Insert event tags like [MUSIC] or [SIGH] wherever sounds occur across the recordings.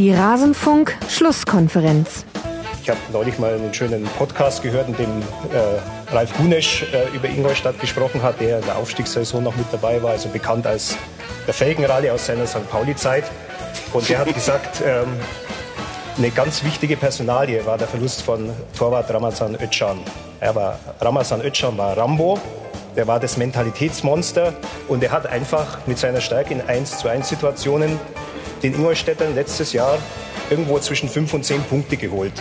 Die Rasenfunk-Schlusskonferenz. Ich habe neulich mal einen schönen Podcast gehört, in dem äh, Ralf Gunesch äh, über Ingolstadt gesprochen hat, der in der Aufstiegssaison noch mit dabei war, also bekannt als der Felgenrally aus seiner St. Pauli-Zeit. Und der hat [LAUGHS] gesagt, ähm, eine ganz wichtige Personalie war der Verlust von Torwart Ramazan Özcan. Er war, Ramazan Özcan war Rambo, der war das Mentalitätsmonster und er hat einfach mit seiner Stärke in 1 zu 1 Situationen den Ingolstädtern letztes Jahr irgendwo zwischen 5 und 10 Punkte geholt.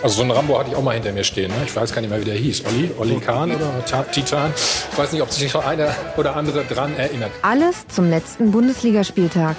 Also so ein Rambo hatte ich auch mal hinter mir stehen. Ne? Ich weiß gar nicht mehr, wie der hieß. Olli? Olli Kahn oder Titan? Ich weiß nicht, ob sich noch einer oder andere dran erinnert. Alles zum letzten Bundesligaspieltag.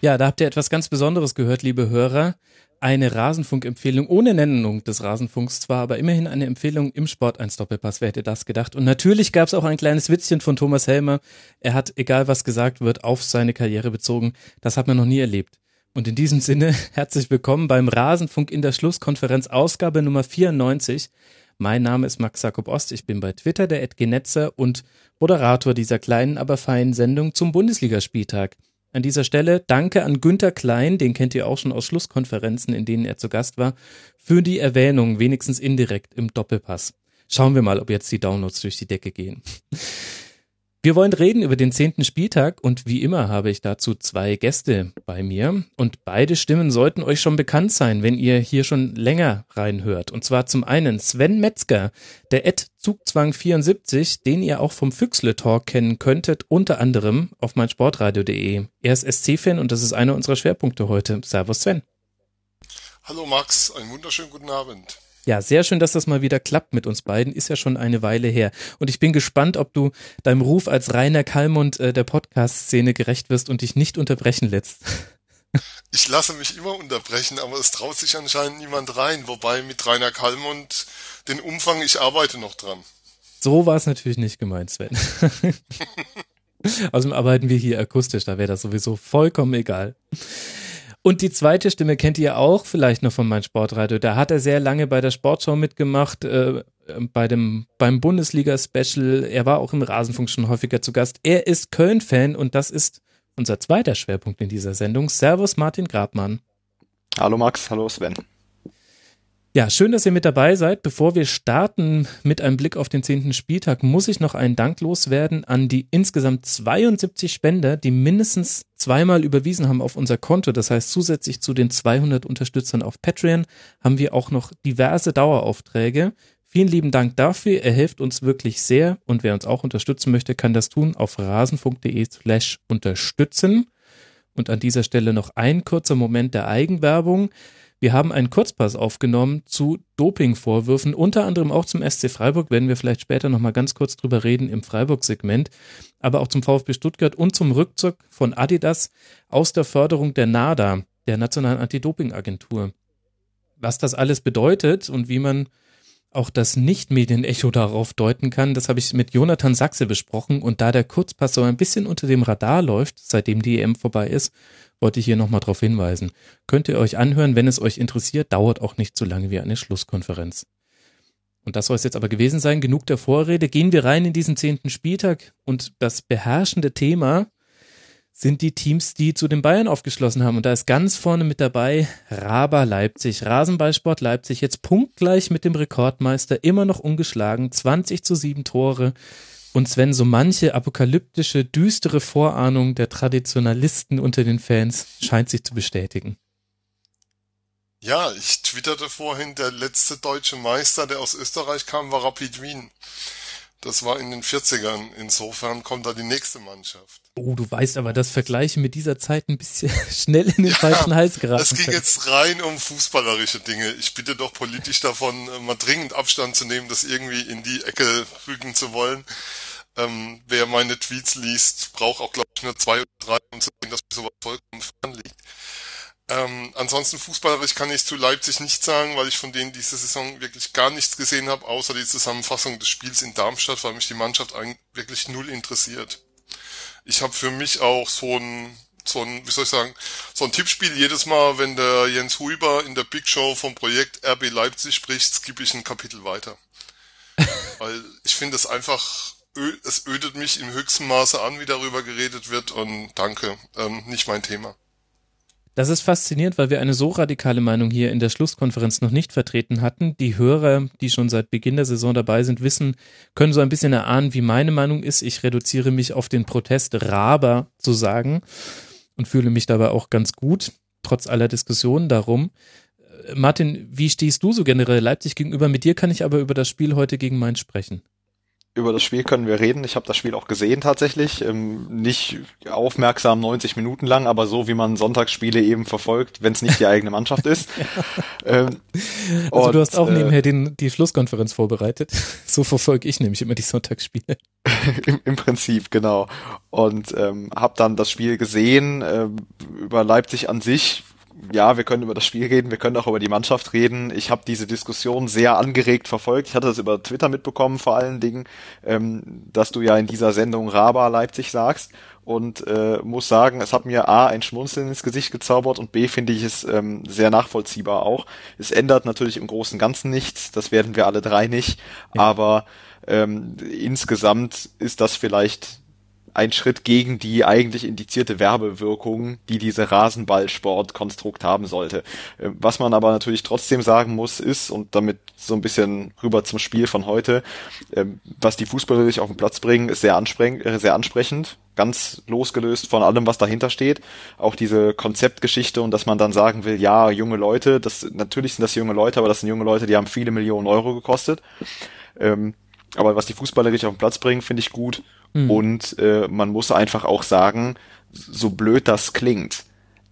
Ja, da habt ihr etwas ganz Besonderes gehört, liebe Hörer. Eine Rasenfunk-Empfehlung ohne Nennung des Rasenfunks zwar, aber immerhin eine Empfehlung im Sport 1 Doppelpass. Wer hätte das gedacht? Und natürlich gab es auch ein kleines Witzchen von Thomas Helmer. Er hat, egal was gesagt wird, auf seine Karriere bezogen. Das hat man noch nie erlebt. Und in diesem Sinne, [LAUGHS] herzlich willkommen beim Rasenfunk in der Schlusskonferenz, Ausgabe Nummer 94. Mein Name ist Max Jakob Ost. Ich bin bei Twitter der Edgenetzer und Moderator dieser kleinen, aber feinen Sendung zum Bundesligaspieltag. An dieser Stelle danke an Günther Klein, den kennt ihr auch schon aus Schlusskonferenzen, in denen er zu Gast war, für die Erwähnung, wenigstens indirekt im Doppelpass. Schauen wir mal, ob jetzt die Downloads durch die Decke gehen. Wir wollen reden über den zehnten Spieltag und wie immer habe ich dazu zwei Gäste bei mir und beide Stimmen sollten euch schon bekannt sein, wenn ihr hier schon länger reinhört. Und zwar zum einen Sven Metzger, der Ed Zugzwang 74, den ihr auch vom Füchsle Talk kennen könntet, unter anderem auf meinsportradio.de. Er ist SC-Fan und das ist einer unserer Schwerpunkte heute. Servus Sven. Hallo Max, einen wunderschönen guten Abend. Ja, sehr schön, dass das mal wieder klappt mit uns beiden. Ist ja schon eine Weile her. Und ich bin gespannt, ob du deinem Ruf als Rainer Kallmund äh, der Podcast-Szene gerecht wirst und dich nicht unterbrechen lässt. [LAUGHS] Ich lasse mich immer unterbrechen, aber es traut sich anscheinend niemand rein. Wobei mit Rainer Kallmund den Umfang, ich arbeite noch dran. So war es natürlich nicht gemeint, Sven. [LAUGHS] [LAUGHS] Außerdem arbeiten wir hier akustisch, da wäre das sowieso vollkommen egal. Und die zweite Stimme kennt ihr auch vielleicht noch von meinem Sportradio. Da hat er sehr lange bei der Sportschau mitgemacht, äh, bei dem, beim Bundesliga-Special. Er war auch im Rasenfunk schon häufiger zu Gast. Er ist Köln-Fan und das ist unser zweiter Schwerpunkt in dieser Sendung. Servus Martin Grabmann. Hallo Max, hallo Sven. Ja, schön, dass ihr mit dabei seid. Bevor wir starten mit einem Blick auf den zehnten Spieltag, muss ich noch einen Dank loswerden an die insgesamt 72 Spender, die mindestens zweimal überwiesen haben auf unser Konto. Das heißt, zusätzlich zu den 200 Unterstützern auf Patreon haben wir auch noch diverse Daueraufträge. Vielen lieben Dank dafür. Er hilft uns wirklich sehr. Und wer uns auch unterstützen möchte, kann das tun auf rasenfunk.de slash unterstützen. Und an dieser Stelle noch ein kurzer Moment der Eigenwerbung. Wir haben einen Kurzpass aufgenommen zu Dopingvorwürfen, unter anderem auch zum SC Freiburg, werden wir vielleicht später nochmal ganz kurz drüber reden im Freiburg-Segment, aber auch zum VfB Stuttgart und zum Rückzug von Adidas aus der Förderung der NADA, der Nationalen Anti-Doping-Agentur. Was das alles bedeutet und wie man auch das Nicht-Medienecho darauf deuten kann, das habe ich mit Jonathan Sachse besprochen und da der Kurzpass so ein bisschen unter dem Radar läuft, seitdem die EM vorbei ist, wollte ich hier nochmal darauf hinweisen. Könnt ihr euch anhören, wenn es euch interessiert, dauert auch nicht so lange wie eine Schlusskonferenz. Und das soll es jetzt aber gewesen sein. Genug der Vorrede. Gehen wir rein in diesen zehnten Spieltag und das beherrschende Thema sind die Teams, die zu den Bayern aufgeschlossen haben. Und da ist ganz vorne mit dabei Raber Leipzig. Rasenballsport Leipzig jetzt punktgleich mit dem Rekordmeister, immer noch ungeschlagen, 20 zu 7 Tore. Und Sven, so manche apokalyptische, düstere Vorahnung der Traditionalisten unter den Fans scheint sich zu bestätigen. Ja, ich twitterte vorhin, der letzte deutsche Meister, der aus Österreich kam, war Rapid Wien. Das war in den 40ern. Insofern kommt da die nächste Mannschaft. Oh, du weißt aber, dass Vergleiche mit dieser Zeit ein bisschen [LAUGHS] schnell in den ja, falschen Hals geraten. Es ging jetzt rein um fußballerische Dinge. Ich bitte doch politisch davon, äh, mal dringend Abstand zu nehmen, das irgendwie in die Ecke rügen zu wollen. Ähm, wer meine Tweets liest, braucht auch, glaube ich, nur zwei oder drei, um zu sehen, dass mir sowas vollkommen fern liegt. Ähm, ansonsten fußballerisch kann ich zu Leipzig nicht sagen, weil ich von denen diese Saison wirklich gar nichts gesehen habe, außer die Zusammenfassung des Spiels in Darmstadt, weil mich die Mannschaft eigentlich wirklich null interessiert. Ich habe für mich auch so ein, so ein, wie soll ich sagen, so ein Tippspiel jedes Mal, wenn der Jens Huber in der Big Show vom Projekt RB Leipzig spricht, skippe ich ein Kapitel weiter. [LAUGHS] weil ich finde es einfach es ödet mich im höchsten Maße an, wie darüber geredet wird und danke, ähm, nicht mein Thema. Das ist faszinierend, weil wir eine so radikale Meinung hier in der Schlusskonferenz noch nicht vertreten hatten. Die Hörer, die schon seit Beginn der Saison dabei sind, wissen, können so ein bisschen erahnen, wie meine Meinung ist. Ich reduziere mich auf den Protest Raber zu sagen und fühle mich dabei auch ganz gut, trotz aller Diskussionen darum. Martin, wie stehst du so generell Leipzig gegenüber? Mit dir kann ich aber über das Spiel heute gegen Mainz sprechen über das Spiel können wir reden. Ich habe das Spiel auch gesehen tatsächlich. Ähm, nicht aufmerksam 90 Minuten lang, aber so wie man Sonntagsspiele eben verfolgt, wenn es nicht die eigene Mannschaft ist. [LAUGHS] ähm, also und, du hast auch äh, nebenher den, die Schlusskonferenz vorbereitet. [LAUGHS] So verfolge ich nämlich immer die Sonntagsspiele. [LAUGHS] Im, Im, Prinzip, genau. Und ähm, habe dann das Spiel gesehen. Äh, über Leipzig an sich ja, wir können über das Spiel reden, wir können auch über die Mannschaft reden. Ich habe diese Diskussion sehr angeregt verfolgt. Ich hatte das über Twitter mitbekommen, vor allen Dingen, ähm, dass du ja in dieser Sendung Raba Leipzig sagst und äh, muss sagen, es hat mir A ein Schmunzeln ins Gesicht gezaubert und B finde ich es ähm, sehr nachvollziehbar auch. Es ändert natürlich im Großen und Ganzen nichts, das werden wir alle drei nicht, ja. aber ähm, insgesamt ist das vielleicht ein Schritt gegen die eigentlich indizierte Werbewirkung, die diese Rasenballsportkonstrukt haben sollte. Äh, was man aber natürlich trotzdem sagen muss, ist, und damit so ein bisschen rüber zum Spiel von heute, ähm, was die Fußballer sich auf den Platz bringen, ist sehr, äh, sehr ansprechend, ganz losgelöst von allem, was dahinter steht. Auch diese Konzeptgeschichte und dass man dann sagen will, ja, junge Leute, das, natürlich sind das junge Leute, aber das sind junge Leute, die haben viele Millionen Euro gekostet. Ähm, aber was die Fußballer sich auf den Platz bringen, finde ich gut. Mhm. Und äh, man muss einfach auch sagen, so blöd das klingt,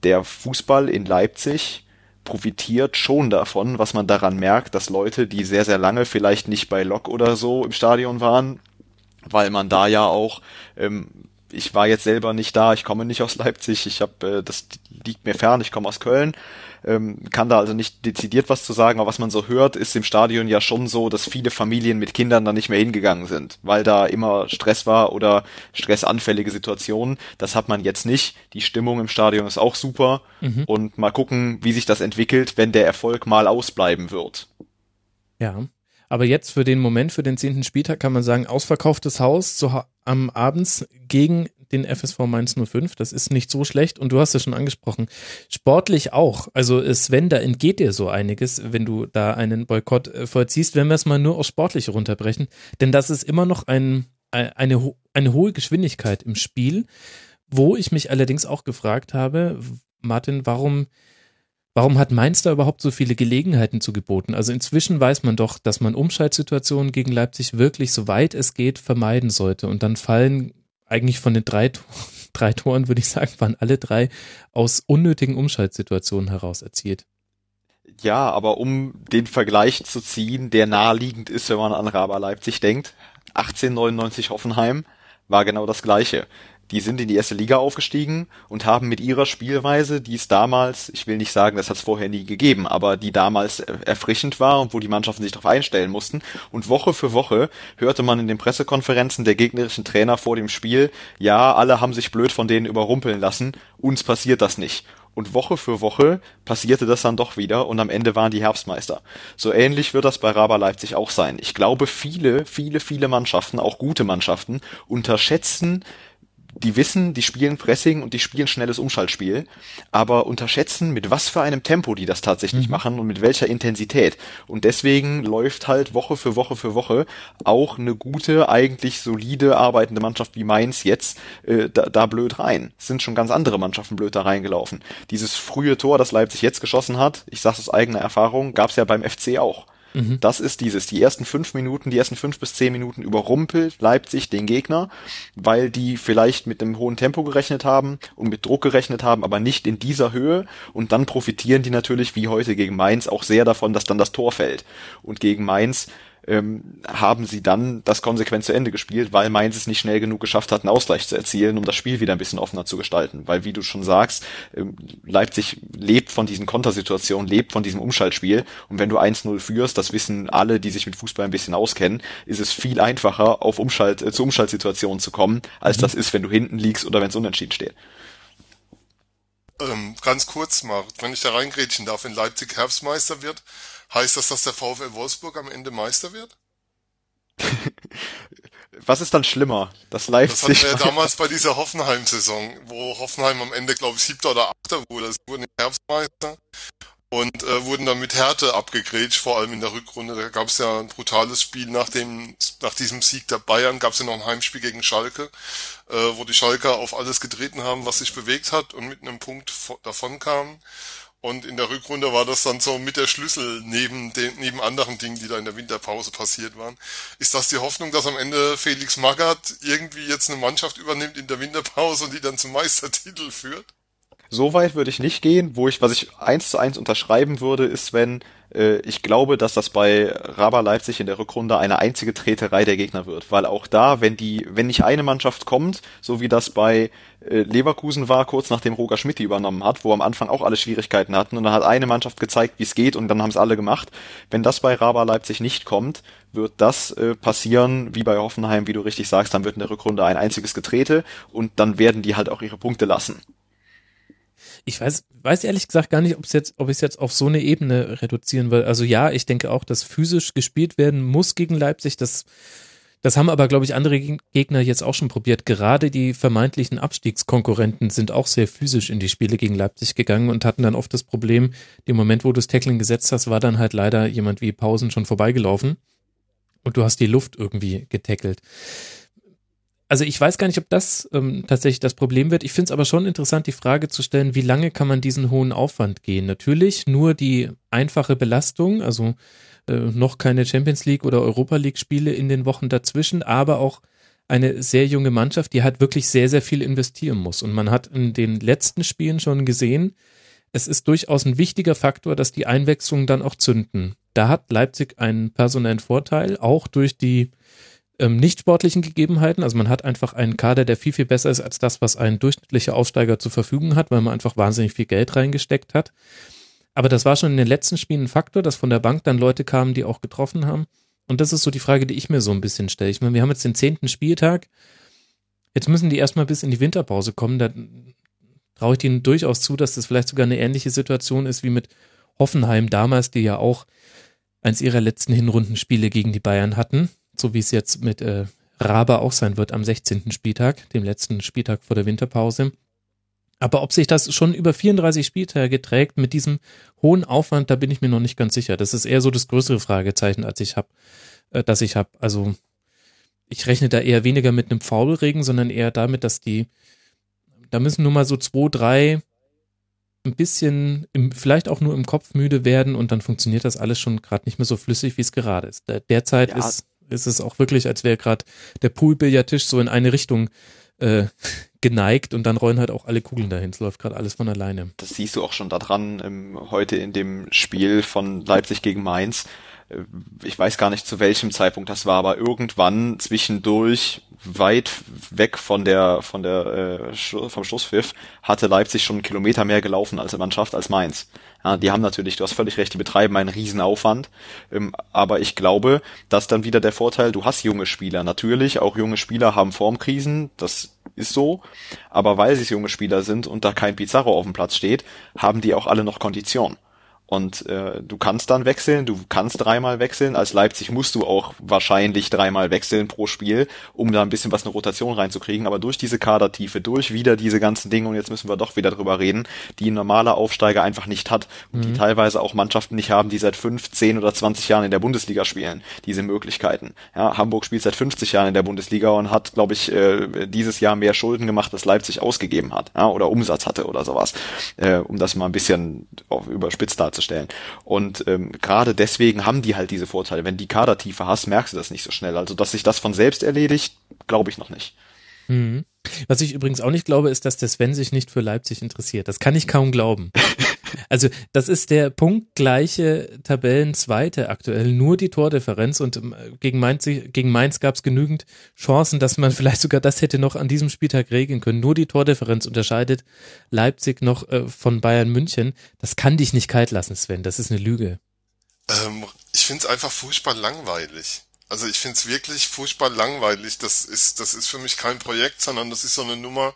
der Fußball in Leipzig profitiert schon davon, was man daran merkt, dass Leute, die sehr, sehr lange vielleicht nicht bei Lok oder so im Stadion waren, weil man da ja auch ähm, ich war jetzt selber nicht da, ich komme nicht aus Leipzig, ich habe, äh, das liegt mir fern, ich komme aus Köln, ähm, kann da also nicht dezidiert was zu sagen, aber was man so hört, ist im Stadion ja schon so, dass viele Familien mit Kindern da nicht mehr hingegangen sind, weil da immer Stress war oder stressanfällige Situationen. Das hat man jetzt nicht. Die Stimmung im Stadion ist auch super mhm. und mal gucken, wie sich das entwickelt, wenn der Erfolg mal ausbleiben wird. Ja. Aber jetzt für den Moment, für den zehnten Spieltag kann man sagen, ausverkauftes Haus zu, am Abends gegen den FSV Mainz 05. Das ist nicht so schlecht. Und du hast es schon angesprochen. Sportlich auch. Also Sven, da entgeht dir so einiges, wenn du da einen Boykott äh, vollziehst, wenn wir es mal nur auf sportlich runterbrechen. Denn das ist immer noch ein, eine, eine hohe Geschwindigkeit im Spiel, wo ich mich allerdings auch gefragt habe, Martin, warum Warum hat Mainz da überhaupt so viele Gelegenheiten zu geboten? Also inzwischen weiß man doch, dass man Umschaltsituationen gegen Leipzig wirklich, soweit es geht, vermeiden sollte. Und dann fallen eigentlich von den drei, [LAUGHS] drei Toren, würde ich sagen, waren alle drei aus unnötigen Umschaltsituationen heraus erzielt. Ja, aber um den Vergleich zu ziehen, der naheliegend ist, wenn man an Raba Leipzig denkt, 1899 Hoffenheim war genau das gleiche die sind in die erste Liga aufgestiegen und haben mit ihrer Spielweise, die es damals, ich will nicht sagen, das hat es vorher nie gegeben, aber die damals erfrischend war und wo die Mannschaften sich darauf einstellen mussten. Und Woche für Woche hörte man in den Pressekonferenzen der gegnerischen Trainer vor dem Spiel, ja, alle haben sich blöd von denen überrumpeln lassen, uns passiert das nicht. Und Woche für Woche passierte das dann doch wieder und am Ende waren die Herbstmeister. So ähnlich wird das bei Raba Leipzig auch sein. Ich glaube, viele, viele, viele Mannschaften, auch gute Mannschaften, unterschätzen die wissen, die spielen Pressing und die spielen schnelles Umschaltspiel, aber unterschätzen, mit was für einem Tempo die das tatsächlich mhm. machen und mit welcher Intensität. Und deswegen läuft halt Woche für Woche für Woche auch eine gute, eigentlich solide arbeitende Mannschaft wie Mainz jetzt äh, da, da blöd rein. Es sind schon ganz andere Mannschaften blöd da reingelaufen. Dieses frühe Tor, das Leipzig jetzt geschossen hat, ich sage aus eigener Erfahrung, gab es ja beim FC auch. Mhm. Das ist dieses, die ersten fünf Minuten, die ersten fünf bis zehn Minuten überrumpelt Leipzig den Gegner, weil die vielleicht mit einem hohen Tempo gerechnet haben und mit Druck gerechnet haben, aber nicht in dieser Höhe und dann profitieren die natürlich wie heute gegen Mainz auch sehr davon, dass dann das Tor fällt. Und gegen Mainz ähm, haben sie dann das konsequent zu Ende gespielt, weil Mainz es nicht schnell genug geschafft hat, einen Ausgleich zu erzielen, um das Spiel wieder ein bisschen offener zu gestalten. Weil, wie du schon sagst, ähm, Leipzig lebt von diesen Kontersituationen, lebt von diesem Umschaltspiel. Und wenn du 1-0 führst, das wissen alle, die sich mit Fußball ein bisschen auskennen, ist es viel einfacher, auf Umschalt, äh, zu Umschaltsituationen zu kommen, als mhm. das ist, wenn du hinten liegst oder wenn es unentschieden steht. Ähm, ganz kurz mal, wenn ich da reingrätschen darf, wenn Leipzig Herbstmeister wird, Heißt das, dass der VfL Wolfsburg am Ende Meister wird? [LAUGHS] Was ist dann schlimmer? Das Leipzig. Das hatten wir ja [LAUGHS] damals bei dieser Hoffenheim-Saison, wo Hoffenheim am Ende, glaube ich, siebter oder achter wurde. Sie wurden Herbstmeister und äh, wurden dann mit Härte abgegrätscht, vor allem in der Rückrunde. Da gab es ja ein brutales Spiel nach dem nach diesem Sieg der Bayern, gab es ja noch ein Heimspiel gegen Schalke, äh, wo die Schalker auf alles getreten haben, was sich bewegt hat und mit einem Punkt davon kamen. Und in der Rückrunde war das dann so mit der Schlüssel neben den, neben anderen Dingen, die da in der Winterpause passiert waren. Ist das die Hoffnung, dass am Ende Felix Magath irgendwie jetzt eine Mannschaft übernimmt in der Winterpause und die dann zum Meistertitel führt? So weit würde ich nicht gehen. Wo ich, was ich eins zu eins unterschreiben würde, ist, wenn äh, ich glaube, dass das bei Raba Leipzig in der Rückrunde eine einzige Treterei der Gegner wird, weil auch da, wenn die, wenn nicht eine Mannschaft kommt, so wie das bei äh, Leverkusen war, kurz nachdem Roger Schmidt die übernommen hat, wo am Anfang auch alle Schwierigkeiten hatten und dann hat eine Mannschaft gezeigt, wie es geht und dann haben es alle gemacht. Wenn das bei Raba Leipzig nicht kommt, wird das äh, passieren, wie bei Hoffenheim, wie du richtig sagst, dann wird in der Rückrunde ein einziges Getrete und dann werden die halt auch ihre Punkte lassen ich weiß, weiß ehrlich gesagt gar nicht, ob es jetzt, ob ich es jetzt auf so eine Ebene reduzieren will. Also ja, ich denke auch, dass physisch gespielt werden muss gegen Leipzig. Das, das haben aber, glaube ich, andere Gegner jetzt auch schon probiert. Gerade die vermeintlichen Abstiegskonkurrenten sind auch sehr physisch in die Spiele gegen Leipzig gegangen und hatten dann oft das Problem, dem Moment, wo du das Tackling gesetzt hast, war dann halt leider jemand wie Pausen schon vorbeigelaufen und du hast die Luft irgendwie getackelt also ich weiß gar nicht, ob das ähm, tatsächlich das Problem wird. Ich finde es aber schon interessant, die Frage zu stellen, wie lange kann man diesen hohen Aufwand gehen? Natürlich nur die einfache Belastung, also äh, noch keine Champions League oder Europa League Spiele in den Wochen dazwischen, aber auch eine sehr junge Mannschaft, die halt wirklich sehr, sehr viel investieren muss. Und man hat in den letzten Spielen schon gesehen, es ist durchaus ein wichtiger Faktor, dass die Einwechslungen dann auch zünden. Da hat Leipzig einen personellen Vorteil, auch durch die ähm, nicht sportlichen Gegebenheiten. Also man hat einfach einen Kader, der viel, viel besser ist als das, was ein durchschnittlicher Aufsteiger zur Verfügung hat, weil man einfach wahnsinnig viel Geld reingesteckt hat. Aber das war schon in den letzten Spielen ein Faktor, dass von der Bank dann Leute kamen, die auch getroffen haben. Und das ist so die Frage, die ich mir so ein bisschen stelle. Ich meine, wir haben jetzt den zehnten Spieltag. Jetzt müssen die erstmal bis in die Winterpause kommen. Da traue ich denen durchaus zu, dass das vielleicht sogar eine ähnliche Situation ist wie mit Hoffenheim damals, die ja auch eins ihrer letzten Hinrundenspiele gegen die Bayern hatten so wie es jetzt mit äh, Raba auch sein wird am 16. Spieltag, dem letzten Spieltag vor der Winterpause. Aber ob sich das schon über 34 Spieltage trägt mit diesem hohen Aufwand, da bin ich mir noch nicht ganz sicher. Das ist eher so das größere Fragezeichen, als ich habe, äh, dass ich habe. Also ich rechne da eher weniger mit einem Faulregen, sondern eher damit, dass die, da müssen nur mal so zwei, drei ein bisschen, im, vielleicht auch nur im Kopf müde werden und dann funktioniert das alles schon gerade nicht mehr so flüssig, wie es gerade ist. derzeit ja. ist ist es auch wirklich, als wäre gerade der Poolbillardtisch so in eine Richtung äh, [LAUGHS] geneigt und dann rollen halt auch alle Kugeln dahin. Es läuft gerade alles von alleine. Das siehst du auch schon daran, ähm, heute in dem Spiel von Leipzig gegen Mainz. Ich weiß gar nicht zu welchem Zeitpunkt das war, aber irgendwann zwischendurch weit weg von der von der äh, vom Schlusspfiff hatte Leipzig schon einen Kilometer mehr gelaufen als Mannschaft als Mainz. Ja, die haben natürlich, du hast völlig recht, die betreiben einen Riesenaufwand. Ähm, aber ich glaube, dass dann wieder der Vorteil, du hast junge Spieler. Natürlich, auch junge Spieler haben Formkrisen, das ist so. Aber weil sie junge Spieler sind und da kein Pizarro auf dem Platz steht, haben die auch alle noch Kondition. Und äh, du kannst dann wechseln, du kannst dreimal wechseln. Als Leipzig musst du auch wahrscheinlich dreimal wechseln pro Spiel, um da ein bisschen was eine Rotation reinzukriegen. Aber durch diese Kadertiefe, durch wieder diese ganzen Dinge, und jetzt müssen wir doch wieder drüber reden, die ein normaler Aufsteiger einfach nicht hat und mhm. die teilweise auch Mannschaften nicht haben, die seit fünf, zehn oder zwanzig Jahren in der Bundesliga spielen, diese Möglichkeiten. Ja, Hamburg spielt seit 50 Jahren in der Bundesliga und hat, glaube ich, äh, dieses Jahr mehr Schulden gemacht, als Leipzig ausgegeben hat, ja, oder Umsatz hatte oder sowas, äh, um das mal ein bisschen überspitzt darzustellen darzustellen. Und ähm, gerade deswegen haben die halt diese Vorteile. Wenn die Kadertiefe hast, merkst du das nicht so schnell. Also, dass sich das von selbst erledigt, glaube ich noch nicht. Mhm. Was ich übrigens auch nicht glaube, ist, dass der Sven sich nicht für Leipzig interessiert. Das kann ich kaum glauben. [LAUGHS] Also das ist der punktgleiche Tabellenzweite aktuell, nur die Tordifferenz und ähm, gegen Mainz, gegen Mainz gab es genügend Chancen, dass man [LAUGHS] vielleicht sogar das hätte noch an diesem Spieltag regeln können. Nur die Tordifferenz unterscheidet Leipzig noch äh, von Bayern München. Das kann dich nicht kalt lassen, Sven, das ist eine Lüge. Ähm, ich finde es einfach furchtbar langweilig. Also ich finde es wirklich furchtbar langweilig. Das ist, das ist für mich kein Projekt, sondern das ist so eine Nummer,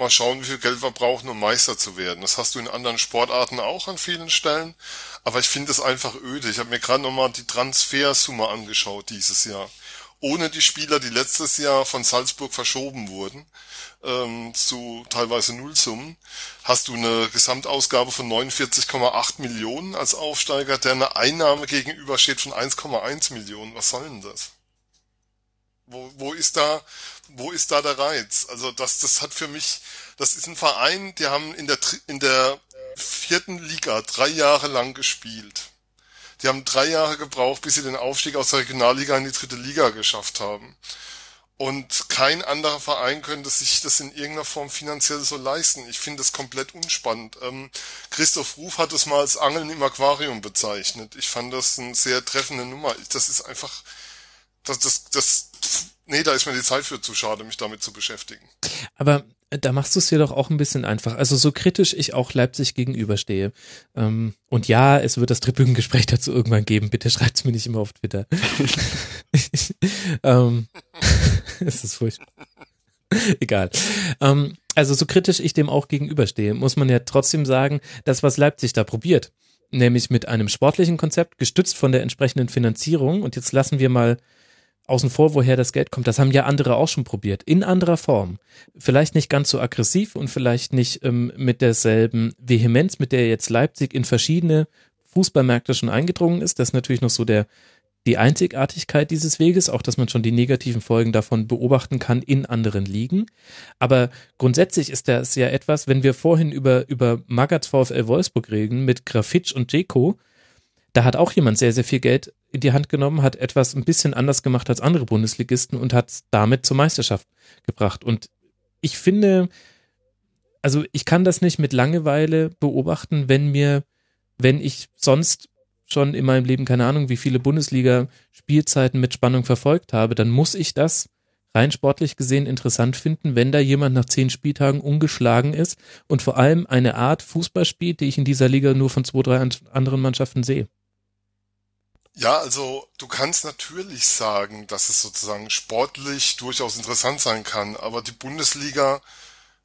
mal schauen, wie viel Geld wir brauchen, um Meister zu werden. Das hast du in anderen Sportarten auch an vielen Stellen. Aber ich finde es einfach öde. Ich habe mir gerade nochmal die Transfersumme angeschaut dieses Jahr. ohne die Spieler, die letztes Jahr von Salzburg verschoben wurden, ähm, zu teilweise Nullsummen, hast du eine Gesamtausgabe von 49,8 Millionen als Aufsteiger, der eine Einnahme gegenübersteht von 1,1 Millionen. Was soll denn das? Wo, wo ist da, wo ist da der Reiz? Also das, das hat für mich, das ist ein Verein, die haben in der, in der vierten Liga drei Jahre lang gespielt. Die haben drei Jahre gebraucht, bis sie den Aufstieg aus der Regionalliga in die dritte Liga geschafft haben. Und kein anderer Verein könnte sich das in irgendeiner Form finanziell so leisten. Ich finde das komplett unspannend. Ähm, Christoph Ruf hat es mal als Angeln im Aquarium bezeichnet. Ich fand das eine sehr treffende Nummer. Das ist einfach, das, das, das, nee, da ist mir die Zeit für zu schade, mich damit zu beschäftigen. Aber da machst du es dir doch auch ein bisschen einfach. Also so kritisch ich auch Leipzig gegenüberstehe. Ähm, und ja, es wird das Tribünengespräch dazu irgendwann geben. Bitte schreibt es mir nicht immer auf Twitter. [LAUGHS] ähm, [LAUGHS] es ist furchtbar. Egal. Ähm, also so kritisch ich dem auch gegenüberstehe, muss man ja trotzdem sagen, das, was Leipzig da probiert, nämlich mit einem sportlichen Konzept, gestützt von der entsprechenden Finanzierung, und jetzt lassen wir mal außen vor, woher das Geld kommt. Das haben ja andere auch schon probiert, in anderer Form. Vielleicht nicht ganz so aggressiv und vielleicht nicht ähm, mit derselben Vehemenz, mit der jetzt Leipzig in verschiedene Fußballmärkte schon eingedrungen ist. Das ist natürlich noch so der die Einzigartigkeit dieses Weges, auch dass man schon die negativen Folgen davon beobachten kann in anderen Ligen. Aber grundsätzlich ist das ja etwas, wenn wir vorhin über, über Magats VfL Wolfsburg reden mit Grafitsch und Jeko, da hat auch jemand sehr, sehr viel Geld in die Hand genommen, hat etwas ein bisschen anders gemacht als andere Bundesligisten und hat damit zur Meisterschaft gebracht. Und ich finde, also ich kann das nicht mit Langeweile beobachten, wenn mir, wenn ich sonst schon in meinem Leben keine Ahnung, wie viele Bundesliga-Spielzeiten mit Spannung verfolgt habe, dann muss ich das rein sportlich gesehen interessant finden, wenn da jemand nach zehn Spieltagen ungeschlagen ist und vor allem eine Art Fußball spielt, die ich in dieser Liga nur von zwei, drei anderen Mannschaften sehe. Ja, also du kannst natürlich sagen, dass es sozusagen sportlich durchaus interessant sein kann, aber die Bundesliga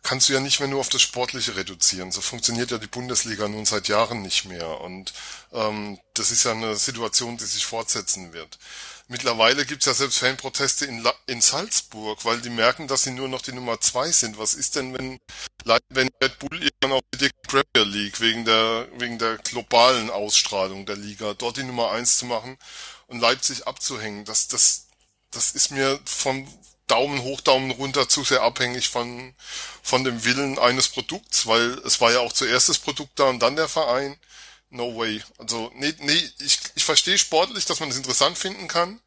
kannst du ja nicht mehr nur auf das Sportliche reduzieren. So funktioniert ja die Bundesliga nun seit Jahren nicht mehr. Und ähm, das ist ja eine Situation, die sich fortsetzen wird. Mittlerweile gibt's ja selbst Fanproteste in, La in Salzburg, weil die merken, dass sie nur noch die Nummer zwei sind. Was ist denn, wenn, wenn Red Bull irgendwann auf die Premier League wegen der, wegen der globalen Ausstrahlung der Liga dort die Nummer eins zu machen und Leipzig abzuhängen? Das, das, das ist mir vom Daumen hoch, Daumen runter zu sehr abhängig von, von dem Willen eines Produkts, weil es war ja auch zuerst das Produkt da und dann der Verein. No way. Also, nee, nee, ich, ich verstehe sportlich, dass man es das interessant finden kann.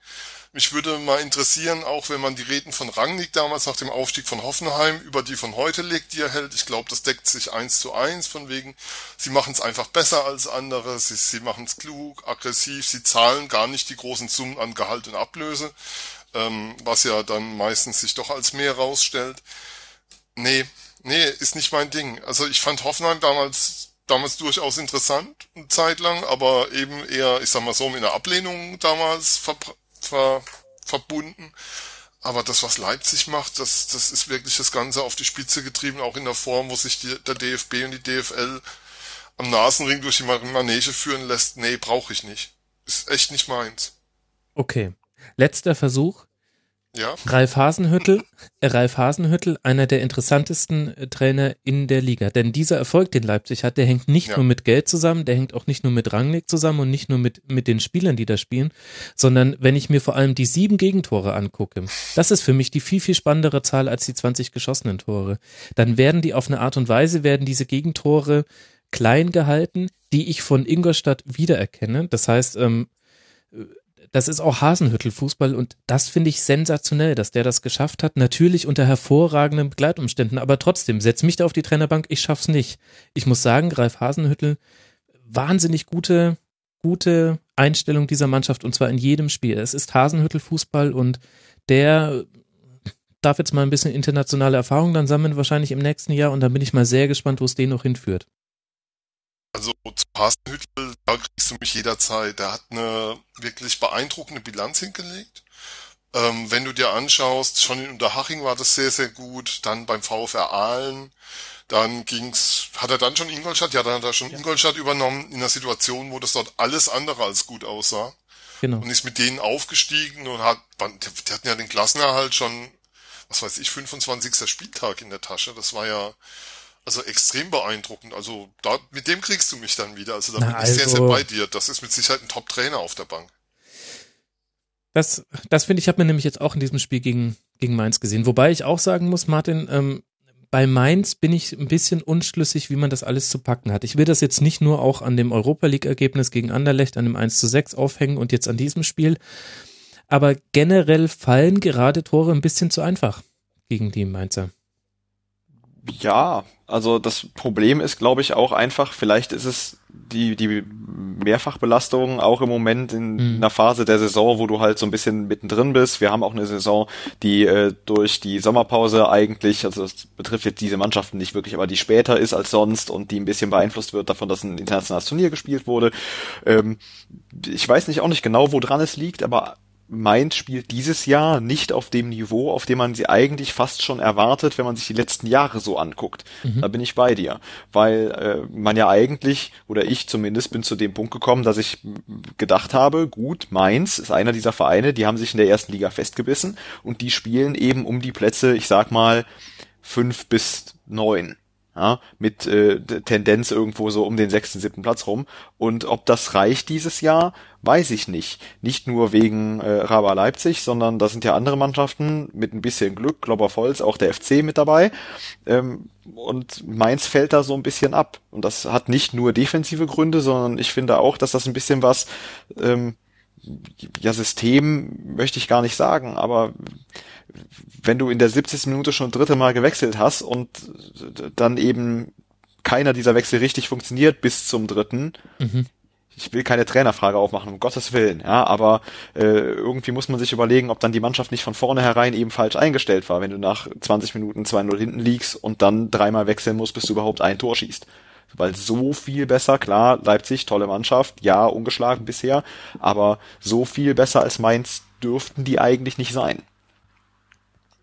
Mich würde mal interessieren, auch wenn man die Reden von Rangnick damals nach dem Aufstieg von Hoffenheim über die von heute legt, die er hält. Ich glaube, das deckt sich eins zu eins von wegen, sie machen es einfach besser als andere, sie, sie machen es klug, aggressiv, sie zahlen gar nicht die großen Summen an Gehalt und Ablöse, ähm, was ja dann meistens sich doch als mehr rausstellt. Nee, nee, ist nicht mein Ding. Also ich fand Hoffenheim damals damals durchaus interessant, eine Zeit lang, aber eben eher, ich sag mal so, mit einer Ablehnung damals ver, ver, verbunden. Aber das, was Leipzig macht, das, das ist wirklich das Ganze auf die Spitze getrieben, auch in der Form, wo sich die, der DFB und die DFL am Nasenring durch die Manege führen lässt. Nee, brauche ich nicht. Ist echt nicht meins. Okay. Letzter Versuch. Ja. Ralf Hasenhüttel, äh, Ralf Hasenhüttel, einer der interessantesten äh, Trainer in der Liga. Denn dieser Erfolg, den Leipzig hat, der hängt nicht ja. nur mit Geld zusammen, der hängt auch nicht nur mit Rangnick zusammen und nicht nur mit, mit den Spielern, die da spielen, sondern wenn ich mir vor allem die sieben Gegentore angucke, das ist für mich die viel, viel spannendere Zahl als die 20 geschossenen Tore. Dann werden die auf eine Art und Weise, werden diese Gegentore klein gehalten, die ich von Ingolstadt wiedererkenne. Das heißt, ähm, das ist auch Hasenhüttel-Fußball und das finde ich sensationell, dass der das geschafft hat. Natürlich unter hervorragenden Begleitumständen, aber trotzdem, setz mich da auf die Trainerbank, ich schaff's nicht. Ich muss sagen, Greif Hasenhüttel, wahnsinnig gute, gute Einstellung dieser Mannschaft und zwar in jedem Spiel. Es ist Hasenhüttel-Fußball und der darf jetzt mal ein bisschen internationale Erfahrung dann sammeln, wahrscheinlich im nächsten Jahr und dann bin ich mal sehr gespannt, wo es den noch hinführt. Also zu Hasenhüttel, da kriegst du mich jederzeit. Der hat eine wirklich beeindruckende Bilanz hingelegt. Ähm, wenn du dir anschaust, schon in Unterhaching war das sehr, sehr gut. Dann beim VfR Aalen. Dann ging's, hat er dann schon Ingolstadt? Ja, dann hat er schon ja. Ingolstadt übernommen in einer Situation, wo das dort alles andere als gut aussah. genau. und ist mit denen aufgestiegen und hat, die hatten ja den Klassenerhalt schon, was weiß ich, 25. Spieltag in der Tasche. Das war ja also extrem beeindruckend. Also da, mit dem kriegst du mich dann wieder. Also da Na, bin ich sehr, sehr also- bei dir. Das ist mit Sicherheit ein Top-Trainer auf der Bank. Das, das finde ich, hat man nämlich jetzt auch in diesem Spiel gegen, gegen Mainz gesehen. Wobei ich auch sagen muss, Martin, ähm, bei Mainz bin ich ein bisschen unschlüssig, wie man das alles zu packen hat. Ich will das jetzt nicht nur auch an dem Europa League-Ergebnis gegen Anderlecht, an dem 1 zu 6 aufhängen und jetzt an diesem Spiel. Aber generell fallen gerade Tore ein bisschen zu einfach gegen die Mainzer. Ja, also das Problem ist, glaube ich, auch einfach, vielleicht ist es die, die Mehrfachbelastung auch im Moment in Mhm. einer Phase der Saison, wo du halt so ein bisschen mittendrin bist. Wir haben auch eine Saison, die äh, durch die Sommerpause eigentlich, also das betrifft jetzt diese Mannschaften nicht wirklich, aber die später ist als sonst und die ein bisschen beeinflusst wird davon, dass ein internationales Turnier gespielt wurde. Ähm, ich weiß nicht auch nicht genau, woran es liegt, aber Mainz spielt dieses Jahr nicht auf dem Niveau, auf dem man sie eigentlich fast schon erwartet, wenn man sich die letzten Jahre so anguckt. Da bin ich bei dir, weil äh, man ja eigentlich, oder ich zumindest, bin zu dem Punkt gekommen, dass ich gedacht habe, gut, Mainz ist einer dieser Vereine, die haben sich in der ersten Liga festgebissen und die spielen eben um die Plätze, ich sag mal, fünf bis neun. Ja, mit äh, Tendenz irgendwo so um den sechsten, siebten Platz rum. Und ob das reicht dieses Jahr, weiß ich nicht. Nicht nur wegen äh, Raba Leipzig, sondern da sind ja andere Mannschaften mit ein bisschen Glück, Globbervolz, auch der FC mit dabei. Ähm, und Mainz fällt da so ein bisschen ab. Und das hat nicht nur defensive Gründe, sondern ich finde auch, dass das ein bisschen was, ähm, ja, System möchte ich gar nicht sagen, aber wenn du in der 70. Minute schon dritte Mal gewechselt hast und dann eben keiner dieser Wechsel richtig funktioniert bis zum dritten, ich will keine Trainerfrage aufmachen, um Gottes Willen, ja, aber äh, irgendwie muss man sich überlegen, ob dann die Mannschaft nicht von vornherein eben falsch eingestellt war, wenn du nach 20 Minuten 2-0 hinten liegst und dann dreimal wechseln musst, bis du überhaupt ein Tor schießt. Weil so viel besser, klar, Leipzig, tolle Mannschaft, ja, ungeschlagen bisher, aber so viel besser als Mainz dürften die eigentlich nicht sein.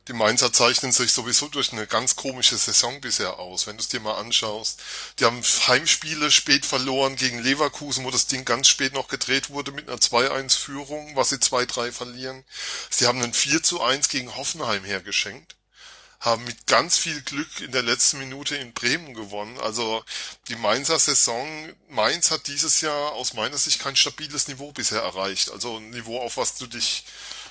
Die Mainzer zeichnen sich sowieso durch eine ganz komische Saison bisher aus, wenn du es dir mal anschaust. Die haben Heimspiele spät verloren gegen Leverkusen, wo das Ding ganz spät noch gedreht wurde mit einer 2-1-Führung, was sie 2-3 verlieren. Sie haben einen 4-1 gegen Hoffenheim hergeschenkt. Haben mit ganz viel Glück in der letzten Minute in Bremen gewonnen. Also die Mainzer Saison, Mainz hat dieses Jahr aus meiner Sicht kein stabiles Niveau bisher erreicht. Also ein Niveau, auf was du dich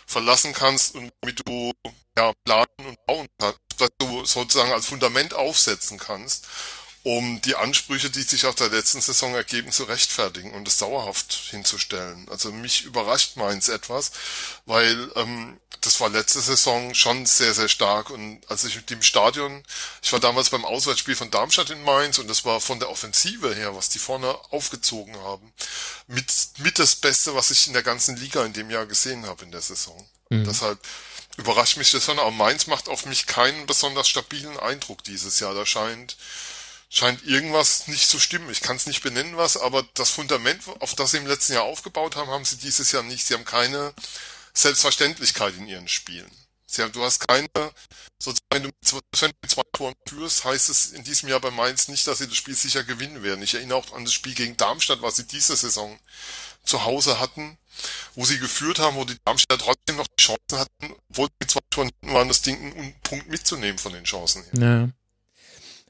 verlassen kannst und damit du ja, planen und bauen kannst, dass du sozusagen als Fundament aufsetzen kannst, um die Ansprüche, die sich aus der letzten Saison ergeben, zu rechtfertigen und es dauerhaft hinzustellen. Also mich überrascht Mainz etwas, weil ähm, das war letzte Saison schon sehr, sehr stark und als ich mit dem Stadion, ich war damals beim Auswärtsspiel von Darmstadt in Mainz und das war von der Offensive her, was die vorne aufgezogen haben, mit, mit das Beste, was ich in der ganzen Liga in dem Jahr gesehen habe in der Saison. Deshalb überrascht mich das schon, aber Mainz macht auf mich keinen besonders stabilen Eindruck dieses Jahr. Da scheint, scheint irgendwas nicht zu stimmen. Ich kann es nicht benennen, was, aber das Fundament, auf das sie im letzten Jahr aufgebaut haben, haben sie dieses Jahr nicht. Sie haben keine Selbstverständlichkeit in ihren Spielen. Sie haben, du hast keine, sozusagen, wenn du zwei Toren führst, heißt es in diesem Jahr bei Mainz nicht, dass sie das Spiel sicher gewinnen werden. Ich erinnere auch an das Spiel gegen Darmstadt, was sie diese Saison zu Hause hatten, wo sie geführt haben, wo die Darmstädter trotzdem noch die Chancen hatten, obwohl mit zwei Toren waren, das Ding einen Punkt mitzunehmen von den Chancen her. Ja.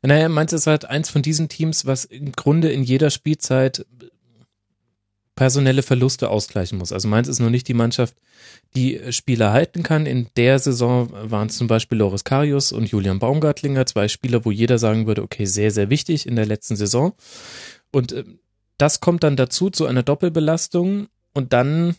Naja, Mainz ist halt eins von diesen Teams, was im Grunde in jeder Spielzeit personelle Verluste ausgleichen muss. Also Mainz ist noch nicht die Mannschaft, die Spieler halten kann. In der Saison waren es zum Beispiel Loris Karius und Julian Baumgartlinger, zwei Spieler, wo jeder sagen würde, okay, sehr, sehr wichtig in der letzten Saison. Und äh, das kommt dann dazu, zu einer Doppelbelastung und dann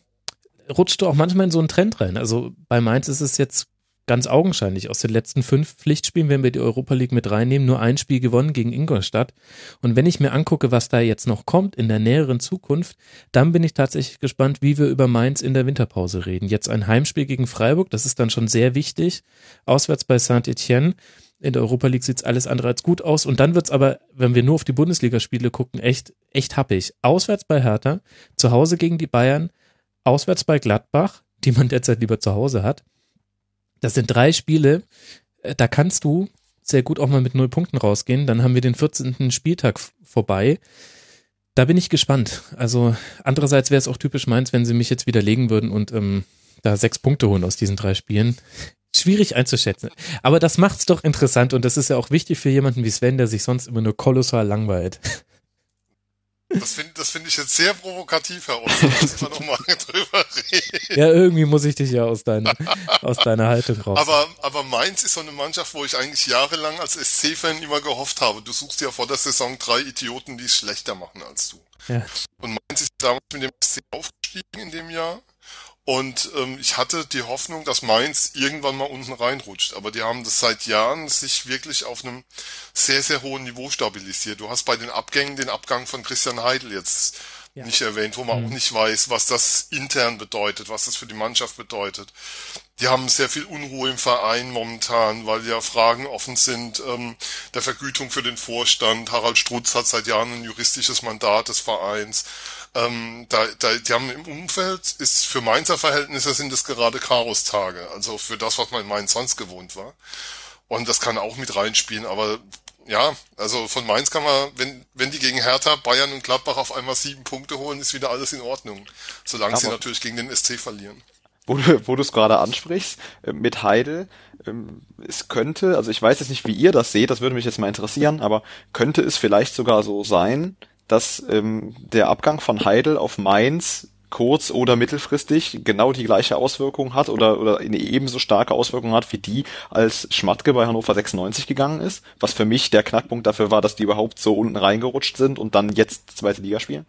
rutscht du auch manchmal in so einen Trend rein. Also bei Mainz ist es jetzt ganz augenscheinlich. Aus den letzten fünf Pflichtspielen, wenn wir die Europa League mit reinnehmen, nur ein Spiel gewonnen gegen Ingolstadt. Und wenn ich mir angucke, was da jetzt noch kommt in der näheren Zukunft, dann bin ich tatsächlich gespannt, wie wir über Mainz in der Winterpause reden. Jetzt ein Heimspiel gegen Freiburg, das ist dann schon sehr wichtig. Auswärts bei Saint-Etienne. In der Europa League sieht's alles andere als gut aus. Und dann wird's aber, wenn wir nur auf die Bundesligaspiele gucken, echt, echt happig. Auswärts bei Hertha, zu Hause gegen die Bayern, auswärts bei Gladbach, die man derzeit lieber zu Hause hat. Das sind drei Spiele, äh, da kannst du sehr gut auch mal mit null Punkten rausgehen. Dann haben wir den 14. Spieltag vorbei. Da bin ich gespannt. Also andererseits wäre es auch typisch meins, wenn sie mich jetzt widerlegen würden und ähm, da sechs Punkte holen aus diesen drei Spielen. Schwierig einzuschätzen. Aber das macht's doch interessant und das ist ja auch wichtig für jemanden wie Sven, der sich sonst immer nur kolossal langweilt. Das finde das find ich jetzt sehr provokativ heraus. [LAUGHS] Da noch mal [LAUGHS] drüber reden. Ja, irgendwie muss ich dich ja aus deiner, aus deiner Haltung raus. Aber, aber Mainz ist so eine Mannschaft, wo ich eigentlich jahrelang als SC-Fan immer gehofft habe. Du suchst ja vor der Saison drei Idioten, die es schlechter machen als du. Ja. Und Mainz ist damals mit dem SC aufgestiegen in dem Jahr. Und ähm, ich hatte die Hoffnung, dass Mainz irgendwann mal unten reinrutscht. Aber die haben das seit Jahren sich wirklich auf einem sehr, sehr hohen Niveau stabilisiert. Du hast bei den Abgängen den Abgang von Christian Heidel jetzt Ja. nicht erwähnt, wo man Mhm. auch nicht weiß, was das intern bedeutet, was das für die Mannschaft bedeutet. Die haben sehr viel Unruhe im Verein momentan, weil ja Fragen offen sind ähm, der Vergütung für den Vorstand. Harald Strutz hat seit Jahren ein juristisches Mandat des Vereins. Ähm, da, da, die haben im Umfeld, ist für Mainzer Verhältnisse sind es gerade Chaos-Tage, also für das, was man in Mainz sonst gewohnt war. Und das kann auch mit reinspielen, aber ja, also von Mainz kann man, wenn, wenn die gegen Hertha, Bayern und Gladbach auf einmal sieben Punkte holen, ist wieder alles in Ordnung. Solange sie Aber- natürlich gegen den SC verlieren. wo du, wo du es gerade ansprichst, äh, mit Heidel, ähm, es könnte, also ich weiß jetzt nicht, wie ihr das seht, das würde mich jetzt mal interessieren, aber könnte es vielleicht sogar so sein, dass ähm, der Abgang von Heidel auf Mainz kurz- oder mittelfristig genau die gleiche Auswirkung hat oder, oder eine ebenso starke Auswirkung hat wie die, als Schmatke bei Hannover 96 gegangen ist, was für mich der Knackpunkt dafür war, dass die überhaupt so unten reingerutscht sind und dann jetzt zweite Liga spielen.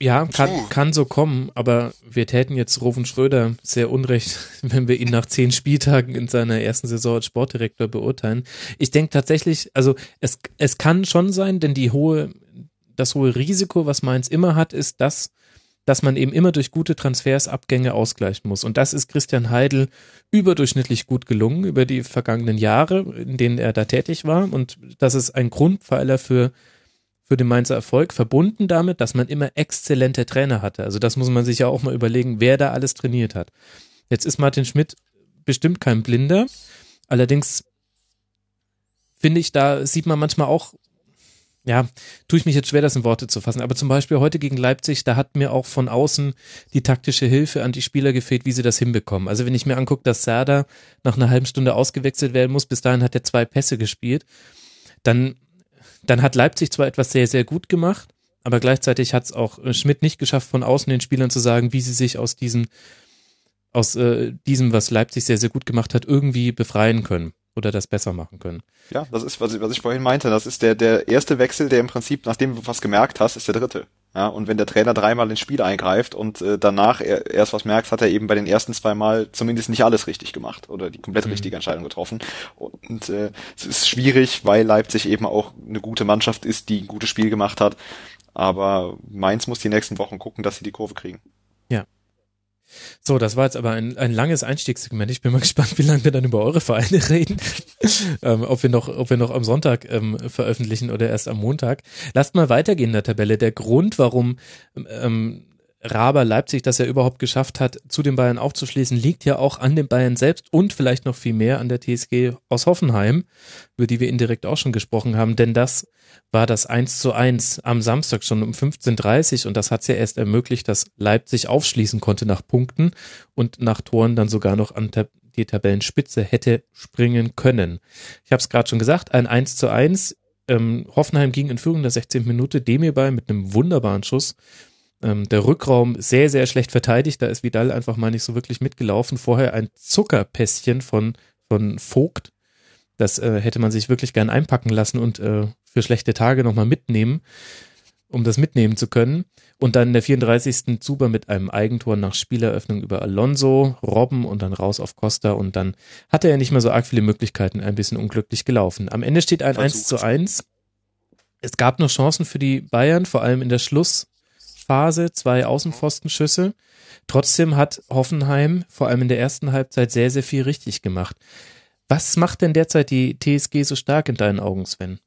Ja, kann, Puh. kann so kommen, aber wir täten jetzt Roven Schröder sehr unrecht, [LAUGHS] wenn wir ihn nach zehn Spieltagen in seiner ersten Saison als Sportdirektor beurteilen. Ich denke tatsächlich, also es, es kann schon sein, denn die hohe, das hohe Risiko, was Mainz immer hat, ist das, dass man eben immer durch gute Transfers Abgänge ausgleichen muss. Und das ist Christian Heidel überdurchschnittlich gut gelungen über die vergangenen Jahre, in denen er da tätig war. Und das ist ein Grundpfeiler für für den Mainzer Erfolg, verbunden damit, dass man immer exzellente Trainer hatte. Also das muss man sich ja auch mal überlegen, wer da alles trainiert hat. Jetzt ist Martin Schmidt bestimmt kein Blinder. Allerdings finde ich, da sieht man manchmal auch, ja, tue ich mich jetzt schwer, das in Worte zu fassen. Aber zum Beispiel heute gegen Leipzig, da hat mir auch von außen die taktische Hilfe an die Spieler gefehlt, wie sie das hinbekommen. Also wenn ich mir angucke, dass Serda nach einer halben Stunde ausgewechselt werden muss, bis dahin hat er zwei Pässe gespielt, dann dann hat Leipzig zwar etwas sehr, sehr gut gemacht, aber gleichzeitig hat es auch äh, Schmidt nicht geschafft, von außen den Spielern zu sagen, wie sie sich aus diesem, aus äh, diesem, was Leipzig sehr, sehr gut gemacht hat, irgendwie befreien können oder das besser machen können. Ja, das ist, was ich, was ich vorhin meinte. Das ist der, der erste Wechsel, der im Prinzip, nachdem du was gemerkt hast, ist der dritte. Ja, und wenn der Trainer dreimal ins Spiel eingreift und äh, danach er, erst was merkt, hat er eben bei den ersten zwei Mal zumindest nicht alles richtig gemacht oder die komplett Mhm. richtige Entscheidung getroffen. Und äh, es ist schwierig, weil Leipzig eben auch eine gute Mannschaft ist, die ein gutes Spiel gemacht hat. Aber Mainz muss die nächsten Wochen gucken, dass sie die Kurve kriegen. So, das war jetzt aber ein, ein langes Einstiegssegment. Ich bin mal [LAUGHS] gespannt, wie lange wir dann über eure Vereine reden. [LAUGHS] ähm, ob, wir noch, ob wir noch am Sonntag ähm, veröffentlichen oder erst am Montag. Lasst mal weitergehen in der Tabelle. Der Grund, warum ähm, Raber Leipzig das ja überhaupt geschafft hat, zu den Bayern aufzuschließen, liegt ja auch an den Bayern selbst und vielleicht noch viel mehr an der TSG aus Hoffenheim, über die wir indirekt auch schon gesprochen haben, denn das war das 1 zu 1 am Samstag schon um 15.30 und das hat es ja erst ermöglicht, dass Leipzig aufschließen konnte nach Punkten und nach Toren dann sogar noch an die Tabellenspitze hätte springen können. Ich habe es gerade schon gesagt, ein 1 zu 1. Ähm, Hoffenheim ging in Führung der 16. Minute, Demirbay mit einem wunderbaren Schuss. Ähm, der Rückraum sehr, sehr schlecht verteidigt, da ist Vidal einfach mal nicht so wirklich mitgelaufen. Vorher ein Zuckerpässchen von, von Vogt, das äh, hätte man sich wirklich gern einpacken lassen und äh, für schlechte Tage nochmal mitnehmen, um das mitnehmen zu können. Und dann in der 34. Zuber mit einem Eigentor nach Spieleröffnung über Alonso, Robben und dann raus auf Costa und dann hatte er nicht mehr so arg viele Möglichkeiten, ein bisschen unglücklich gelaufen. Am Ende steht ein Versucht. 1 zu 1. Es gab noch Chancen für die Bayern, vor allem in der Schlussphase, zwei Außenpfostenschüsse. Trotzdem hat Hoffenheim vor allem in der ersten Halbzeit sehr, sehr viel richtig gemacht. Was macht denn derzeit die TSG so stark in deinen Augen, Sven?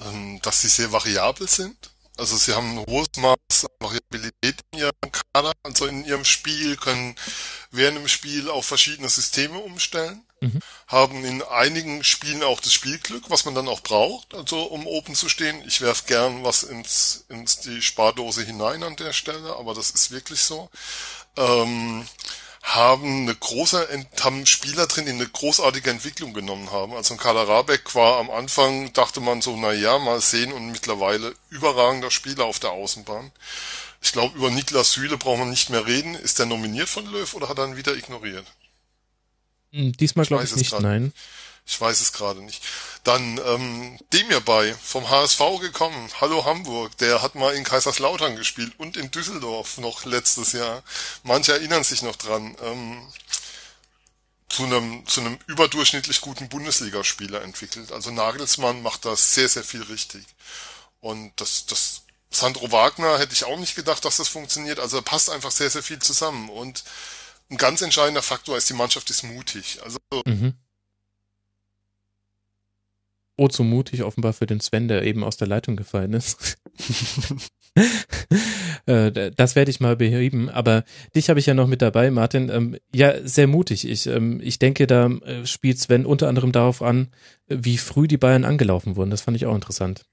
ähm, dass sie sehr variabel sind. Also sie haben ein hohes Maß Variabilität in ihrem Kader, also in ihrem Spiel, können während dem Spiel auf verschiedene Systeme umstellen, mhm. haben in einigen Spielen auch das Spielglück, was man dann auch braucht, also um oben zu stehen. Ich werf gern was ins, ins die Spardose hinein an der Stelle, aber das ist wirklich so. Ähm, haben eine große, haben Spieler drin, die eine großartige Entwicklung genommen haben. Also ein Kader Rabeck war am Anfang, dachte man so, na ja, mal sehen und mittlerweile überragender Spieler auf der Außenbahn. Ich glaube, über Niklas Süle braucht man nicht mehr reden. Ist der nominiert von Löw oder hat er ihn wieder ignoriert? Hm, diesmal glaube ich, ich nicht, nein. Ich weiß es gerade nicht. Dann ähm, dem hierbei vom HSV gekommen. Hallo Hamburg. Der hat mal in Kaiserslautern gespielt und in Düsseldorf noch letztes Jahr. Manche erinnern sich noch dran. Ähm, zu einem, zu einem überdurchschnittlich guten Bundesligaspieler entwickelt. Also Nagelsmann macht da sehr, sehr viel richtig. Und das, das Sandro Wagner hätte ich auch nicht gedacht, dass das funktioniert. Also passt einfach sehr, sehr viel zusammen. Und ein ganz entscheidender Faktor ist, die Mannschaft ist mutig. Also mhm. Oh, zu mutig offenbar für den Sven, der eben aus der Leitung gefallen ist. [LAUGHS] Äh, das werde ich mal beheben. Aber dich habe ich ja noch mit dabei, Martin. Ähm, ja, sehr mutig. Ich, ähm, ich denke, da äh, spielt Sven unter anderem darauf an, wie früh die Bayern angelaufen wurden. Das fand ich auch interessant.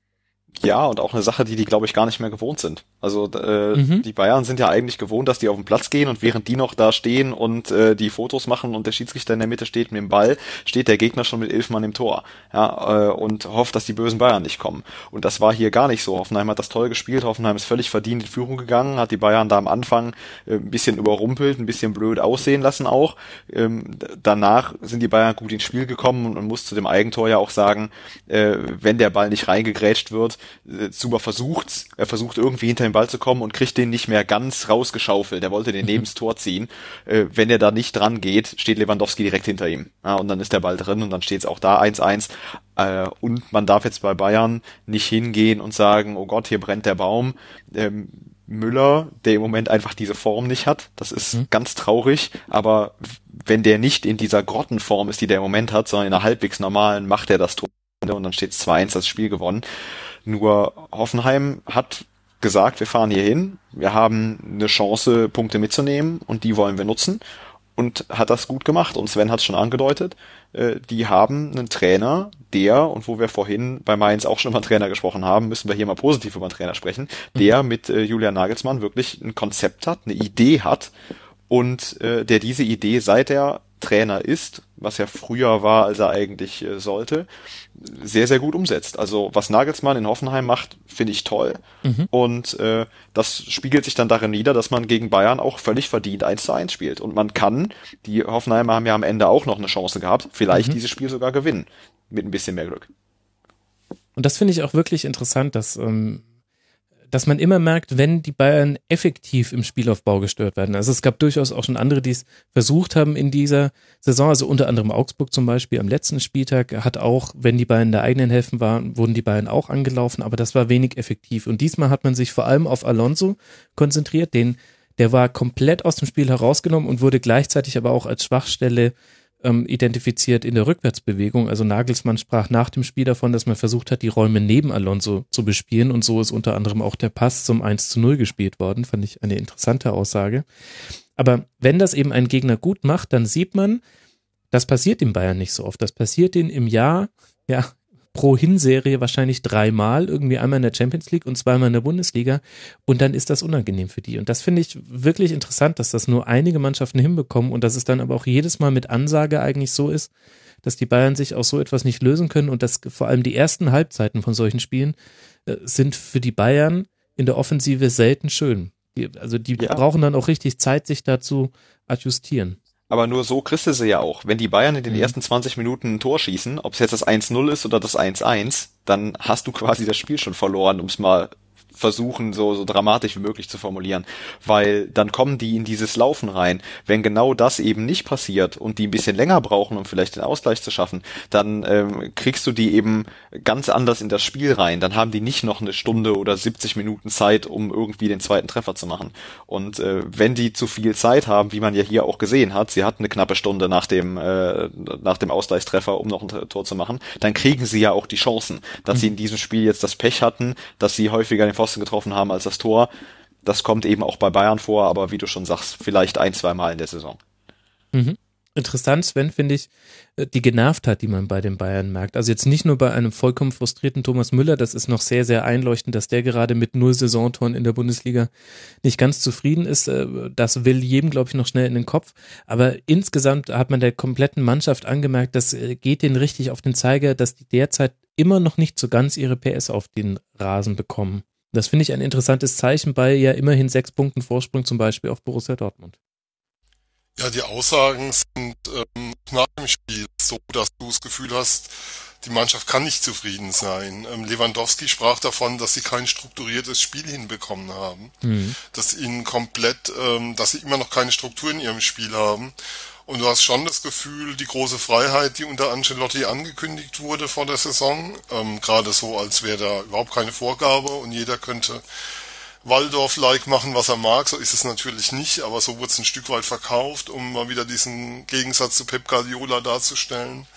Ja, und auch eine Sache, die die, glaube ich, gar nicht mehr gewohnt sind. Also äh, mhm. die Bayern sind ja eigentlich gewohnt, dass die auf den Platz gehen und während die noch da stehen und äh, die Fotos machen und der Schiedsrichter in der Mitte steht mit dem Ball, steht der Gegner schon mit elf Mann im Tor ja, äh, und hofft, dass die bösen Bayern nicht kommen. Und das war hier gar nicht so. Hoffenheim hat das toll gespielt, Hoffenheim ist völlig verdient in Führung gegangen, hat die Bayern da am Anfang äh, ein bisschen überrumpelt, ein bisschen blöd aussehen lassen auch. Ähm, danach sind die Bayern gut ins Spiel gekommen und man muss zu dem Eigentor ja auch sagen, äh, wenn der Ball nicht reingegrätscht wird, äh, Zuber versucht's, er versucht irgendwie hinter den Ball zu kommen und kriegt den nicht mehr ganz rausgeschaufelt. Er wollte den [LAUGHS] neben das Tor ziehen. Äh, wenn er da nicht dran geht, steht Lewandowski direkt hinter ihm. Ja, und dann ist der Ball drin und dann steht's auch da 1-1. Äh, und man darf jetzt bei Bayern nicht hingehen und sagen, oh Gott, hier brennt der Baum. Ähm, Müller, der im Moment einfach diese Form nicht hat. Das ist mhm. ganz traurig, aber wenn der nicht in dieser Grottenform ist, die der im Moment hat, sondern in einer halbwegs normalen, macht er das Tor und dann steht es 2-1 das Spiel gewonnen. Nur Hoffenheim hat gesagt, wir fahren hier hin, wir haben eine Chance, Punkte mitzunehmen und die wollen wir nutzen und hat das gut gemacht. Und Sven hat es schon angedeutet, äh, die haben einen Trainer, der, und wo wir vorhin bei Mainz auch schon über einen Trainer gesprochen haben, müssen wir hier mal positiv über einen Trainer sprechen, der mhm. mit äh, Julian Nagelsmann wirklich ein Konzept hat, eine Idee hat und äh, der diese Idee, seit er Trainer ist, was ja früher war, als er eigentlich äh, sollte, sehr, sehr gut umsetzt. Also was Nagelsmann in Hoffenheim macht, finde ich toll. Mhm. Und äh, das spiegelt sich dann darin nieder, dass man gegen Bayern auch völlig verdient 1 zu 1 spielt. Und man kann, die Hoffenheimer haben ja am Ende auch noch eine Chance gehabt, vielleicht mhm. dieses Spiel sogar gewinnen. Mit ein bisschen mehr Glück. Und das finde ich auch wirklich interessant, dass ähm, dass man immer merkt, wenn die Bayern effektiv im Spielaufbau gestört werden. Also es gab durchaus auch schon andere, die es versucht haben in dieser Saison, also unter anderem Augsburg zum Beispiel am letzten Spieltag hat auch, wenn die Bayern in der eigenen Hälfte waren, wurden die Bayern auch angelaufen, aber das war wenig effektiv. Und diesmal hat man sich vor allem auf Alonso konzentriert, den der war komplett aus dem Spiel herausgenommen und wurde gleichzeitig aber auch als Schwachstelle ähm, identifiziert in der Rückwärtsbewegung. Also Nagelsmann sprach nach dem Spiel davon, dass man versucht hat, die Räume neben Alonso zu bespielen und so ist unter anderem auch der Pass zum 1 zu 0 gespielt worden. Fand ich eine interessante Aussage. Aber wenn das eben ein Gegner gut macht, dann sieht man, das passiert in Bayern nicht so oft. Das passiert ihnen im Jahr, ja, pro Hinserie wahrscheinlich dreimal, irgendwie einmal in der Champions League und zweimal in der Bundesliga. Und dann ist das unangenehm für die. Und das finde ich wirklich interessant, dass das nur einige Mannschaften hinbekommen und dass es dann aber auch jedes Mal mit Ansage eigentlich so ist, dass die Bayern sich aus so etwas nicht lösen können und dass vor allem die ersten Halbzeiten von solchen Spielen äh, sind für die Bayern in der Offensive selten schön. Die, also die ja. brauchen dann auch richtig Zeit, sich dazu adjustieren. Aber nur so kriegst du sie ja auch. Wenn die Bayern in den mhm. ersten 20 Minuten ein Tor schießen, ob es jetzt das 1-0 ist oder das 1-1, dann hast du quasi das Spiel schon verloren, um es mal versuchen, so, so dramatisch wie möglich zu formulieren, weil dann kommen die in dieses Laufen rein. Wenn genau das eben nicht passiert und die ein bisschen länger brauchen, um vielleicht den Ausgleich zu schaffen, dann ähm, kriegst du die eben ganz anders in das Spiel rein. Dann haben die nicht noch eine Stunde oder 70 Minuten Zeit, um irgendwie den zweiten Treffer zu machen. Und äh, wenn die zu viel Zeit haben, wie man ja hier auch gesehen hat, sie hatten eine knappe Stunde nach dem äh, nach dem Ausgleichstreffer, um noch ein Tor zu machen, dann kriegen sie ja auch die Chancen, dass mhm. sie in diesem Spiel jetzt das Pech hatten, dass sie häufiger den Pfosten getroffen haben als das Tor. Das kommt eben auch bei Bayern vor, aber wie du schon sagst, vielleicht ein, zwei Mal in der Saison. Mhm. Interessant, Sven, finde ich, äh, die Genervtheit, die man bei den Bayern merkt. Also jetzt nicht nur bei einem vollkommen frustrierten Thomas Müller, das ist noch sehr, sehr einleuchtend, dass der gerade mit null Saisontoren in der Bundesliga nicht ganz zufrieden ist. Äh, das will jedem, glaube ich, noch schnell in den Kopf. Aber insgesamt hat man der kompletten Mannschaft angemerkt, das äh, geht denen richtig auf den Zeiger, dass die derzeit immer noch nicht so ganz ihre PS auf den Rasen bekommen. Das finde ich ein interessantes Zeichen bei ja immerhin sechs Punkten Vorsprung zum Beispiel auf Borussia Dortmund. Ja, die Aussagen sind ähm, nach dem Spiel so, dass du das Gefühl hast, die Mannschaft kann nicht zufrieden sein. Ähm, Lewandowski sprach davon, dass sie kein strukturiertes Spiel hinbekommen haben, mhm. dass ihnen komplett, ähm, dass sie immer noch keine Struktur in ihrem Spiel haben. Und du hast schon das Gefühl, die große Freiheit, die unter Ancelotti angekündigt wurde vor der Saison, ähm, gerade so, als wäre da überhaupt keine Vorgabe und jeder könnte Waldorf-like machen, was er mag. So ist es natürlich nicht, aber so wurde es ein Stück weit verkauft, um mal wieder diesen Gegensatz zu Pep Guardiola darzustellen.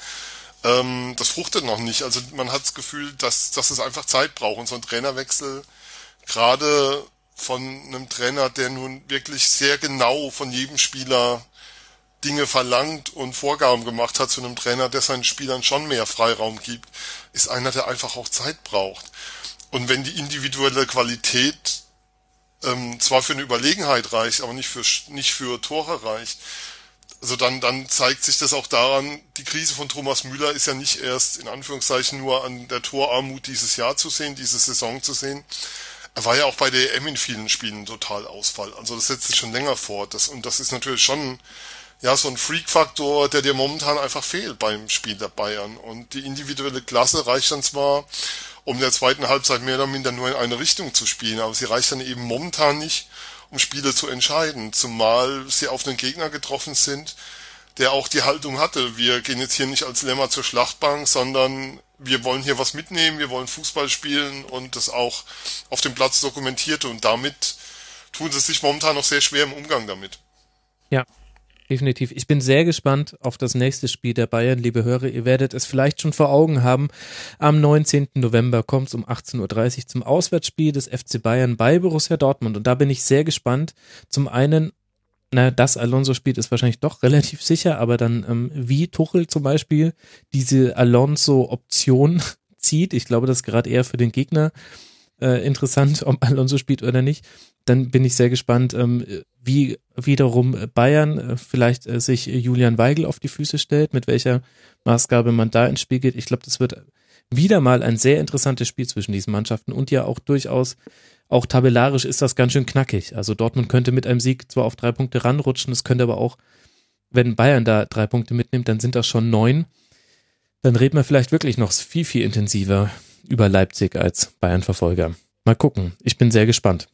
Ähm, das fruchtet noch nicht. Also man hat das Gefühl, dass, dass es einfach Zeit braucht. Und so ein Trainerwechsel, gerade von einem Trainer, der nun wirklich sehr genau von jedem Spieler Dinge verlangt und Vorgaben gemacht hat zu einem Trainer, der seinen Spielern schon mehr Freiraum gibt, ist einer, der einfach auch Zeit braucht. Und wenn die individuelle Qualität ähm, zwar für eine Überlegenheit reicht, aber nicht für, nicht für Tore reicht. Also dann, dann zeigt sich das auch daran, die Krise von Thomas Müller ist ja nicht erst in Anführungszeichen nur an der Torarmut dieses Jahr zu sehen, diese Saison zu sehen. Er war ja auch bei der EM in vielen Spielen total Ausfall. Also das setzt sich schon länger fort. Das, und das ist natürlich schon ja so ein Freak-Faktor, der dir momentan einfach fehlt beim Spiel der Bayern. Und die individuelle Klasse reicht dann zwar um in der zweiten Halbzeit mehr oder minder nur in eine Richtung zu spielen. Aber sie reicht dann eben momentan nicht, um Spiele zu entscheiden. Zumal sie auf einen Gegner getroffen sind, der auch die Haltung hatte. Wir gehen jetzt hier nicht als Lämmer zur Schlachtbank, sondern wir wollen hier was mitnehmen, wir wollen Fußball spielen und das auch auf dem Platz dokumentierte. Und damit tun sie sich momentan noch sehr schwer im Umgang damit. Ja, definitiv. Ich bin sehr gespannt auf das nächste Spiel der Bayern, liebe Hörer. Ihr werdet es vielleicht schon vor Augen haben. Am 19. November kommt es um 18.30 Uhr zum Auswärtsspiel des FC Bayern bei Borussia Dortmund. Und da bin ich sehr gespannt. Zum einen, na, dass Alonso spielt, ist wahrscheinlich doch relativ sicher, aber dann ähm, wie Tuchel zum Beispiel diese Alonso-Option [LAUGHS] zieht. Ich glaube, das ist gerade eher für den Gegner äh, interessant, ob Alonso spielt oder nicht. Dann bin ich sehr gespannt, ähm, wie wiederum Bayern äh, vielleicht äh, sich Julian Weigel auf die Füße stellt, mit welcher Maßgabe man da ins Spiel geht. Ich glaube, das wird wieder mal ein sehr interessantes Spiel zwischen diesen Mannschaften und ja auch durchaus, auch tabellarisch ist das ganz schön knackig. Also Dortmund könnte mit einem Sieg zwar auf drei Punkte ranrutschen, es könnte aber auch, wenn Bayern da drei Punkte mitnimmt, dann sind das schon neun. Dann reden wir vielleicht wirklich noch viel, viel intensiver über Leipzig als Bayern-Verfolger. Mal gucken. Ich bin sehr gespannt.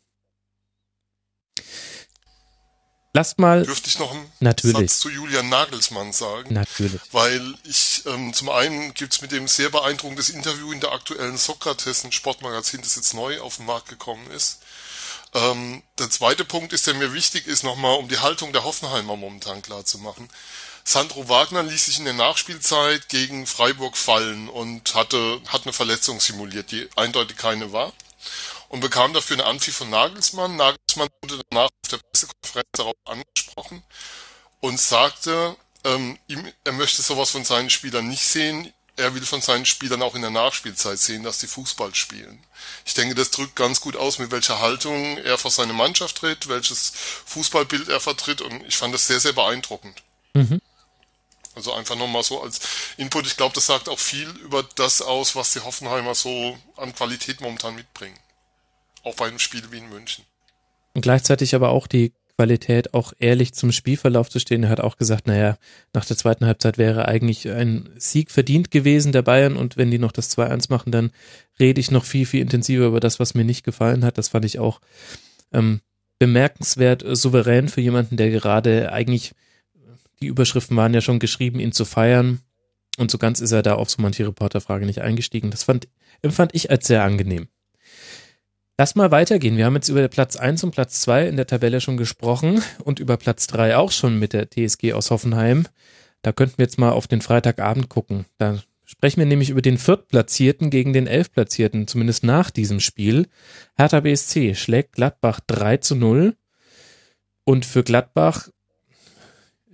Lasst mal. Dürfte ich noch einen natürlich. Satz zu Julian Nagelsmann sagen? Natürlich. Weil ich, ähm, zum einen gibt's mit dem sehr beeindruckendes Interview in der aktuellen Sokrates, ein Sportmagazin, das jetzt neu auf den Markt gekommen ist. Ähm, der zweite Punkt ist, der mir wichtig ist, nochmal um die Haltung der Hoffenheimer momentan klar zu machen. Sandro Wagner ließ sich in der Nachspielzeit gegen Freiburg fallen und hatte, hat eine Verletzung simuliert, die eindeutig keine war und bekam dafür eine Anpfiff von Nagelsmann. Nagelsmann wurde danach auf der Pressekonferenz darauf angesprochen und sagte, ähm, ihm, er möchte sowas von seinen Spielern nicht sehen. Er will von seinen Spielern auch in der Nachspielzeit sehen, dass die Fußball spielen. Ich denke, das drückt ganz gut aus, mit welcher Haltung er vor seine Mannschaft tritt, welches Fußballbild er vertritt und ich fand das sehr, sehr beeindruckend. Mhm. Also einfach nochmal so als Input. Ich glaube, das sagt auch viel über das aus, was die Hoffenheimer so an Qualität momentan mitbringen bei einem Spiel wie in München. Und gleichzeitig aber auch die Qualität, auch ehrlich zum Spielverlauf zu stehen. Er hat auch gesagt, naja, nach der zweiten Halbzeit wäre eigentlich ein Sieg verdient gewesen der Bayern und wenn die noch das 2-1 machen, dann rede ich noch viel, viel intensiver über das, was mir nicht gefallen hat. Das fand ich auch ähm, bemerkenswert äh, souverän für jemanden, der gerade eigentlich, die Überschriften waren ja schon geschrieben, ihn zu feiern. Und so ganz ist er da auf so manche Reporterfrage nicht eingestiegen. Das fand, empfand ich als sehr angenehm. Lass mal weitergehen. Wir haben jetzt über Platz 1 und Platz 2 in der Tabelle schon gesprochen und über Platz 3 auch schon mit der TSG aus Hoffenheim. Da könnten wir jetzt mal auf den Freitagabend gucken. Da Sprechen wir nämlich über den Viertplatzierten gegen den Elfplatzierten, zumindest nach diesem Spiel. Hertha BSC schlägt Gladbach 3 zu 0. Und für Gladbach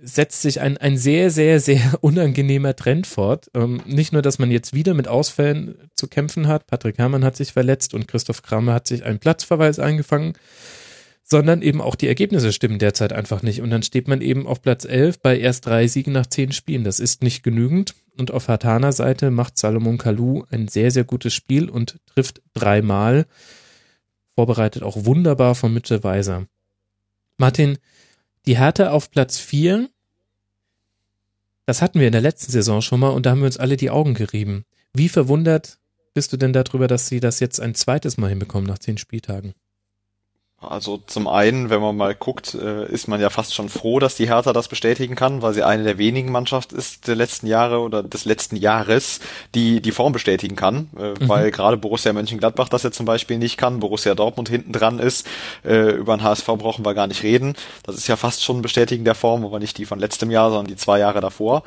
setzt sich ein, ein sehr, sehr, sehr [LAUGHS] unangenehmer Trend fort. Ähm, nicht nur, dass man jetzt wieder mit Ausfällen zu kämpfen hat, Patrick Herrmann hat sich verletzt und Christoph Kramer hat sich einen Platzverweis eingefangen, sondern eben auch die Ergebnisse stimmen derzeit einfach nicht. Und dann steht man eben auf Platz 11 bei erst drei Siegen nach zehn Spielen. Das ist nicht genügend. Und auf Hatana Seite macht Salomon Kalou ein sehr, sehr gutes Spiel und trifft dreimal. Vorbereitet auch wunderbar von Mitchell Weiser. Martin, die Härte auf Platz 4, das hatten wir in der letzten Saison schon mal und da haben wir uns alle die Augen gerieben. Wie verwundert bist du denn darüber, dass sie das jetzt ein zweites Mal hinbekommen nach zehn Spieltagen? Also zum einen, wenn man mal guckt, äh, ist man ja fast schon froh, dass die Hertha das bestätigen kann, weil sie eine der wenigen Mannschaften ist der letzten Jahre oder des letzten Jahres, die die Form bestätigen kann, äh, mhm. weil gerade Borussia Mönchengladbach das ja zum Beispiel nicht kann, Borussia Dortmund hinten dran ist, äh, über den HSV brauchen wir gar nicht reden. Das ist ja fast schon ein Bestätigen der Form, aber nicht die von letztem Jahr, sondern die zwei Jahre davor.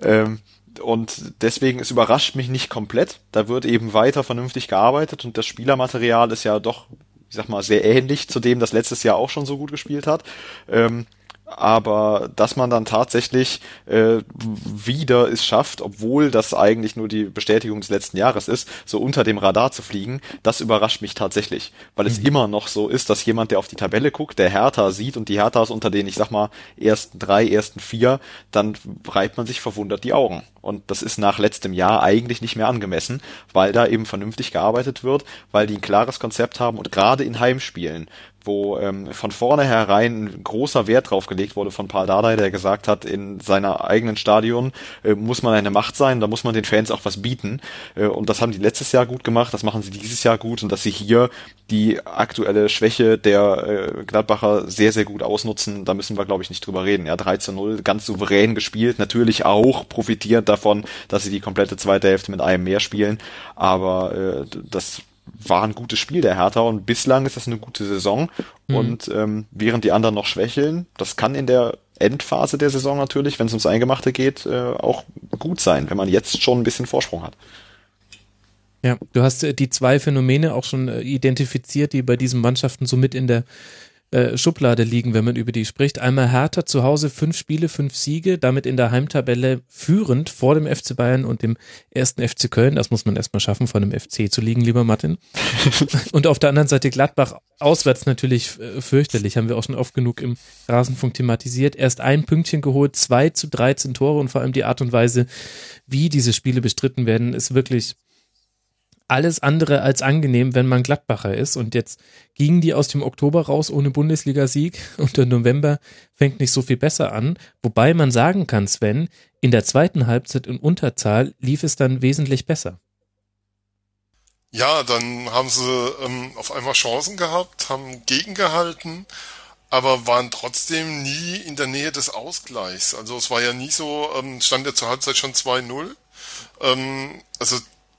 Ähm, und deswegen, es überrascht mich nicht komplett. Da wird eben weiter vernünftig gearbeitet und das Spielermaterial ist ja doch ich sag mal, sehr ähnlich zu dem, das letztes Jahr auch schon so gut gespielt hat. Ähm, aber dass man dann tatsächlich äh, wieder es schafft, obwohl das eigentlich nur die Bestätigung des letzten Jahres ist, so unter dem Radar zu fliegen, das überrascht mich tatsächlich, weil es mhm. immer noch so ist, dass jemand, der auf die Tabelle guckt, der Hertha sieht und die Hertha ist unter den, ich sag mal, ersten drei, ersten vier, dann reibt man sich verwundert die Augen. Und das ist nach letztem Jahr eigentlich nicht mehr angemessen, weil da eben vernünftig gearbeitet wird, weil die ein klares Konzept haben und gerade in Heimspielen, wo ähm, von vornherein ein großer Wert drauf gelegt wurde von Paul Dardai, der gesagt hat, in seiner eigenen Stadion äh, muss man eine Macht sein, da muss man den Fans auch was bieten. Äh, und das haben die letztes Jahr gut gemacht, das machen sie dieses Jahr gut und dass sie hier die aktuelle Schwäche der äh, Gladbacher sehr, sehr gut ausnutzen, da müssen wir, glaube ich, nicht drüber reden. Ja, 3 zu 0, ganz souverän gespielt, natürlich auch profitiert davon, dass sie die komplette zweite Hälfte mit einem mehr spielen, aber äh, das war ein gutes Spiel der Hertha und bislang ist das eine gute Saison. Mhm. Und ähm, während die anderen noch schwächeln, das kann in der Endphase der Saison natürlich, wenn es ums Eingemachte geht, äh, auch gut sein, wenn man jetzt schon ein bisschen Vorsprung hat. Ja, du hast äh, die zwei Phänomene auch schon äh, identifiziert, die bei diesen Mannschaften so mit in der äh, Schublade liegen, wenn man über die spricht. Einmal Hertha zu Hause fünf Spiele, fünf Siege, damit in der Heimtabelle führend vor dem FC Bayern und dem ersten FC Köln. Das muss man erstmal schaffen, vor dem FC zu liegen, lieber Martin. [LAUGHS] und auf der anderen Seite Gladbach auswärts natürlich äh, fürchterlich, haben wir auch schon oft genug im Rasenfunk thematisiert. Erst ein Pünktchen geholt, zwei zu 13 Tore und vor allem die Art und Weise, wie diese Spiele bestritten werden, ist wirklich alles andere als angenehm, wenn man Gladbacher ist. Und jetzt gingen die aus dem Oktober raus ohne Bundesligasieg [LAUGHS] und der November fängt nicht so viel besser an. Wobei man sagen kann, Sven, in der zweiten Halbzeit in Unterzahl lief es dann wesentlich besser. Ja, dann haben sie ähm, auf einmal Chancen gehabt, haben gegengehalten, aber waren trotzdem nie in der Nähe des Ausgleichs. Also es war ja nie so, ähm, stand ja zur Halbzeit schon 2-0. Ähm, also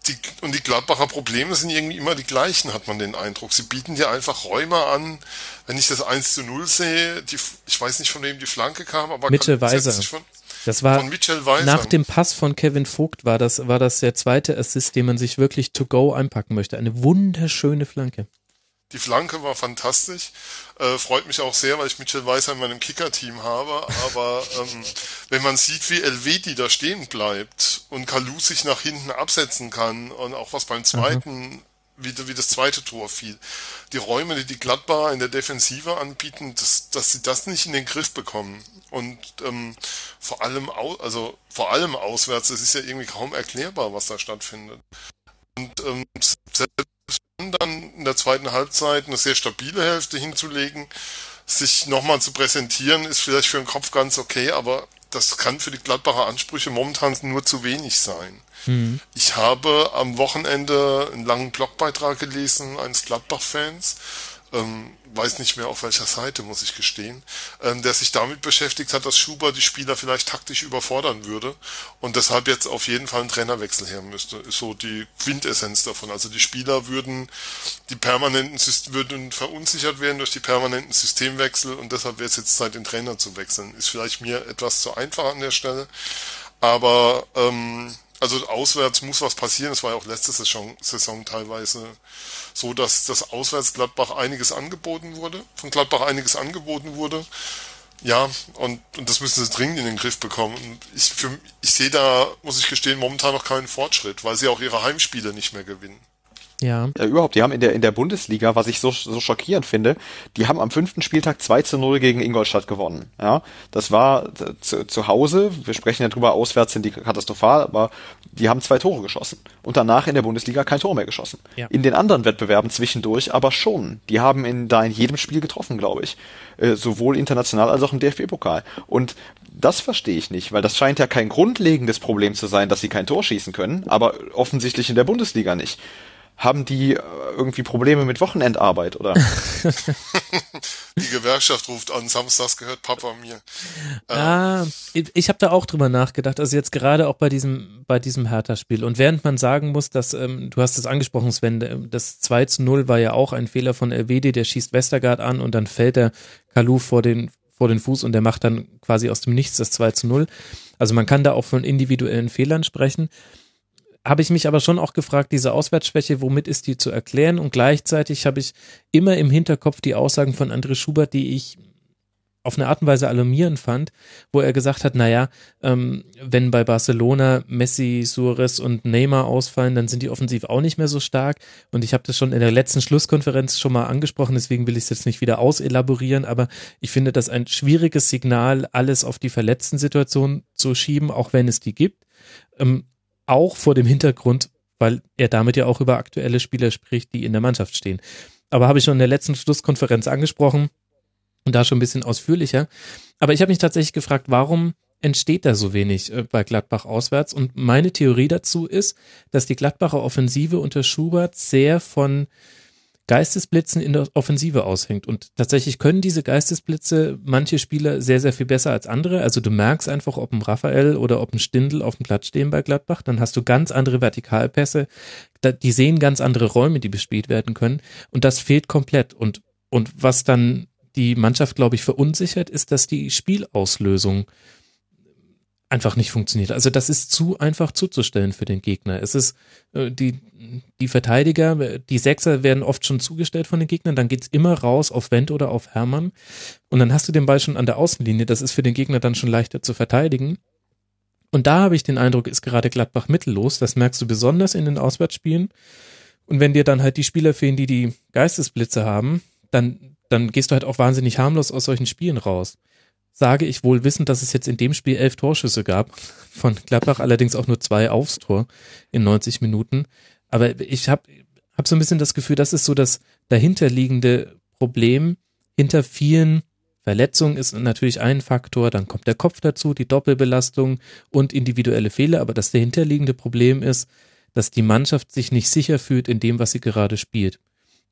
die, und die Gladbacher Probleme sind irgendwie immer die gleichen, hat man den Eindruck. Sie bieten dir einfach Räume an. Wenn ich das 1 zu 0 sehe, die, ich weiß nicht, von wem die Flanke kam, aber Mitchell Weiser. Von, das war nach dem Pass von Kevin Vogt war das, war das der zweite Assist, den man sich wirklich to go einpacken möchte. Eine wunderschöne Flanke. Die Flanke war fantastisch. Äh, freut mich auch sehr, weil ich Mitchell Weiser in meinem Kicker-Team habe. Aber ähm, wenn man sieht, wie Elvedi da stehen bleibt und Kalu sich nach hinten absetzen kann und auch was beim zweiten, mhm. wie, wie das zweite Tor fiel, die Räume, die die Gladbacher in der Defensive anbieten, dass, dass sie das nicht in den Griff bekommen. Und ähm, vor allem, au also vor allem auswärts, es ist ja irgendwie kaum erklärbar, was da stattfindet. Und ähm, selbst dann in der zweiten Halbzeit eine sehr stabile Hälfte hinzulegen, sich nochmal zu präsentieren, ist vielleicht für den Kopf ganz okay, aber das kann für die Gladbacher Ansprüche momentan nur zu wenig sein. Mhm. Ich habe am Wochenende einen langen Blogbeitrag gelesen eines Gladbach-Fans, ähm, weiß nicht mehr auf welcher Seite, muss ich gestehen, ähm, der sich damit beschäftigt hat, dass Schuber die Spieler vielleicht taktisch überfordern würde und deshalb jetzt auf jeden Fall ein Trainerwechsel her müsste. Ist so die Quintessenz davon. Also die Spieler würden die permanenten würden verunsichert werden durch die permanenten Systemwechsel und deshalb wäre es jetzt Zeit, den Trainer zu wechseln. Ist vielleicht mir etwas zu einfach an der Stelle, aber ähm, Also auswärts muss was passieren. Es war ja auch letzte Saison, Saison teilweise so, dass das auswärts Gladbach einiges angeboten wurde, von Gladbach einiges angeboten wurde. Ja, und, und das müssen sie dringend in den Griff bekommen. Und ich, für, ich sehe da, muss ich gestehen, momentan noch keinen Fortschritt, weil sie auch ihre Heimspiele nicht mehr gewinnen. Ja. ja, überhaupt. Die haben in der, in der Bundesliga, was ich so, so schockierend finde, die haben am fünften Spieltag 2 zu 0 gegen Ingolstadt gewonnen. Ja, das war zu, zu Hause. Wir sprechen ja drüber, auswärts sind die katastrophal, aber die haben zwei Tore geschossen. Und danach in der Bundesliga kein Tor mehr geschossen. Ja. In den anderen Wettbewerben zwischendurch aber schon. Die haben in, da in jedem Spiel getroffen, glaube ich. Äh, sowohl international als auch im DFB-Pokal. Und das verstehe ich nicht, weil das scheint ja kein grundlegendes Problem zu sein, dass sie kein Tor schießen können, aber offensichtlich in der Bundesliga nicht haben die äh, irgendwie Probleme mit Wochenendarbeit, oder? [LAUGHS] die Gewerkschaft ruft an, samstags gehört Papa mir. Ah, ich, ich habe da auch drüber nachgedacht, also jetzt gerade auch bei diesem, bei diesem Hertha-Spiel. Und während man sagen muss, dass, ähm, du hast es angesprochen, Sven, äh, das 2 zu 0 war ja auch ein Fehler von Elvedi, der schießt Westergaard an und dann fällt der Kalu vor den, vor den Fuß und der macht dann quasi aus dem Nichts das 2 zu 0. Also man kann da auch von individuellen Fehlern sprechen habe ich mich aber schon auch gefragt, diese Auswärtsschwäche, womit ist die zu erklären? Und gleichzeitig habe ich immer im Hinterkopf die Aussagen von André Schubert, die ich auf eine Art und Weise alarmierend fand, wo er gesagt hat, naja, ähm, wenn bei Barcelona Messi, Suarez und Neymar ausfallen, dann sind die offensiv auch nicht mehr so stark. Und ich habe das schon in der letzten Schlusskonferenz schon mal angesprochen, deswegen will ich es jetzt nicht wieder auselaborieren, aber ich finde das ein schwieriges Signal, alles auf die verletzten Situation zu schieben, auch wenn es die gibt. Ähm, auch vor dem Hintergrund, weil er damit ja auch über aktuelle Spieler spricht, die in der Mannschaft stehen. Aber habe ich schon in der letzten Schlusskonferenz angesprochen und da schon ein bisschen ausführlicher. Aber ich habe mich tatsächlich gefragt, warum entsteht da so wenig äh, bei Gladbach auswärts? Und meine Theorie dazu ist, dass die Gladbacher Offensive unter Schubert sehr von Geistesblitzen in der Offensive aushängt. Und tatsächlich können diese Geistesblitze manche Spieler sehr, sehr viel besser als andere. Also du merkst einfach, ob ein Raphael oder ob ein Stindel auf dem Platz stehen bei Gladbach, dann hast du ganz andere Vertikalpässe. Die sehen ganz andere Räume, die bespielt werden können. Und das fehlt komplett. Und, und was dann die Mannschaft, glaube ich, verunsichert, ist, dass die Spielauslösung einfach nicht funktioniert. Also das ist zu einfach zuzustellen für den Gegner. Es ist äh, die die Verteidiger, die Sechser werden oft schon zugestellt von den Gegnern, dann geht's immer raus auf Wendt oder auf Hermann und dann hast du den Ball schon an der Außenlinie. Das ist für den Gegner dann schon leichter zu verteidigen. Und da habe ich den Eindruck, ist gerade Gladbach mittellos. Das merkst du besonders in den Auswärtsspielen. Und wenn dir dann halt die Spieler fehlen, die die Geistesblitze haben, dann, dann gehst du halt auch wahnsinnig harmlos aus solchen Spielen raus sage ich wohl wissend, dass es jetzt in dem Spiel elf Torschüsse gab. Von Gladbach allerdings auch nur zwei aufs Tor in 90 Minuten. Aber ich habe hab so ein bisschen das Gefühl, das ist so das dahinterliegende Problem. Hinter vielen Verletzungen ist natürlich ein Faktor, dann kommt der Kopf dazu, die Doppelbelastung und individuelle Fehler. Aber das dahinterliegende Problem ist, dass die Mannschaft sich nicht sicher fühlt in dem, was sie gerade spielt.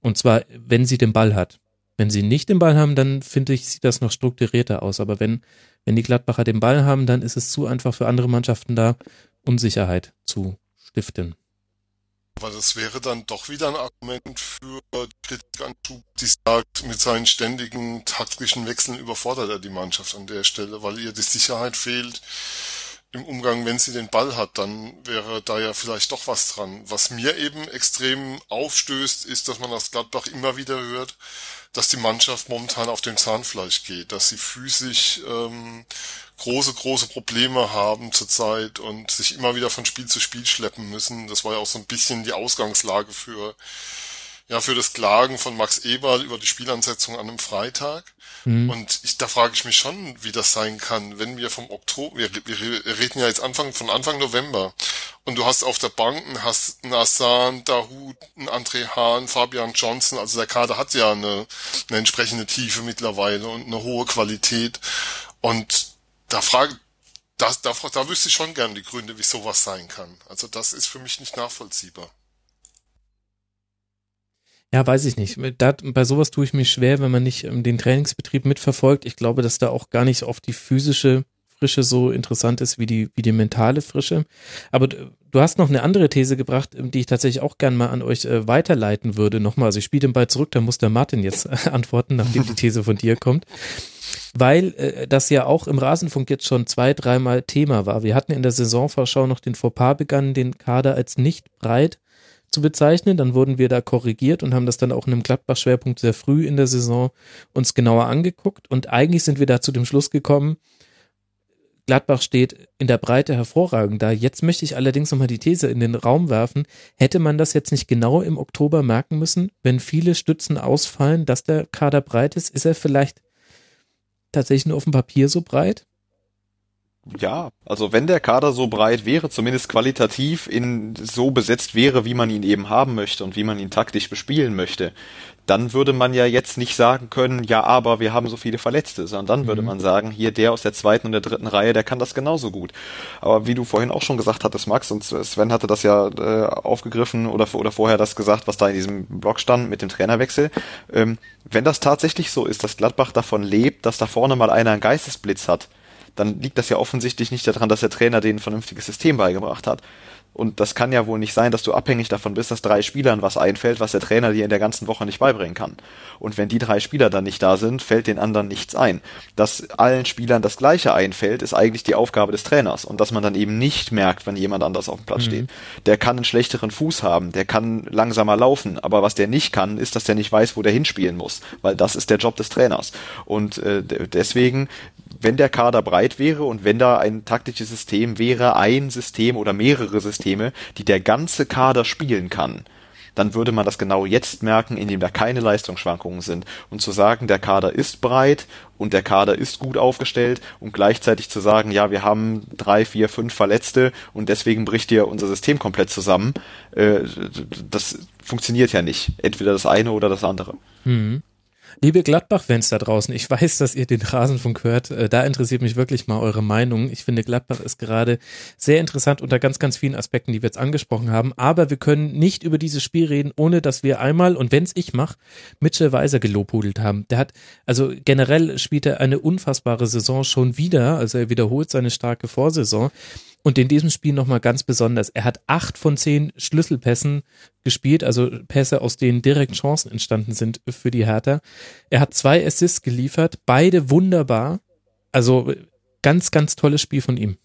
Und zwar, wenn sie den Ball hat. Wenn sie nicht den Ball haben, dann finde ich, sieht das noch strukturierter aus. Aber wenn, wenn die Gladbacher den Ball haben, dann ist es zu einfach für andere Mannschaften da, Unsicherheit zu stiften. Aber das wäre dann doch wieder ein Argument für Kritik an Schub, die sagt, mit seinen ständigen taktischen Wechseln überfordert er die Mannschaft an der Stelle, weil ihr die Sicherheit fehlt im Umgang, wenn sie den Ball hat, dann wäre da ja vielleicht doch was dran. Was mir eben extrem aufstößt, ist, dass man aus Gladbach immer wieder hört, dass die Mannschaft momentan auf dem Zahnfleisch geht, dass sie physisch ähm, große, große Probleme haben zurzeit und sich immer wieder von Spiel zu Spiel schleppen müssen. Das war ja auch so ein bisschen die Ausgangslage für ja für das Klagen von Max Eberl über die Spielansetzung an einem Freitag. Mhm. Und ich, da frage ich mich schon, wie das sein kann, wenn wir vom Oktober, wir, wir reden ja jetzt Anfang von Anfang November und du hast auf der Bank hast Nassan, Dahut, André Hahn, Fabian Johnson, also der Kader hat ja eine, eine entsprechende Tiefe mittlerweile und eine hohe Qualität und da frage das, da, da wüsste ich schon gern die Gründe, wie sowas sein kann. Also das ist für mich nicht nachvollziehbar. Ja, weiß ich nicht. Da, bei sowas tue ich mir schwer, wenn man nicht ähm, den Trainingsbetrieb mitverfolgt. Ich glaube, dass da auch gar nicht auf die physische Frische so interessant ist wie die, wie die mentale Frische. Aber du hast noch eine andere These gebracht, die ich tatsächlich auch gern mal an euch äh, weiterleiten würde. Nochmal, also ich spiele den Ball zurück, da muss der Martin jetzt äh, [LAUGHS] antworten, nachdem die These von dir kommt. Weil äh, das ja auch im Rasenfunk jetzt schon zwei, dreimal Thema war. Wir hatten in der Saisonvorschau noch den Fauxpas begangen, den Kader als nicht breit zu bezeichnen. Dann wurden wir da korrigiert und haben das dann auch in einem Gladbach-Schwerpunkt sehr früh in der Saison uns genauer angeguckt. Und eigentlich sind wir da zu dem Schluss gekommen, Gladbach steht in der Breite hervorragend da. Jetzt möchte ich allerdings nochmal die These in den Raum werfen. Hätte man das jetzt nicht genau im Oktober merken müssen, wenn viele Stützen ausfallen, dass der Kader breit ist? Ist er vielleicht tatsächlich nur auf dem Papier so breit? Ja, also wenn der Kader so breit wäre, zumindest qualitativ in so besetzt wäre, wie man ihn eben haben möchte und wie man ihn taktisch bespielen möchte, dann würde man ja jetzt nicht sagen können, ja, aber wir haben so viele Verletzte, sondern dann würde mhm. man sagen, hier der aus der zweiten und der dritten Reihe, der kann das genauso gut. Aber wie du vorhin auch schon gesagt hattest, Max, und Sven hatte das ja äh, aufgegriffen oder, oder vorher das gesagt, was da in diesem Blog stand mit dem Trainerwechsel, ähm, wenn das tatsächlich so ist, dass Gladbach davon lebt, dass da vorne mal einer einen Geistesblitz hat, dann liegt das ja offensichtlich nicht daran, dass der Trainer denen ein vernünftiges System beigebracht hat. Und das kann ja wohl nicht sein, dass du abhängig davon bist, dass drei Spielern was einfällt, was der Trainer dir in der ganzen Woche nicht beibringen kann. Und wenn die drei Spieler dann nicht da sind, fällt den anderen nichts ein. Dass allen Spielern das Gleiche einfällt, ist eigentlich die Aufgabe des Trainers. Und dass man dann eben nicht merkt, wenn jemand anders auf dem Platz mhm. steht. Der kann einen schlechteren Fuß haben, der kann langsamer laufen. Aber was der nicht kann, ist, dass der nicht weiß, wo der hinspielen muss. Weil das ist der Job des Trainers. Und äh, deswegen wenn der Kader breit wäre und wenn da ein taktisches System wäre, ein System oder mehrere Systeme, die der ganze Kader spielen kann, dann würde man das genau jetzt merken, indem da keine Leistungsschwankungen sind. Und zu sagen, der Kader ist breit und der Kader ist gut aufgestellt und gleichzeitig zu sagen, ja, wir haben drei, vier, fünf Verletzte und deswegen bricht dir unser System komplett zusammen, äh, das funktioniert ja nicht. Entweder das eine oder das andere. Mhm. Liebe Gladbach-Fans da draußen, ich weiß, dass ihr den Rasenfunk hört. Äh, da interessiert mich wirklich mal eure Meinung. Ich finde, Gladbach ist gerade sehr interessant unter ganz, ganz vielen Aspekten, die wir jetzt angesprochen haben. Aber wir können nicht über dieses Spiel reden, ohne dass wir einmal, und wenn es ich mache, Mitchell Weiser gelobhudelt haben. Der hat, also generell spielt er eine unfassbare Saison schon wieder. Also er wiederholt seine starke Vorsaison. Und in diesem Spiel nochmal ganz besonders. Er hat acht von zehn Schlüsselpässen gespielt, also Pässe, aus denen direkt Chancen entstanden sind für die Hertha. Er hat zwei Assists geliefert, beide wunderbar. Also ganz, ganz tolles Spiel von ihm.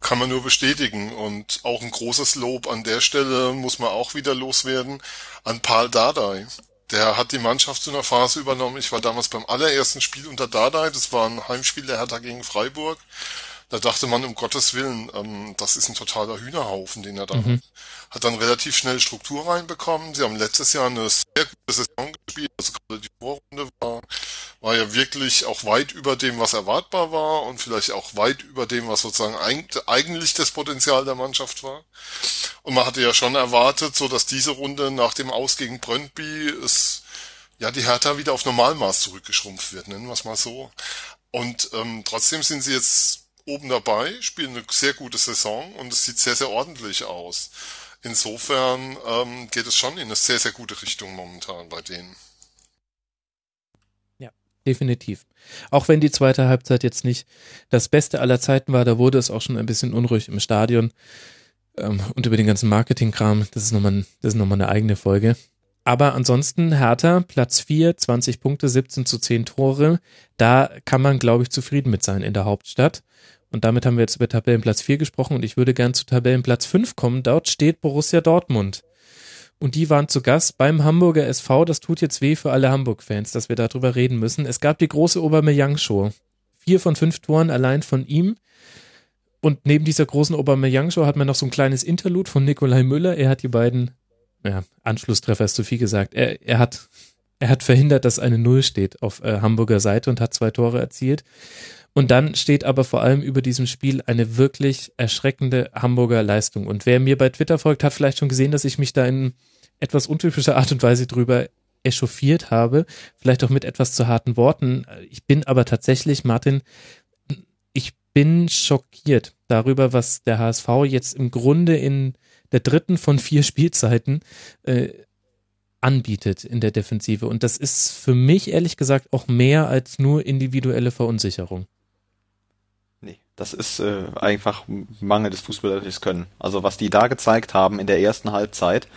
Kann man nur bestätigen und auch ein großes Lob an der Stelle muss man auch wieder loswerden an Paul Dardai. Der hat die Mannschaft zu einer Phase übernommen. Ich war damals beim allerersten Spiel unter Dardai. Das war ein Heimspiel der Hertha gegen Freiburg. Da dachte man, um Gottes Willen, ähm, das ist ein totaler Hühnerhaufen, den er da mhm. hat. Hat dann relativ schnell Struktur reinbekommen. Sie haben letztes Jahr eine sehr gute Saison gespielt. Also gerade die Vorrunde war, war ja wirklich auch weit über dem, was erwartbar war und vielleicht auch weit über dem, was sozusagen eigentlich das Potenzial der Mannschaft war. Und man hatte ja schon erwartet, so dass diese Runde nach dem Aus gegen Brøndby es ja die Hertha wieder auf Normalmaß zurückgeschrumpft wird, nennen wir es mal so. Und ähm, trotzdem sind sie jetzt oben dabei, spielen eine sehr gute Saison und es sieht sehr, sehr ordentlich aus. Insofern ähm, geht es schon in eine sehr, sehr gute Richtung momentan bei denen. Ja, definitiv. Auch wenn die zweite Halbzeit jetzt nicht das Beste aller Zeiten war, da wurde es auch schon ein bisschen unruhig im Stadion. Ähm, und über den ganzen Marketingkram, das ist nochmal, das nochmal eine eigene Folge. Aber ansonsten Hertha, Platz 4, 20 Punkte, 17 zu 10 Tore. Da kann man, glaube ich, zufrieden mit sein in der Hauptstadt. Und damit haben wir jetzt über Tabellenplatz 4 gesprochen und ich würde gern zu Tabellenplatz 5 kommen. Dort steht Borussia Dortmund. Und die waren zu Gast beim Hamburger SV. Das tut jetzt weh für alle Hamburg-Fans, dass wir darüber reden müssen. Es gab die große Aubameyang-Show. Vier von fünf Toren allein von ihm. Und neben dieser großen Aubameyang-Show hat man noch so ein kleines Interlude von Nikolai Müller. Er hat die beiden, ja, Anschlusstreffer ist zu viel gesagt. Er, er hat, er hat verhindert, dass eine Null steht auf äh, Hamburger Seite und hat zwei Tore erzielt. Und dann steht aber vor allem über diesem Spiel eine wirklich erschreckende Hamburger Leistung. Und wer mir bei Twitter folgt, hat vielleicht schon gesehen, dass ich mich da in etwas untypischer Art und Weise drüber echauffiert habe, vielleicht auch mit etwas zu harten Worten. Ich bin aber tatsächlich, Martin, ich bin schockiert darüber, was der HSV jetzt im Grunde in der dritten von vier Spielzeiten äh, anbietet in der Defensive. Und das ist für mich ehrlich gesagt auch mehr als nur individuelle Verunsicherung. Das ist äh, einfach mangelndes fußballerisches Können. Also was die da gezeigt haben in der ersten Halbzeit,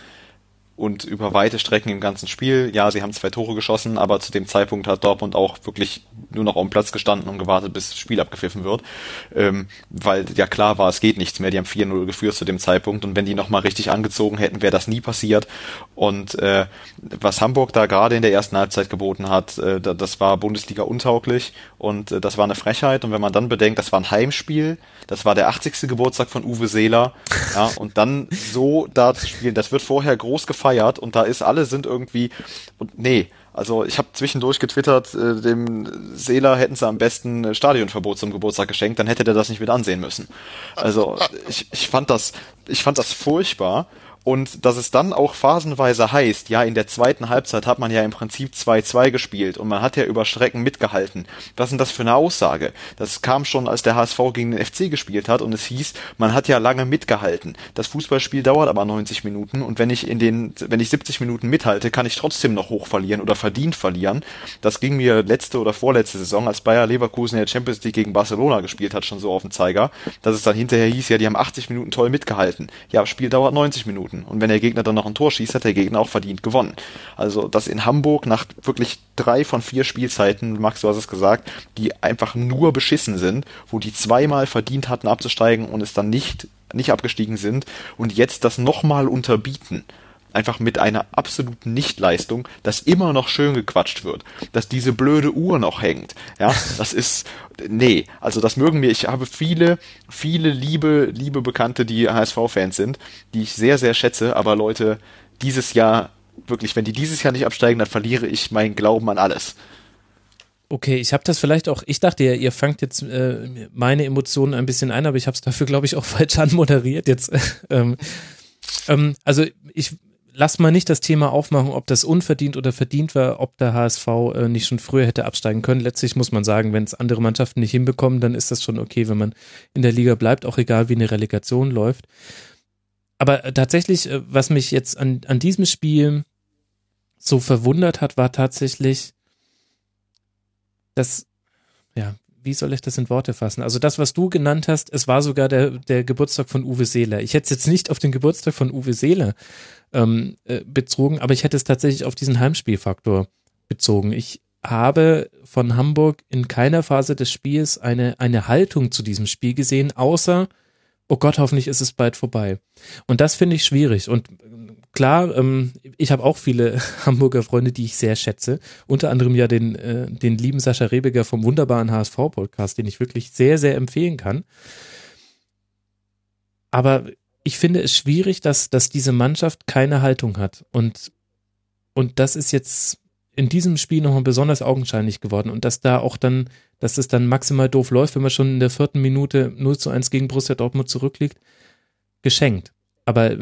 und über weite Strecken im ganzen Spiel. Ja, sie haben zwei Tore geschossen, aber zu dem Zeitpunkt hat Dortmund auch wirklich nur noch auf dem Platz gestanden und gewartet, bis das Spiel abgepfiffen wird, ähm, weil ja klar war, es geht nichts mehr. Die haben 4-0 geführt zu dem Zeitpunkt und wenn die nochmal richtig angezogen hätten, wäre das nie passiert. Und äh, was Hamburg da gerade in der ersten Halbzeit geboten hat, äh, das war Bundesliga untauglich und äh, das war eine Frechheit. Und wenn man dann bedenkt, das war ein Heimspiel, das war der 80. Geburtstag von Uwe Seeler, ja, und dann so da zu spielen, das wird vorher groß gefeiert gefeiert und da ist, alle sind irgendwie, und nee, also ich habe zwischendurch getwittert, äh, dem Seeler hätten sie am besten Stadionverbot zum Geburtstag geschenkt, dann hätte der das nicht mit ansehen müssen. Also ich, ich fand das, ich fand das furchtbar und dass es dann auch phasenweise heißt, ja, in der zweiten Halbzeit hat man ja im Prinzip 2-2 gespielt und man hat ja über Strecken mitgehalten. Was denn das für eine Aussage? Das kam schon, als der HSV gegen den FC gespielt hat und es hieß, man hat ja lange mitgehalten. Das Fußballspiel dauert aber 90 Minuten und wenn ich in den, wenn ich 70 Minuten mithalte, kann ich trotzdem noch hoch verlieren oder verdient verlieren. Das ging mir letzte oder vorletzte Saison, als Bayer Leverkusen in der Champions League gegen Barcelona gespielt hat, schon so auf dem Zeiger, dass es dann hinterher hieß, ja, die haben 80 Minuten toll mitgehalten. Ja, Spiel dauert 90 Minuten. Minuten. Und wenn der Gegner dann noch ein Tor schießt, hat der Gegner auch verdient gewonnen. Also, dass in Hamburg nach wirklich drei von vier Spielzeiten, Max, du hast es gesagt, die einfach nur beschissen sind, wo die zweimal verdient hatten abzusteigen und es dann nicht, nicht abgestiegen sind und jetzt das nochmal unterbieten einfach mit einer absoluten Nichtleistung, dass immer noch schön gequatscht wird, dass diese blöde Uhr noch hängt. Ja, das ist nee, also das mögen mir. Ich habe viele, viele liebe, liebe Bekannte, die HSV-Fans sind, die ich sehr, sehr schätze. Aber Leute, dieses Jahr wirklich, wenn die dieses Jahr nicht absteigen, dann verliere ich meinen Glauben an alles. Okay, ich habe das vielleicht auch, ich dachte ja, ihr fangt jetzt äh, meine Emotionen ein bisschen ein, aber ich habe es dafür, glaube ich, auch [LAUGHS] falsch anmoderiert jetzt. [LAUGHS] ähm, ähm, also ich lass mal nicht das Thema aufmachen, ob das unverdient oder verdient war, ob der HSV äh, nicht schon früher hätte absteigen können. Letztlich muss man sagen, wenn es andere Mannschaften nicht hinbekommen, dann ist das schon okay, wenn man in der Liga bleibt, auch egal wie eine Relegation läuft. Aber äh, tatsächlich, äh, was mich jetzt an, an diesem Spiel so verwundert hat, war tatsächlich, dass, ja, wie soll ich das in Worte fassen? Also das, was du genannt hast, es war sogar der, der Geburtstag von Uwe Seeler. Ich hätte es jetzt nicht auf den Geburtstag von Uwe Seeler ähm, äh, bezogen, aber ich hätte es tatsächlich auf diesen Heimspielfaktor bezogen. Ich habe von Hamburg in keiner Phase des Spiels eine, eine Haltung zu diesem Spiel gesehen, außer, oh Gott, hoffentlich ist es bald vorbei. Und das finde ich schwierig. Und klar, ähm, ich habe auch viele [LAUGHS] Hamburger Freunde, die ich sehr schätze. Unter anderem ja den, äh, den lieben Sascha Rebeger vom wunderbaren HSV-Podcast, den ich wirklich sehr, sehr empfehlen kann. Aber ich finde es schwierig, dass, dass diese Mannschaft keine Haltung hat. Und, und das ist jetzt in diesem Spiel nochmal besonders augenscheinlich geworden. Und dass da auch dann, dass es dann maximal doof läuft, wenn man schon in der vierten Minute 0 zu 1 gegen Borussia Dortmund zurückliegt, geschenkt. Aber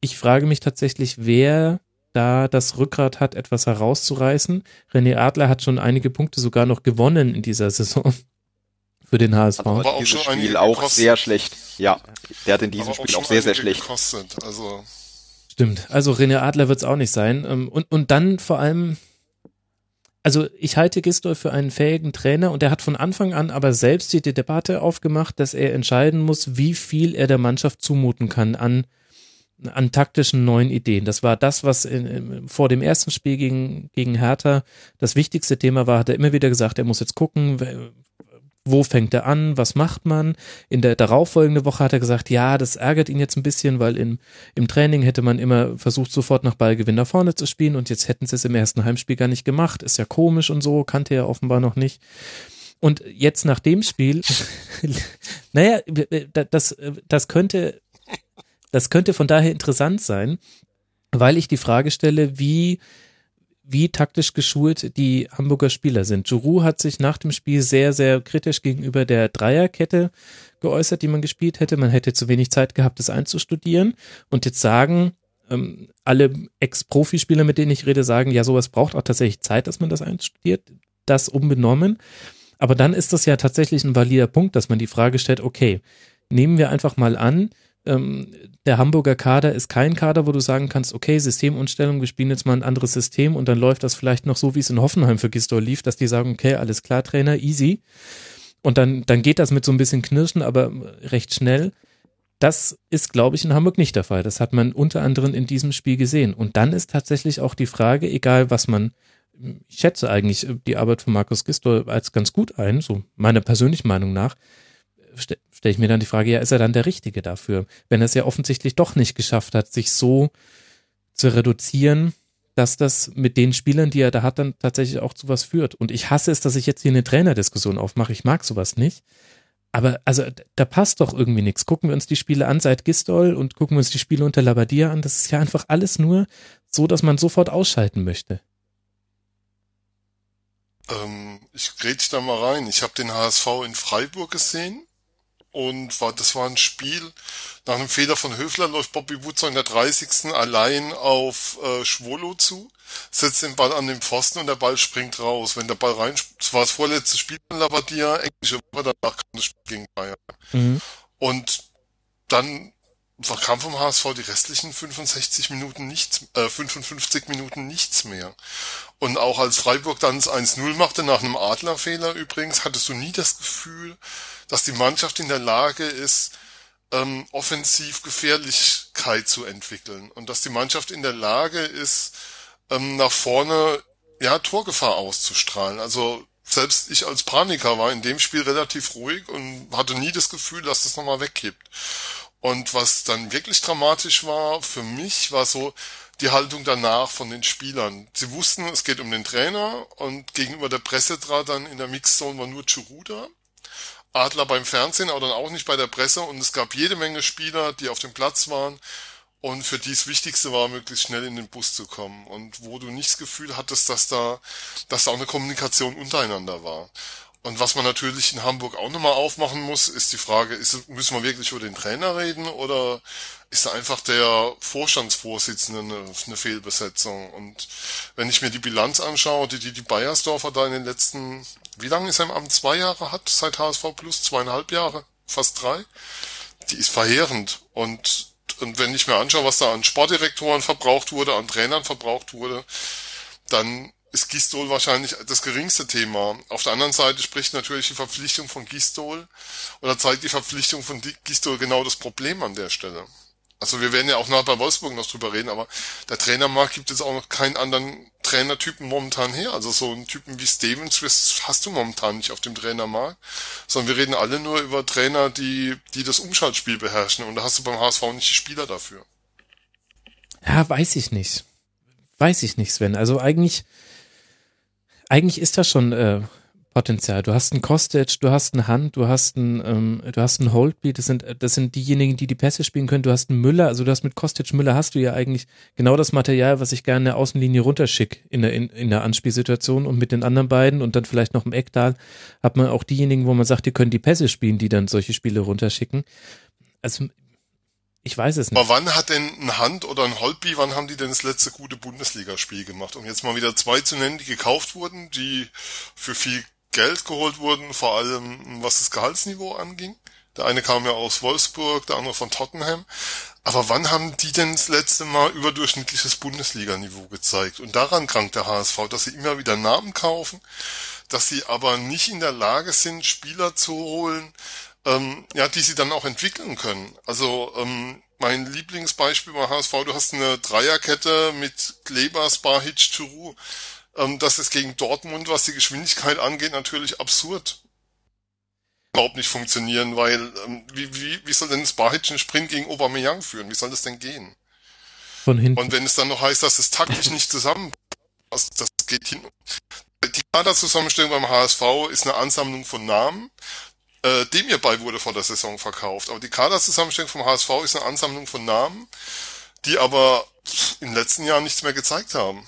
ich frage mich tatsächlich, wer da das Rückgrat hat, etwas herauszureißen. René Adler hat schon einige Punkte sogar noch gewonnen in dieser Saison [LAUGHS] für den HSV. Aber auch dieses Spiel auch gekostet. sehr schlecht. Ja, der hat in diesem Spiel auch, auch sehr, sehr schlecht. Gekostet. Also Stimmt. Also René Adler wird es auch nicht sein. Ähm, und, und dann vor allem, also ich halte Gistol für einen fähigen Trainer und er hat von Anfang an aber selbst die Debatte aufgemacht, dass er entscheiden muss, wie viel er der Mannschaft zumuten kann an an taktischen neuen Ideen. Das war das, was in, vor dem ersten Spiel gegen, gegen Hertha das wichtigste Thema war, hat er immer wieder gesagt, er muss jetzt gucken, wo fängt er an, was macht man. In der darauffolgenden Woche hat er gesagt, ja, das ärgert ihn jetzt ein bisschen, weil im, im Training hätte man immer versucht, sofort nach Ballgewinn nach vorne zu spielen und jetzt hätten sie es im ersten Heimspiel gar nicht gemacht. Ist ja komisch und so, kannte er offenbar noch nicht. Und jetzt nach dem Spiel, [LAUGHS] naja, das, das könnte, das könnte von daher interessant sein, weil ich die Frage stelle, wie wie taktisch geschult die Hamburger Spieler sind. Giroud hat sich nach dem Spiel sehr, sehr kritisch gegenüber der Dreierkette geäußert, die man gespielt hätte. Man hätte zu wenig Zeit gehabt, das einzustudieren. Und jetzt sagen ähm, alle Ex-Profispieler, mit denen ich rede, sagen, ja, sowas braucht auch tatsächlich Zeit, dass man das einstudiert. Das unbenommen. Aber dann ist das ja tatsächlich ein valider Punkt, dass man die Frage stellt, okay, nehmen wir einfach mal an, ähm, der Hamburger Kader ist kein Kader, wo du sagen kannst, okay, Systemumstellung, wir spielen jetzt mal ein anderes System und dann läuft das vielleicht noch so, wie es in Hoffenheim für Gisdol lief, dass die sagen, okay, alles klar, Trainer, easy. Und dann, dann geht das mit so ein bisschen Knirschen, aber recht schnell. Das ist, glaube ich, in Hamburg nicht der Fall. Das hat man unter anderem in diesem Spiel gesehen. Und dann ist tatsächlich auch die Frage, egal was man, ich schätze eigentlich die Arbeit von Markus Gistol als ganz gut ein, so meiner persönlichen Meinung nach, stelle ich mir dann die Frage, ja, ist er dann der Richtige dafür? Wenn er es ja offensichtlich doch nicht geschafft hat, sich so zu reduzieren, dass das mit den Spielern, die er da hat, dann tatsächlich auch zu was führt. Und ich hasse es, dass ich jetzt hier eine Trainerdiskussion aufmache. Ich mag sowas nicht. Aber also da passt doch irgendwie nichts. Gucken wir uns die Spiele an seit Gistol und gucken wir uns die Spiele unter Labadia an. Das ist ja einfach alles nur so, dass man sofort ausschalten möchte. Ähm, ich grätsch da mal rein. Ich habe den HSV in Freiburg gesehen und war, das war ein Spiel. Nach einem Fehler von Höfler läuft Bobby Wutzer in der 30. allein auf äh, Schwolo zu, setzt den Ball an den Pfosten und der Ball springt raus. Wenn der Ball rein, das war das vorletzte Spiel von Labadia, englische Woche, danach kam das Spiel gegen Bayern. Mhm. Und dann kam vom HSV die restlichen 65 Minuten nichts, äh, 55 Minuten nichts mehr. Und auch als Freiburg dann das 1-0 machte, nach einem Adlerfehler übrigens, hattest du nie das Gefühl, dass die Mannschaft in der Lage ist, ähm, offensiv Gefährlichkeit zu entwickeln und dass die Mannschaft in der Lage ist, ähm, nach vorne ja Torgefahr auszustrahlen. Also selbst ich als Paniker war in dem Spiel relativ ruhig und hatte nie das Gefühl, dass das nochmal wegkippt. Und was dann wirklich dramatisch war für mich, war so die Haltung danach von den Spielern. Sie wussten, es geht um den Trainer und gegenüber der Presse trat dann in der Mixzone war nur Churuda. Adler beim Fernsehen, aber dann auch nicht bei der Presse. Und es gab jede Menge Spieler, die auf dem Platz waren und für die das Wichtigste war, möglichst schnell in den Bus zu kommen. Und wo du nicht das Gefühl hattest, dass da, dass da auch eine Kommunikation untereinander war. Und was man natürlich in Hamburg auch nochmal aufmachen muss, ist die Frage, ist, müssen wir wirklich über den Trainer reden oder ist da einfach der Vorstandsvorsitzende eine, eine Fehlbesetzung? Und wenn ich mir die Bilanz anschaue, die die, die Bayersdorfer da in den letzten wie lange ist er im Amt? Zwei Jahre hat seit HSV Plus? Zweieinhalb Jahre? Fast drei? Die ist verheerend. Und, und wenn ich mir anschaue, was da an Sportdirektoren verbraucht wurde, an Trainern verbraucht wurde, dann ist Gistol wahrscheinlich das geringste Thema. Auf der anderen Seite spricht natürlich die Verpflichtung von Gistol oder zeigt die Verpflichtung von Gistol genau das Problem an der Stelle. Also wir werden ja auch nachher bei Wolfsburg noch drüber reden, aber der Trainermarkt gibt jetzt auch noch keinen anderen Trainertypen momentan her. Also so einen Typen wie Stevens hast du momentan nicht auf dem Trainermarkt, sondern wir reden alle nur über Trainer, die, die das Umschaltspiel beherrschen und da hast du beim HSV nicht die Spieler dafür. Ja, weiß ich nicht. Weiß ich nicht, Sven. Also eigentlich, eigentlich ist das schon äh, Potenzial. Du hast einen Kostic, du hast einen Hand, du hast einen, ähm, du hast einen Holtby, das sind, das sind diejenigen, die die Pässe spielen können. Du hast einen Müller, also du hast mit Kostic Müller hast du ja eigentlich genau das Material, was ich gerne in der Außenlinie runterschick in der, in, in der Anspielsituation und mit den anderen beiden und dann vielleicht noch im Ecktal hat man auch diejenigen, wo man sagt, die können die Pässe spielen, die dann solche Spiele runterschicken. Also, ich weiß es nicht. Aber wann hat denn ein Hand oder ein Holtby, wann haben die denn das letzte gute Bundesligaspiel gemacht? Um jetzt mal wieder zwei zu nennen, die gekauft wurden, die für viel Geld geholt wurden, vor allem was das Gehaltsniveau anging. Der eine kam ja aus Wolfsburg, der andere von Tottenham. Aber wann haben die denn das letzte Mal überdurchschnittliches Bundesliga-Niveau gezeigt? Und daran krankt der HSV, dass sie immer wieder Namen kaufen, dass sie aber nicht in der Lage sind, Spieler zu holen, ähm, ja, die sie dann auch entwickeln können. Also ähm, mein Lieblingsbeispiel bei HSV, du hast eine Dreierkette mit Kleber, Sparhic, Churu ähm, das ist gegen Dortmund, was die Geschwindigkeit angeht, natürlich absurd. Überhaupt nicht funktionieren, weil ähm, wie, wie, wie soll denn Sparhic einen Sprint gegen Aubameyang führen? Wie soll das denn gehen? Von hinten. Und wenn es dann noch heißt, dass es taktisch nicht zusammenpasst, das geht hin. Die Kaderzusammenstellung beim HSV ist eine Ansammlung von Namen, äh, dem hierbei wurde vor der Saison verkauft. Aber die Kaderzusammenstellung vom HSV ist eine Ansammlung von Namen, die aber in den letzten Jahren nichts mehr gezeigt haben.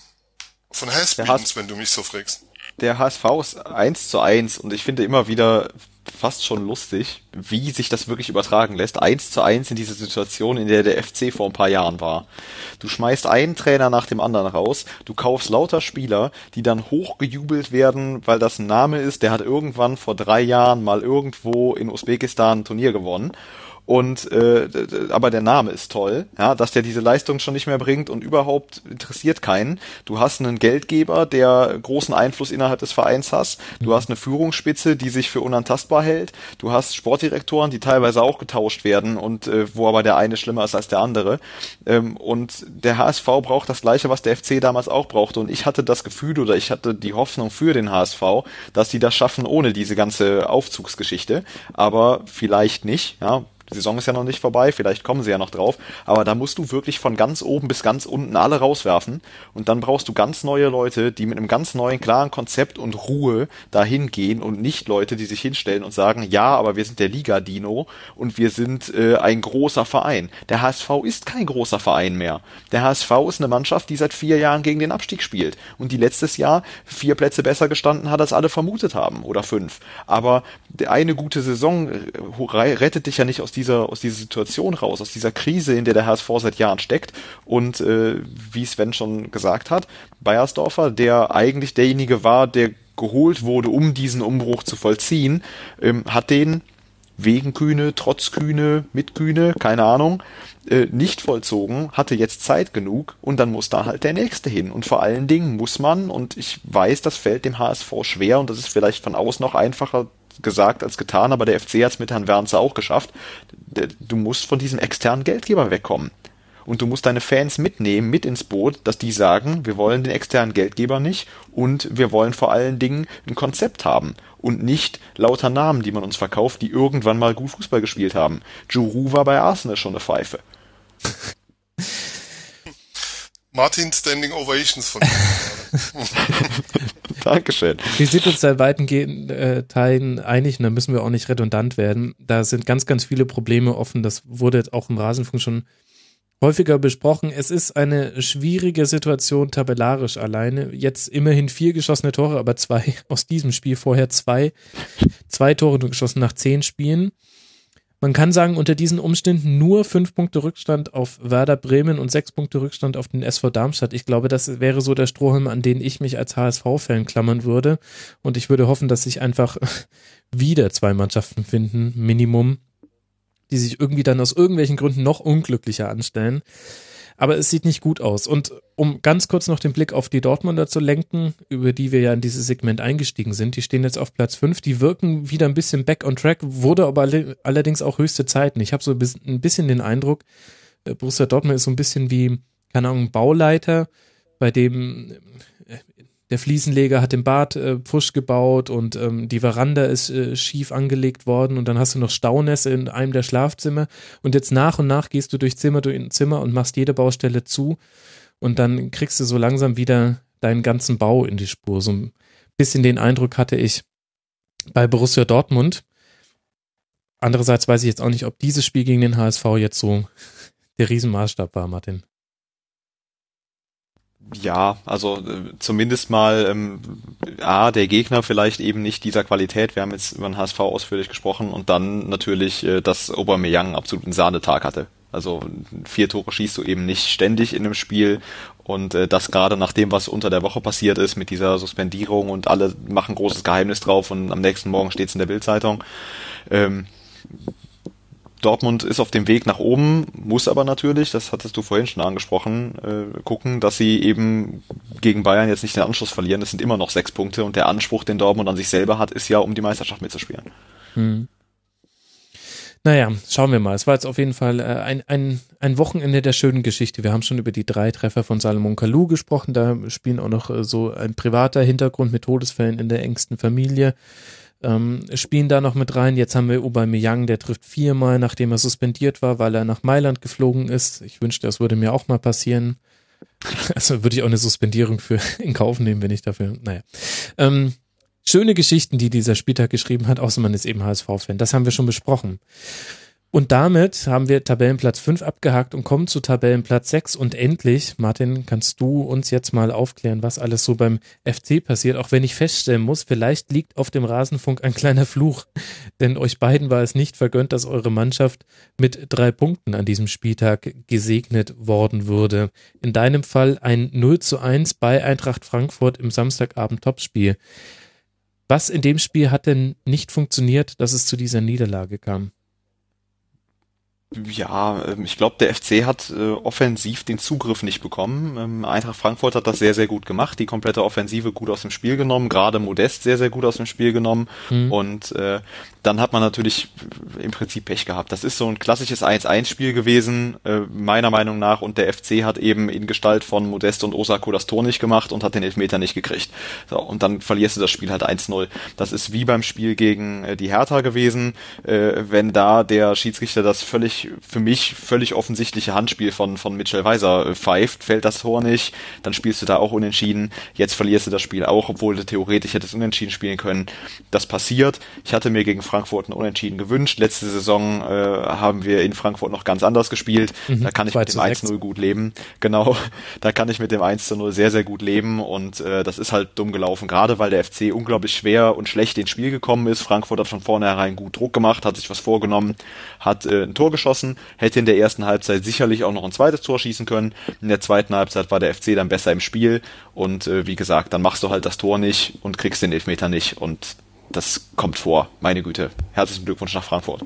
Von Haspins, wenn du mich so fragst. Der HSV ist eins zu eins und ich finde immer wieder fast schon lustig, wie sich das wirklich übertragen lässt. Eins zu eins in diese Situation, in der der FC vor ein paar Jahren war. Du schmeißt einen Trainer nach dem anderen raus, du kaufst lauter Spieler, die dann hochgejubelt werden, weil das ein Name ist, der hat irgendwann vor drei Jahren mal irgendwo in Usbekistan ein Turnier gewonnen und äh, aber der Name ist toll, ja, dass der diese Leistung schon nicht mehr bringt und überhaupt interessiert keinen. Du hast einen Geldgeber, der großen Einfluss innerhalb des Vereins hast. Du hast eine Führungsspitze, die sich für unantastbar hält. Du hast Sportdirektoren, die teilweise auch getauscht werden und äh, wo aber der eine schlimmer ist als der andere. Ähm, und der HSV braucht das gleiche, was der FC damals auch brauchte. Und ich hatte das Gefühl oder ich hatte die Hoffnung für den HSV, dass die das schaffen ohne diese ganze Aufzugsgeschichte. Aber vielleicht nicht. Ja, die Saison ist ja noch nicht vorbei, vielleicht kommen sie ja noch drauf, aber da musst du wirklich von ganz oben bis ganz unten alle rauswerfen und dann brauchst du ganz neue Leute, die mit einem ganz neuen, klaren Konzept und Ruhe dahin gehen und nicht Leute, die sich hinstellen und sagen, ja, aber wir sind der Liga-Dino und wir sind äh, ein großer Verein. Der HSV ist kein großer Verein mehr. Der HSV ist eine Mannschaft, die seit vier Jahren gegen den Abstieg spielt und die letztes Jahr vier Plätze besser gestanden hat, als alle vermutet haben oder fünf. Aber eine gute Saison äh, rettet dich ja nicht aus dieser, aus dieser Situation raus, aus dieser Krise, in der der HSV seit Jahren steckt. Und äh, wie Sven schon gesagt hat, Bayersdorfer, der eigentlich derjenige war, der geholt wurde, um diesen Umbruch zu vollziehen, ähm, hat den wegen Kühne, trotz Kühne, mit Kühne, keine Ahnung, äh, nicht vollzogen, hatte jetzt Zeit genug und dann muss da halt der nächste hin. Und vor allen Dingen muss man, und ich weiß, das fällt dem HSV schwer und das ist vielleicht von außen noch einfacher gesagt als getan, aber der FC hat es mit Herrn Wernzer auch geschafft. Du musst von diesem externen Geldgeber wegkommen. Und du musst deine Fans mitnehmen, mit ins Boot, dass die sagen, wir wollen den externen Geldgeber nicht und wir wollen vor allen Dingen ein Konzept haben und nicht lauter Namen, die man uns verkauft, die irgendwann mal gut Fußball gespielt haben. Juru war bei Arsenal schon eine Pfeife. [LAUGHS] Martin Standing Ovations von [LAUGHS] Dankeschön. Wir sind uns in weiten äh, Teilen einig und da müssen wir auch nicht redundant werden. Da sind ganz, ganz viele Probleme offen. Das wurde auch im Rasenfunk schon häufiger besprochen. Es ist eine schwierige Situation tabellarisch alleine. Jetzt immerhin vier geschossene Tore, aber zwei [LAUGHS] aus diesem Spiel vorher zwei. Zwei Tore geschossen nach zehn Spielen. Man kann sagen, unter diesen Umständen nur fünf Punkte Rückstand auf Werder Bremen und sechs Punkte Rückstand auf den SV Darmstadt. Ich glaube, das wäre so der Strohhalm, an den ich mich als HSV-Fan klammern würde. Und ich würde hoffen, dass sich einfach [LAUGHS] wieder zwei Mannschaften finden, Minimum, die sich irgendwie dann aus irgendwelchen Gründen noch unglücklicher anstellen aber es sieht nicht gut aus. Und um ganz kurz noch den Blick auf die Dortmunder zu lenken, über die wir ja in dieses Segment eingestiegen sind, die stehen jetzt auf Platz 5, die wirken wieder ein bisschen back on track, wurde aber allerdings auch höchste Zeiten. Ich habe so ein bisschen den Eindruck, äh, Borussia Dortmund ist so ein bisschen wie, keine Ahnung, ein Bauleiter, bei dem der Fliesenleger hat den Bad äh, Pfusch gebaut und ähm, die Veranda ist äh, schief angelegt worden und dann hast du noch Staunässe in einem der Schlafzimmer und jetzt nach und nach gehst du durch Zimmer durch Zimmer und machst jede Baustelle zu und dann kriegst du so langsam wieder deinen ganzen Bau in die Spur. So ein bisschen den Eindruck hatte ich bei Borussia Dortmund. Andererseits weiß ich jetzt auch nicht, ob dieses Spiel gegen den HSV jetzt so der Riesenmaßstab war, Martin. Ja, also äh, zumindest mal ähm, A, der Gegner vielleicht eben nicht dieser Qualität, wir haben jetzt über den HSV ausführlich gesprochen und dann natürlich, äh, dass Aubameyang absolut einen Sahnetag hatte. Also vier Tore schießt du eben nicht ständig in einem Spiel und äh, das gerade nach dem, was unter der Woche passiert ist mit dieser Suspendierung und alle machen großes Geheimnis drauf und am nächsten Morgen steht es in der Bildzeitung. Ähm, Dortmund ist auf dem Weg nach oben, muss aber natürlich, das hattest du vorhin schon angesprochen, äh, gucken, dass sie eben gegen Bayern jetzt nicht den Anschluss verlieren. Das sind immer noch sechs Punkte und der Anspruch, den Dortmund an sich selber hat, ist ja, um die Meisterschaft mitzuspielen. Hm. Naja, schauen wir mal. Es war jetzt auf jeden Fall äh, ein, ein, ein Wochenende der schönen Geschichte. Wir haben schon über die drei Treffer von Salomon Kalou gesprochen. Da spielen auch noch äh, so ein privater Hintergrund mit Todesfällen in der engsten Familie ähm, spielen da noch mit rein. Jetzt haben wir Aubameyang, der trifft viermal, nachdem er suspendiert war, weil er nach Mailand geflogen ist. Ich wünschte, das würde mir auch mal passieren. [LAUGHS] Also würde ich auch eine Suspendierung für [LAUGHS] in Kauf nehmen, wenn ich dafür, naja. Ähm, schöne Geschichten, die dieser Spieltag geschrieben hat, außer man ist eben HSV-Fan. Das haben wir schon besprochen. Und damit haben wir Tabellenplatz 5 abgehakt und kommen zu Tabellenplatz 6. Und endlich, Martin, kannst du uns jetzt mal aufklären, was alles so beim FC passiert, auch wenn ich feststellen muss, vielleicht liegt auf dem Rasenfunk ein kleiner Fluch. [LAUGHS] Denn euch beiden war es nicht vergönnt, dass eure Mannschaft mit drei Punkten an diesem Spieltag gesegnet worden würde. In deinem Fall ein 0 zu 1 bei Eintracht Frankfurt im Samstagabend Topspiel. Was in dem Spiel hat denn nicht funktioniert, dass es zu dieser Niederlage kam? Ja, ähm, ich glaube, der FC hat äh, offensiv den Zugriff nicht bekommen. Ähm, Eintracht Frankfurt hat das sehr, sehr gut gemacht, die komplette Offensive gut aus dem Spiel genommen, gerade Modest sehr, sehr gut aus dem Spiel genommen. Mhm. Und äh, dann hat man natürlich im Prinzip Pech gehabt. Das ist so ein klassisches 1-1-Spiel gewesen, äh, meiner Meinung nach, und der FC hat eben in Gestalt von Modest und Osako das Tor nicht gemacht und hat den Elfmeter nicht gekriegt. So, und dann verlierst du das Spiel halt 1-0. Das ist wie beim Spiel gegen äh, die Hertha gewesen, äh, wenn da der Schiedsrichter das völlig für mich völlig offensichtliche Handspiel von, von Mitchell Weiser äh, pfeift, fällt das Tor nicht, dann spielst du da auch unentschieden. Jetzt verlierst du das Spiel auch, obwohl du theoretisch hättest unentschieden spielen können. Das passiert. Ich hatte mir gegen Frankfurt ein Unentschieden gewünscht. Letzte Saison äh, haben wir in Frankfurt noch ganz anders gespielt. Mhm, da kann ich mit dem 1-0 gut leben. Genau, [LAUGHS] da kann ich mit dem 1-0 sehr, sehr gut leben und äh, das ist halt dumm gelaufen, gerade weil der FC unglaublich schwer und schlecht ins Spiel gekommen ist. Frankfurt hat von vornherein gut Druck gemacht, hat sich was vorgenommen, hat äh, ein Tor geschossen geschossen, hätte in der ersten Halbzeit sicherlich auch noch ein zweites Tor schießen können. In der zweiten Halbzeit war der FC dann besser im Spiel und äh, wie gesagt, dann machst du halt das Tor nicht und kriegst den Elfmeter nicht und das kommt vor. Meine Güte. Herzlichen Glückwunsch nach Frankfurt.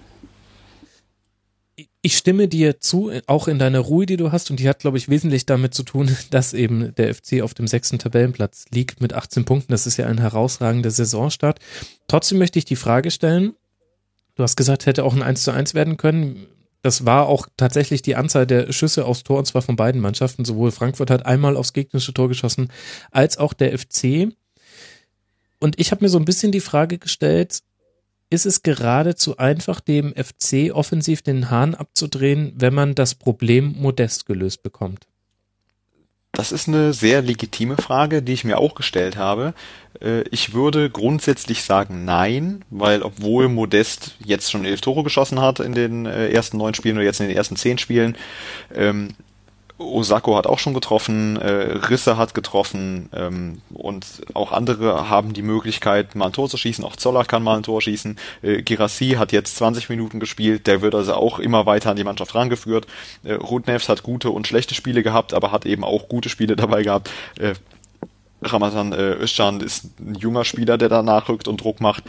Ich stimme dir zu, auch in deiner Ruhe, die du hast, und die hat, glaube ich, wesentlich damit zu tun, [LAUGHS] dass eben der FC auf dem sechsten Tabellenplatz liegt mit 18 Punkten. Das ist ja ein herausragender Saisonstart. Trotzdem möchte ich die Frage stellen, du hast gesagt, hätte auch ein 1 zu 1 werden können. Das war auch tatsächlich die Anzahl der Schüsse aufs Tor und zwar von beiden Mannschaften. Sowohl Frankfurt hat einmal aufs gegnerische Tor geschossen, als auch der FC. Und ich habe mir so ein bisschen die Frage gestellt, ist es geradezu einfach, dem FC offensiv den Hahn abzudrehen, wenn man das Problem modest gelöst bekommt? Das ist eine sehr legitime Frage, die ich mir auch gestellt habe. Äh, ich würde grundsätzlich sagen nein, weil obwohl Modest jetzt schon elf Tore geschossen hat in den äh, ersten neun Spielen oder jetzt in den ersten zehn Spielen, ähm, Osako hat auch schon getroffen, äh, Risse hat getroffen ähm, und auch andere haben die Möglichkeit, mal ein Tor zu schießen. Auch Zoller kann mal ein Tor schießen. Äh, Girassi hat jetzt 20 Minuten gespielt, der wird also auch immer weiter an die Mannschaft rangeführt. Äh, Rudnevs hat gute und schlechte Spiele gehabt, aber hat eben auch gute Spiele dabei gehabt. Äh, Ramazan äh, Özcan ist ein junger Spieler, der da nachrückt und Druck macht.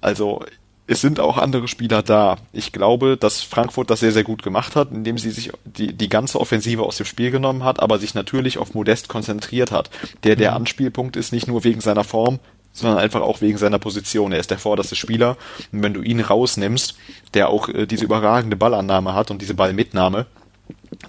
Also es sind auch andere Spieler da. Ich glaube, dass Frankfurt das sehr, sehr gut gemacht hat, indem sie sich die, die ganze Offensive aus dem Spiel genommen hat, aber sich natürlich auf Modest konzentriert hat. Der der mhm. Anspielpunkt ist nicht nur wegen seiner Form, sondern einfach auch wegen seiner Position. Er ist der vorderste Spieler. Und wenn du ihn rausnimmst, der auch äh, diese überragende Ballannahme hat und diese Ballmitnahme,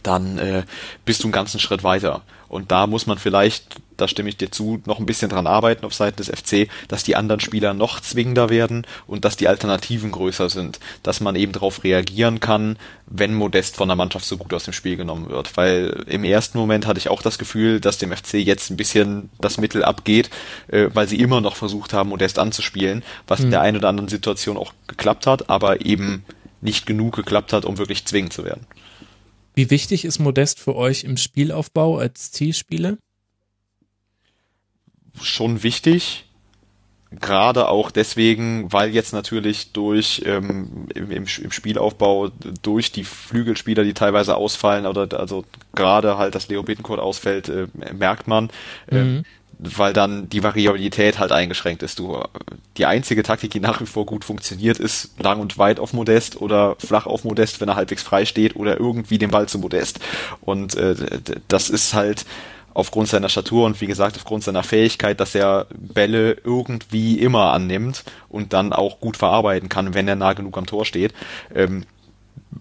dann äh, bist du einen ganzen Schritt weiter. Und da muss man vielleicht, da stimme ich dir zu, noch ein bisschen dran arbeiten auf Seiten des FC, dass die anderen Spieler noch zwingender werden und dass die Alternativen größer sind, dass man eben darauf reagieren kann, wenn Modest von der Mannschaft so gut aus dem Spiel genommen wird. Weil im ersten Moment hatte ich auch das Gefühl, dass dem FC jetzt ein bisschen das Mittel abgeht, äh, weil sie immer noch versucht haben, Modest anzuspielen, was mhm. in der einen oder anderen Situation auch geklappt hat, aber eben nicht genug geklappt hat, um wirklich zwingend zu werden. Wie wichtig ist Modest für euch im Spielaufbau als Zielspieler? Schon wichtig. Gerade auch deswegen, weil jetzt natürlich durch ähm, im, im, Spielaufbau durch die Flügelspieler, die teilweise ausfallen, oder also gerade halt, dass Leo Bittencourt ausfällt, äh, merkt man, äh, mhm weil dann die Variabilität halt eingeschränkt ist. Du, die einzige Taktik, die nach wie vor gut funktioniert, ist lang und weit auf Modest oder flach auf Modest, wenn er halbwegs frei steht oder irgendwie den Ball zu Modest. Und äh, das ist halt aufgrund seiner Statur und wie gesagt aufgrund seiner Fähigkeit, dass er Bälle irgendwie immer annimmt und dann auch gut verarbeiten kann, wenn er nah genug am Tor steht. Ähm,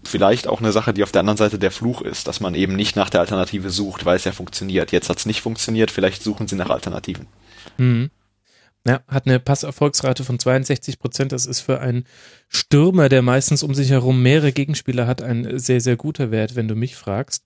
vielleicht auch eine Sache, die auf der anderen Seite der Fluch ist, dass man eben nicht nach der Alternative sucht, weil es ja funktioniert. Jetzt hat es nicht funktioniert, vielleicht suchen sie nach Alternativen. Mhm. Ja, hat eine Passerfolgsrate von 62 Prozent. Das ist für einen Stürmer, der meistens um sich herum mehrere Gegenspieler hat, ein sehr, sehr guter Wert, wenn du mich fragst.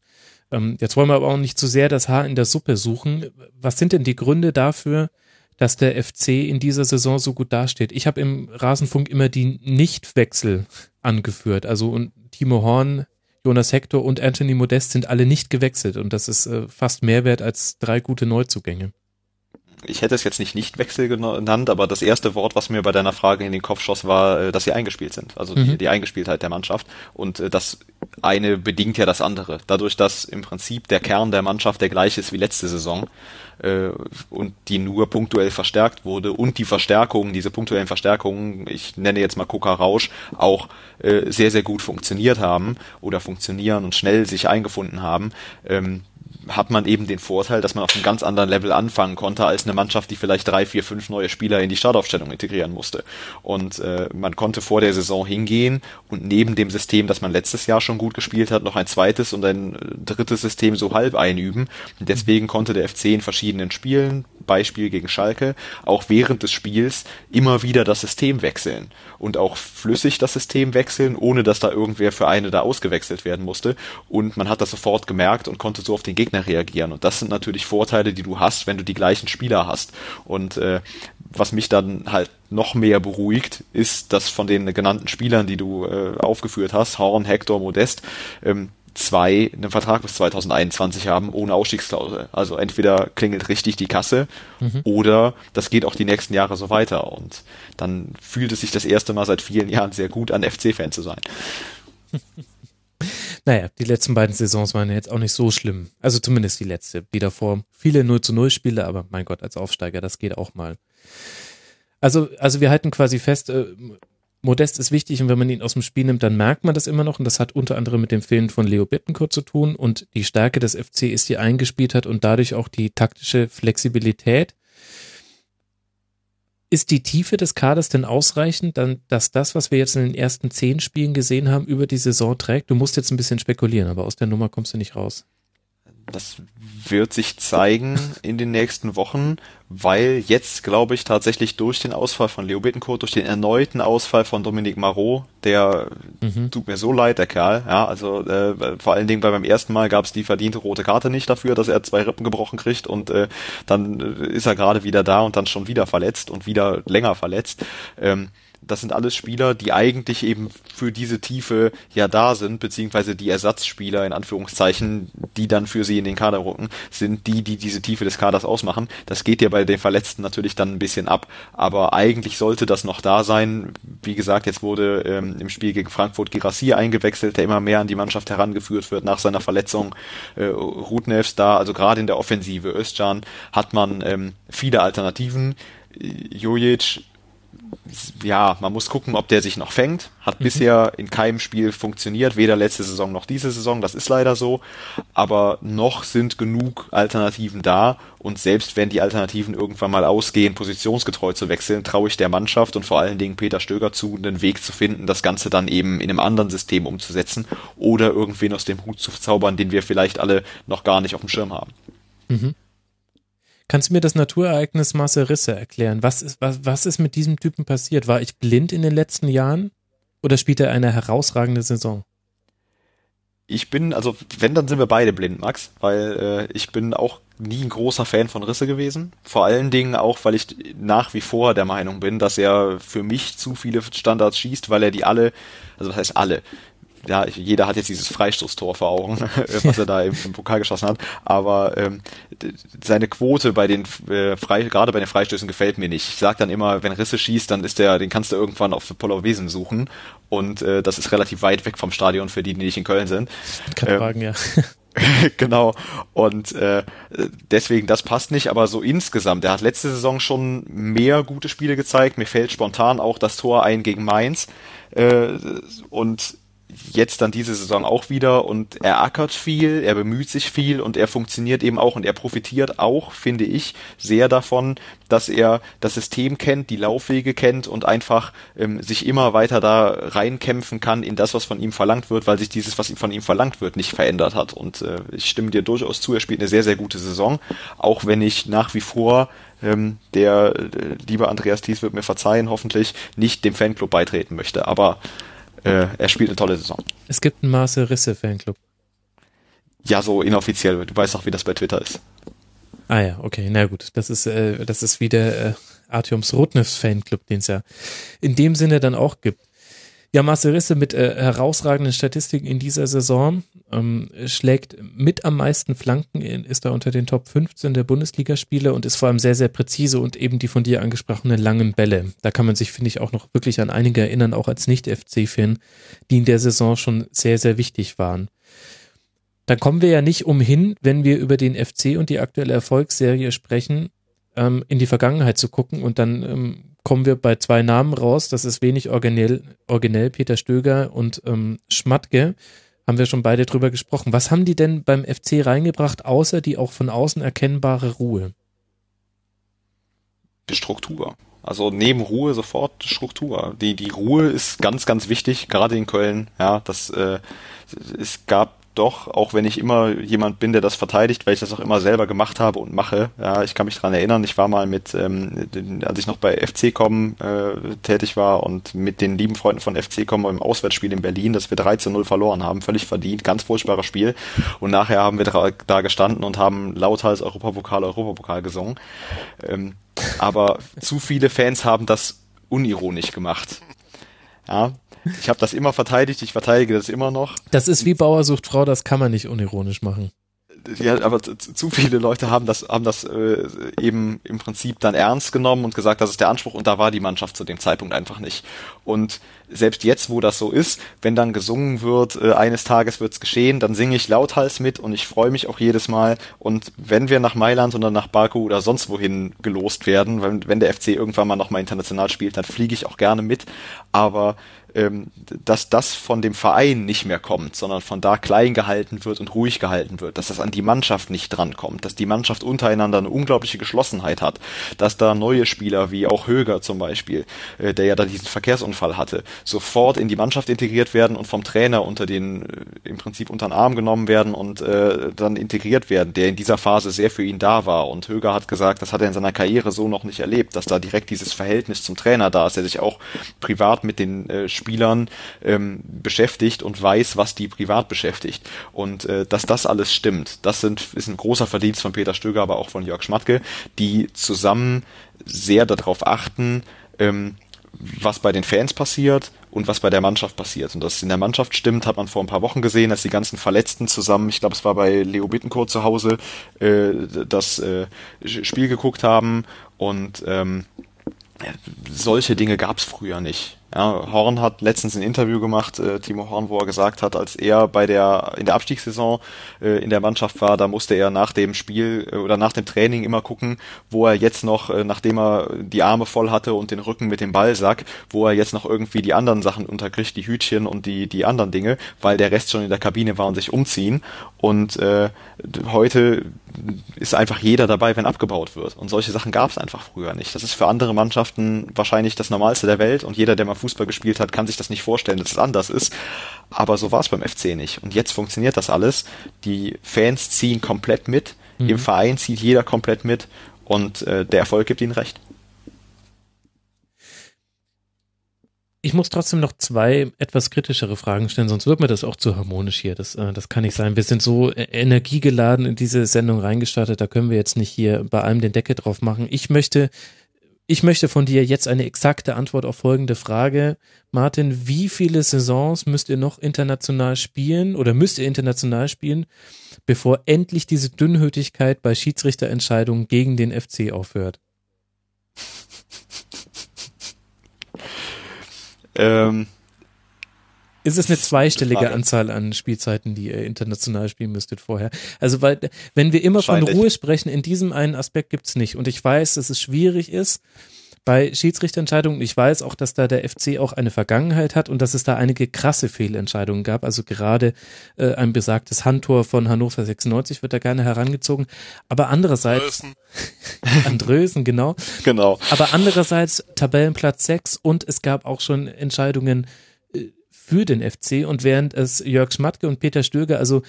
Ähm, jetzt wollen wir aber auch nicht zu sehr das Haar in der Suppe suchen. Was sind denn die Gründe dafür, dass der FC in dieser Saison so gut dasteht? Ich habe im Rasenfunk immer die Nichtwechsel angeführt. Also und Timo Horn, Jonas Hector und Anthony Modest sind alle nicht gewechselt und das ist äh, fast mehr wert als drei gute Neuzugänge. Ich hätte es jetzt nicht Nichtwechsel genannt, aber das erste Wort, was mir bei deiner Frage in den Kopf schoss, war, äh, dass sie eingespielt sind. Also mhm. die, die, Eingespieltheit der Mannschaft. Und äh, das eine bedingt ja das andere. Dadurch, dass im Prinzip der Kern der Mannschaft der gleiche ist wie letzte Saison äh, und die nur punktuell verstärkt wurde und die Verstärkungen, diese punktuellen Verstärkungen, ich nenne jetzt mal Coca Rausch, auch äh, sehr, sehr gut funktioniert haben oder funktionieren und schnell sich eingefunden haben, ähm, hat man eben den Vorteil, dass man auf einem ganz anderen Level anfangen konnte als eine Mannschaft, die vielleicht drei, vier, fünf neue Spieler in die Startaufstellung integrieren musste. Und äh, man konnte vor der Saison hingehen und neben dem System, das man letztes Jahr schon gut gespielt hat, noch ein zweites und ein äh, drittes System so halb einüben. Und deswegen konnte der FC in verschiedenen Spielen, Beispiel gegen Schalke, auch während des Spiels immer wieder das System wechseln und auch flüssig das System wechseln, ohne dass da irgendwer für eine da ausgewechselt werden musste. Und man hat das sofort gemerkt und konnte so auf den Gegner reagieren. Und das sind natürlich Vorteile, die du hast, wenn du die gleichen Spieler hast. Und äh, was mich dann halt noch mehr beruhigt, ist, dass von den genannten Spielern, die du äh, aufgeführt hast, Horn, Hector, Modest, ähm, zwei einen Vertrag bis 2021 haben ohne Ausstiegsklausel. Also entweder klingelt richtig die Kasse mhm. oder das geht auch die nächsten Jahre so weiter. Und dann fühlt es sich das erste Mal seit vielen Jahren sehr gut an, FC-Fan zu sein. [LAUGHS] Naja, die letzten beiden Saisons waren jetzt auch nicht so schlimm. Also zumindest die letzte. Die davor viele 0 zu 0 Spiele, aber mein Gott, als Aufsteiger, das geht auch mal. Also, also wir halten quasi fest, äh, Modest ist wichtig und wenn man ihn aus dem Spiel nimmt, dann merkt man das immer noch und das hat unter anderem mit dem Fehlen von Leo Bittencourt zu tun und die Stärke des FC ist, die eingespielt hat und dadurch auch die taktische Flexibilität. Ist die Tiefe des Kaders denn ausreichend, dann, dass das, was wir jetzt in den ersten zehn Spielen gesehen haben, über die Saison trägt? Du musst jetzt ein bisschen spekulieren, aber aus der Nummer kommst du nicht raus. Das wird sich zeigen in den nächsten Wochen, weil jetzt, glaube ich, tatsächlich durch den Ausfall von Leo Bittencourt, durch den erneuten Ausfall von Dominique Marot, der mhm. tut mir so leid, der Kerl, ja, also äh, vor allen Dingen bei beim ersten Mal gab es die verdiente rote Karte nicht dafür, dass er zwei Rippen gebrochen kriegt und äh, dann äh, ist er gerade wieder da und dann schon wieder verletzt und wieder länger verletzt. Ähm, das sind alles Spieler, die eigentlich eben für diese Tiefe ja da sind, beziehungsweise die Ersatzspieler in Anführungszeichen, die dann für sie in den Kader rücken, sind die, die diese Tiefe des Kaders ausmachen. Das geht ja bei den Verletzten natürlich dann ein bisschen ab, aber eigentlich sollte das noch da sein. Wie gesagt, jetzt wurde ähm, im Spiel gegen Frankfurt Girassi eingewechselt, der immer mehr an die Mannschaft herangeführt wird nach seiner Verletzung. Äh, Rudnevs da, also gerade in der Offensive Özcan hat man ähm, viele Alternativen. Jojic ja, man muss gucken, ob der sich noch fängt. Hat mhm. bisher in keinem Spiel funktioniert, weder letzte Saison noch diese Saison, das ist leider so. Aber noch sind genug Alternativen da und selbst wenn die Alternativen irgendwann mal ausgehen, positionsgetreu zu wechseln, traue ich der Mannschaft und vor allen Dingen Peter Stöger zu, einen Weg zu finden, das Ganze dann eben in einem anderen System umzusetzen oder irgendwen aus dem Hut zu zaubern, den wir vielleicht alle noch gar nicht auf dem Schirm haben. Mhm. Kannst du mir das Naturereignis Marcel Risse erklären? Was ist, was, was ist mit diesem Typen passiert? War ich blind in den letzten Jahren oder spielt er eine herausragende Saison? Ich bin, also wenn, dann sind wir beide blind, Max, weil äh, ich bin auch nie ein großer Fan von Risse gewesen. Vor allen Dingen auch, weil ich nach wie vor der Meinung bin, dass er für mich zu viele Standards schießt, weil er die alle, also was heißt alle, ja, jeder hat jetzt dieses Freistoßtor vor Augen, [LAUGHS] was er da im, im, Pokal geschossen hat, aber ähm, seine Quote bei den äh, frei, gerade bei den Freistößen gefällt mir nicht. Ich sag dann immer, wenn Risse schießt, dann ist der, den kannst du irgendwann auf Wesen suchen und äh, das ist relativ weit weg vom Stadion für die, die nicht in Köln sind. Kann ähm, fragen, ja. [LAUGHS] genau. Und äh, deswegen, das passt nicht, aber so insgesamt, er hat letzte Saison schon mehr gute Spiele gezeigt. Mir fällt spontan auch das Tor ein gegen Mainz. Äh, und jetzt dann diese Saison auch wieder und er ackert viel, er bemüht sich viel und er funktioniert eben auch und er profitiert auch, finde ich, sehr davon, dass er das System kennt, die Laufwege kennt und einfach ähm, sich immer weiter da reinkämpfen kann in das, was von ihm verlangt wird, weil sich dieses, was von ihm verlangt wird, nicht verändert hat. Und äh, ich stimme dir durchaus zu, er spielt eine sehr, sehr gute Saison, auch wenn ich nach wie vor ähm, der äh, liebe Andreas Thies wird mir verzeihen, hoffentlich nicht dem Fanclub beitreten möchte. Aber äh, er spielt eine tolle Saison. Es gibt einen Marcel Risse Fanclub. Ja, so inoffiziell. Du weißt auch, wie das bei Twitter ist. Ah ja, okay, na gut. Das ist, äh, das ist wie der äh, Artyoms Rotnefs Fanclub, den es ja in dem Sinne dann auch gibt. Ja, Marcel Risse mit äh, herausragenden Statistiken in dieser Saison ähm, schlägt mit am meisten Flanken, in, ist da unter den Top 15 der Bundesligaspiele und ist vor allem sehr, sehr präzise und eben die von dir angesprochenen langen Bälle. Da kann man sich, finde ich, auch noch wirklich an einige erinnern, auch als Nicht-FC-Fan, die in der Saison schon sehr, sehr wichtig waren. Dann kommen wir ja nicht umhin, wenn wir über den FC und die aktuelle Erfolgsserie sprechen, ähm, in die Vergangenheit zu gucken und dann ähm, kommen wir bei zwei Namen raus. Das ist wenig originell, originell Peter Stöger und ähm, Schmatke. Haben wir schon beide drüber gesprochen. Was haben die denn beim FC reingebracht, außer die auch von außen erkennbare Ruhe? Die Struktur. Also neben Ruhe sofort Struktur. Die, die Ruhe ist ganz, ganz wichtig, gerade in Köln. Ja, das, äh, es gab doch, auch wenn ich immer jemand bin, der das verteidigt, weil ich das auch immer selber gemacht habe und mache. Ja, ich kann mich dran erinnern, ich war mal mit, ähm, als ich noch bei FC.com äh, tätig war und mit den lieben Freunden von FC.com im Auswärtsspiel in Berlin, dass wir 3 zu 0 verloren haben, völlig verdient, ganz furchtbares Spiel. Und nachher haben wir da gestanden und haben lauthals Europapokal, Europapokal gesungen. Ähm, aber zu viele Fans haben das unironisch gemacht. Ja, ich habe das immer verteidigt, ich verteidige das immer noch. Das ist wie Bauer sucht Frau, das kann man nicht unironisch machen. Ja, aber zu viele Leute haben das, haben das äh, eben im Prinzip dann ernst genommen und gesagt, das ist der Anspruch und da war die Mannschaft zu dem Zeitpunkt einfach nicht. Und selbst jetzt, wo das so ist, wenn dann gesungen wird, äh, eines Tages wird's geschehen, dann singe ich lauthals mit und ich freue mich auch jedes Mal. Und wenn wir nach Mailand oder nach Baku oder sonst wohin gelost werden, wenn, wenn der FC irgendwann mal nochmal international spielt, dann fliege ich auch gerne mit. Aber ähm, dass das von dem Verein nicht mehr kommt, sondern von da klein gehalten wird und ruhig gehalten wird, dass das an die Mannschaft nicht drankommt, dass die Mannschaft untereinander eine unglaubliche Geschlossenheit hat, dass da neue Spieler wie auch Höger zum Beispiel, äh, der ja da diesen Verkehrsunfall hatte, sofort in die Mannschaft integriert werden und vom Trainer unter den äh, im Prinzip unter den Arm genommen werden und äh, dann integriert werden, der in dieser Phase sehr für ihn da war. Und Höger hat gesagt, das hat er in seiner Karriere so noch nicht erlebt, dass da direkt dieses Verhältnis zum Trainer da ist, der sich auch privat mit den äh, Spielern ähm, beschäftigt und weiß, was die privat beschäftigt. Und äh, dass das alles stimmt, das sind, ist ein großer Verdienst von Peter Stöger, aber auch von Jörg Schmatke, die zusammen sehr darauf achten, ähm, was bei den Fans passiert und was bei der Mannschaft passiert. Und dass es in der Mannschaft stimmt, hat man vor ein paar Wochen gesehen, dass die ganzen Verletzten zusammen, ich glaube, es war bei Leo Bittencourt zu Hause, äh, das äh, Spiel geguckt haben und ähm, solche Dinge gab es früher nicht. Ja, Horn hat letztens ein Interview gemacht, äh, Timo Horn, wo er gesagt hat, als er bei der in der Abstiegssaison äh, in der Mannschaft war, da musste er nach dem Spiel äh, oder nach dem Training immer gucken, wo er jetzt noch, äh, nachdem er die Arme voll hatte und den Rücken mit dem Ballsack, wo er jetzt noch irgendwie die anderen Sachen unterkriegt, die Hütchen und die die anderen Dinge, weil der Rest schon in der Kabine war und sich umziehen. Und äh, heute ist einfach jeder dabei, wenn abgebaut wird. Und solche Sachen gab es einfach früher nicht. Das ist für andere Mannschaften wahrscheinlich das Normalste der Welt und jeder, der mal Fußball gespielt hat, kann sich das nicht vorstellen, dass es anders ist. Aber so war es beim FC nicht. Und jetzt funktioniert das alles. Die Fans ziehen komplett mit, mhm. im Verein zieht jeder komplett mit und äh, der Erfolg gibt ihnen recht. Ich muss trotzdem noch zwei etwas kritischere Fragen stellen, sonst wird mir das auch zu harmonisch hier. Das, äh, das kann nicht sein. Wir sind so äh, energiegeladen in diese Sendung reingestartet, da können wir jetzt nicht hier bei allem den Deckel drauf machen. Ich möchte ich möchte von dir jetzt eine exakte Antwort auf folgende Frage. Martin, wie viele Saisons müsst ihr noch international spielen oder müsst ihr international spielen, bevor endlich diese Dünnhütigkeit bei Schiedsrichterentscheidungen gegen den FC aufhört? Ähm, ist es eine zweistellige Anzahl an Spielzeiten, die ihr international spielen müsstet vorher? Also, weil, wenn wir immer von Ruhe sprechen, in diesem einen Aspekt gibt's nicht. Und ich weiß, dass es schwierig ist bei Schiedsrichterentscheidungen. Ich weiß auch, dass da der FC auch eine Vergangenheit hat und dass es da einige krasse Fehlentscheidungen gab. Also gerade äh, ein besagtes Handtor von Hannover 96 wird da gerne herangezogen. Aber andererseits Andrösen, [LAUGHS] Andrösen genau. Genau. Aber andererseits Tabellenplatz 6 und es gab auch schon Entscheidungen für den FC und während es Jörg Schmatke und Peter Stöger, also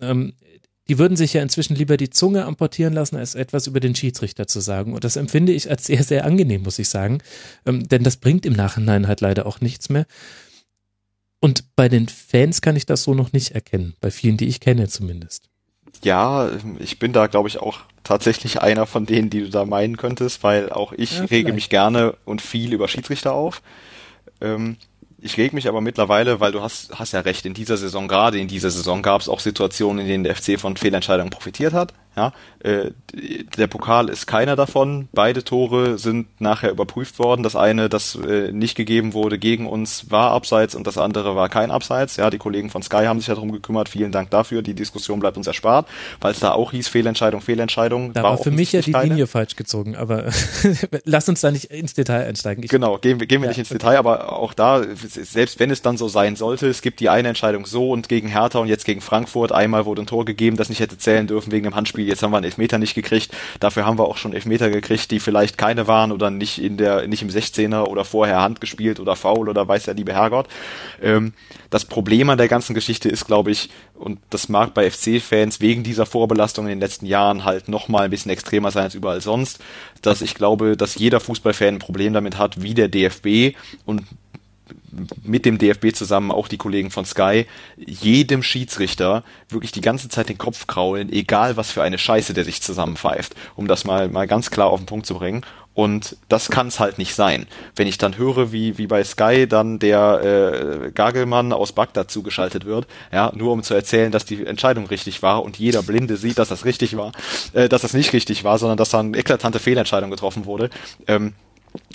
ähm, die würden sich ja inzwischen lieber die Zunge amportieren lassen, als etwas über den Schiedsrichter zu sagen. Und das empfinde ich als sehr, sehr angenehm, muss ich sagen. Ähm, denn das bringt im Nachhinein halt leider auch nichts mehr. Und bei den Fans kann ich das so noch nicht erkennen. Bei vielen, die ich kenne zumindest. Ja, ich bin da, glaube ich, auch tatsächlich einer von denen, die du da meinen könntest, weil auch ich ja, rege mich gerne und viel über Schiedsrichter auf. Ähm, Ich reg mich aber mittlerweile, weil du hast, hast ja recht, in dieser Saison, gerade in dieser Saison gab es auch Situationen, in denen der FC von Fehlentscheidungen profitiert hat. Ja, äh, der Pokal ist keiner davon. Beide Tore sind nachher überprüft worden. Das eine, das äh, nicht gegeben wurde gegen uns, war abseits und das andere war kein Abseits. Ja, die Kollegen von Sky haben sich ja darum gekümmert. Vielen Dank dafür. Die Diskussion bleibt uns erspart, weil es da auch hieß Fehlentscheidung, Fehlentscheidung. Da war, war für mich ja die keine. Linie falsch gezogen, aber [LAUGHS] lass uns da nicht ins Detail einsteigen. Ich genau, gehen wir, gehen wir ja, nicht ins okay. Detail, aber auch da, selbst wenn es dann so sein sollte, es gibt die eine Entscheidung so und gegen Hertha und jetzt gegen Frankfurt. Einmal wurde ein Tor gegeben, das nicht hätte zählen dürfen wegen dem Handspiel Spiel. Jetzt haben wir einen Elfmeter nicht gekriegt. Dafür haben wir auch schon Elfmeter gekriegt, die vielleicht keine waren oder nicht in der, nicht im 16er oder vorher Hand gespielt oder faul oder weiß der liebe Herrgott. Ähm, das Problem an der ganzen Geschichte ist, glaube ich, und das mag bei FC-Fans wegen dieser Vorbelastung in den letzten Jahren halt nochmal ein bisschen extremer sein als überall sonst, dass ich glaube, dass jeder Fußballfan ein Problem damit hat, wie der DFB und mit dem DFB zusammen auch die Kollegen von Sky jedem Schiedsrichter wirklich die ganze Zeit den Kopf kraulen, egal was für eine Scheiße der sich zusammenpfeift, um das mal mal ganz klar auf den Punkt zu bringen. Und das kann es halt nicht sein. Wenn ich dann höre, wie, wie bei Sky dann der äh, Gagelmann aus Bagdad zugeschaltet wird, ja, nur um zu erzählen, dass die Entscheidung richtig war und jeder Blinde sieht, dass das richtig war, äh, dass das nicht richtig war, sondern dass da eine eklatante Fehlentscheidung getroffen wurde, ähm,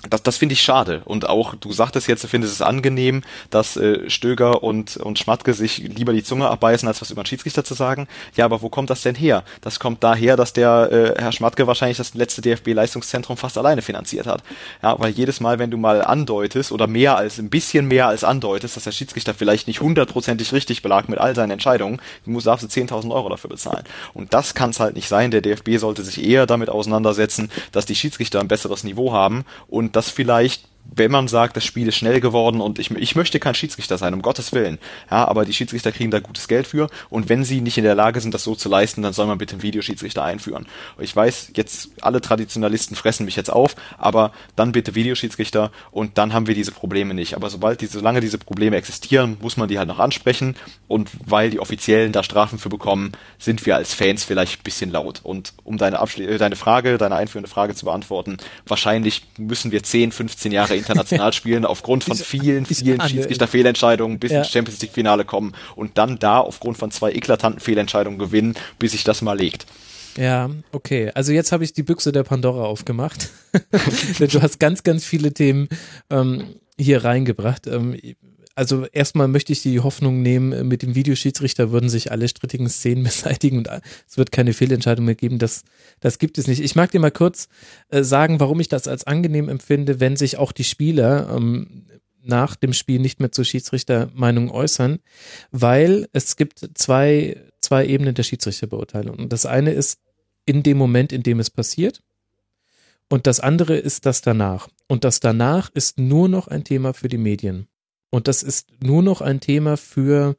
das, das finde ich schade. Und auch, du sagtest jetzt, du findest es angenehm, dass äh, Stöger und, und Schmatke sich lieber die Zunge abbeißen, als was über den Schiedsrichter zu sagen. Ja, aber wo kommt das denn her? Das kommt daher, dass der äh, Herr Schmatke wahrscheinlich das letzte DFB-Leistungszentrum fast alleine finanziert hat. Ja, weil jedes Mal, wenn du mal andeutest oder mehr als, ein bisschen mehr als andeutest, dass der Schiedsrichter vielleicht nicht hundertprozentig richtig belag mit all seinen Entscheidungen, du darfst du 10.000 Euro dafür bezahlen. Und das kann es halt nicht sein. Der DFB sollte sich eher damit auseinandersetzen, dass die Schiedsrichter ein besseres Niveau haben und das vielleicht wenn man sagt, das Spiel ist schnell geworden und ich, ich möchte kein Schiedsrichter sein, um Gottes Willen. Ja, aber die Schiedsrichter kriegen da gutes Geld für und wenn sie nicht in der Lage sind, das so zu leisten, dann soll man bitte einen Videoschiedsrichter einführen. Ich weiß, jetzt alle Traditionalisten fressen mich jetzt auf, aber dann bitte Videoschiedsrichter und dann haben wir diese Probleme nicht. Aber sobald diese, solange diese Probleme existieren, muss man die halt noch ansprechen und weil die Offiziellen da Strafen für bekommen, sind wir als Fans vielleicht ein bisschen laut. Und um deine, Abschli äh, deine Frage, deine einführende Frage zu beantworten, wahrscheinlich müssen wir 10, 15 Jahre international spielen, aufgrund von vielen, vielen Schiedsrichter-Fehlentscheidungen bis ja. ins Champions League-Finale kommen und dann da aufgrund von zwei eklatanten Fehlentscheidungen gewinnen, bis sich das mal legt. Ja, okay. Also jetzt habe ich die Büchse der Pandora aufgemacht. [LAUGHS] du hast ganz, ganz viele Themen ähm, hier reingebracht. Ähm, also erstmal möchte ich die Hoffnung nehmen, mit dem Videoschiedsrichter würden sich alle strittigen Szenen [LAUGHS] beseitigen und es wird keine Fehlentscheidung mehr geben. Das, das gibt es nicht. Ich mag dir mal kurz äh, sagen, warum ich das als angenehm empfinde, wenn sich auch die Spieler ähm, nach dem Spiel nicht mehr zur Schiedsrichtermeinung äußern, weil es gibt zwei, zwei Ebenen der Schiedsrichterbeurteilung. Und das eine ist in dem Moment, in dem es passiert. Und das andere ist das danach. Und das danach ist nur noch ein Thema für die Medien. Und das ist nur noch ein Thema für,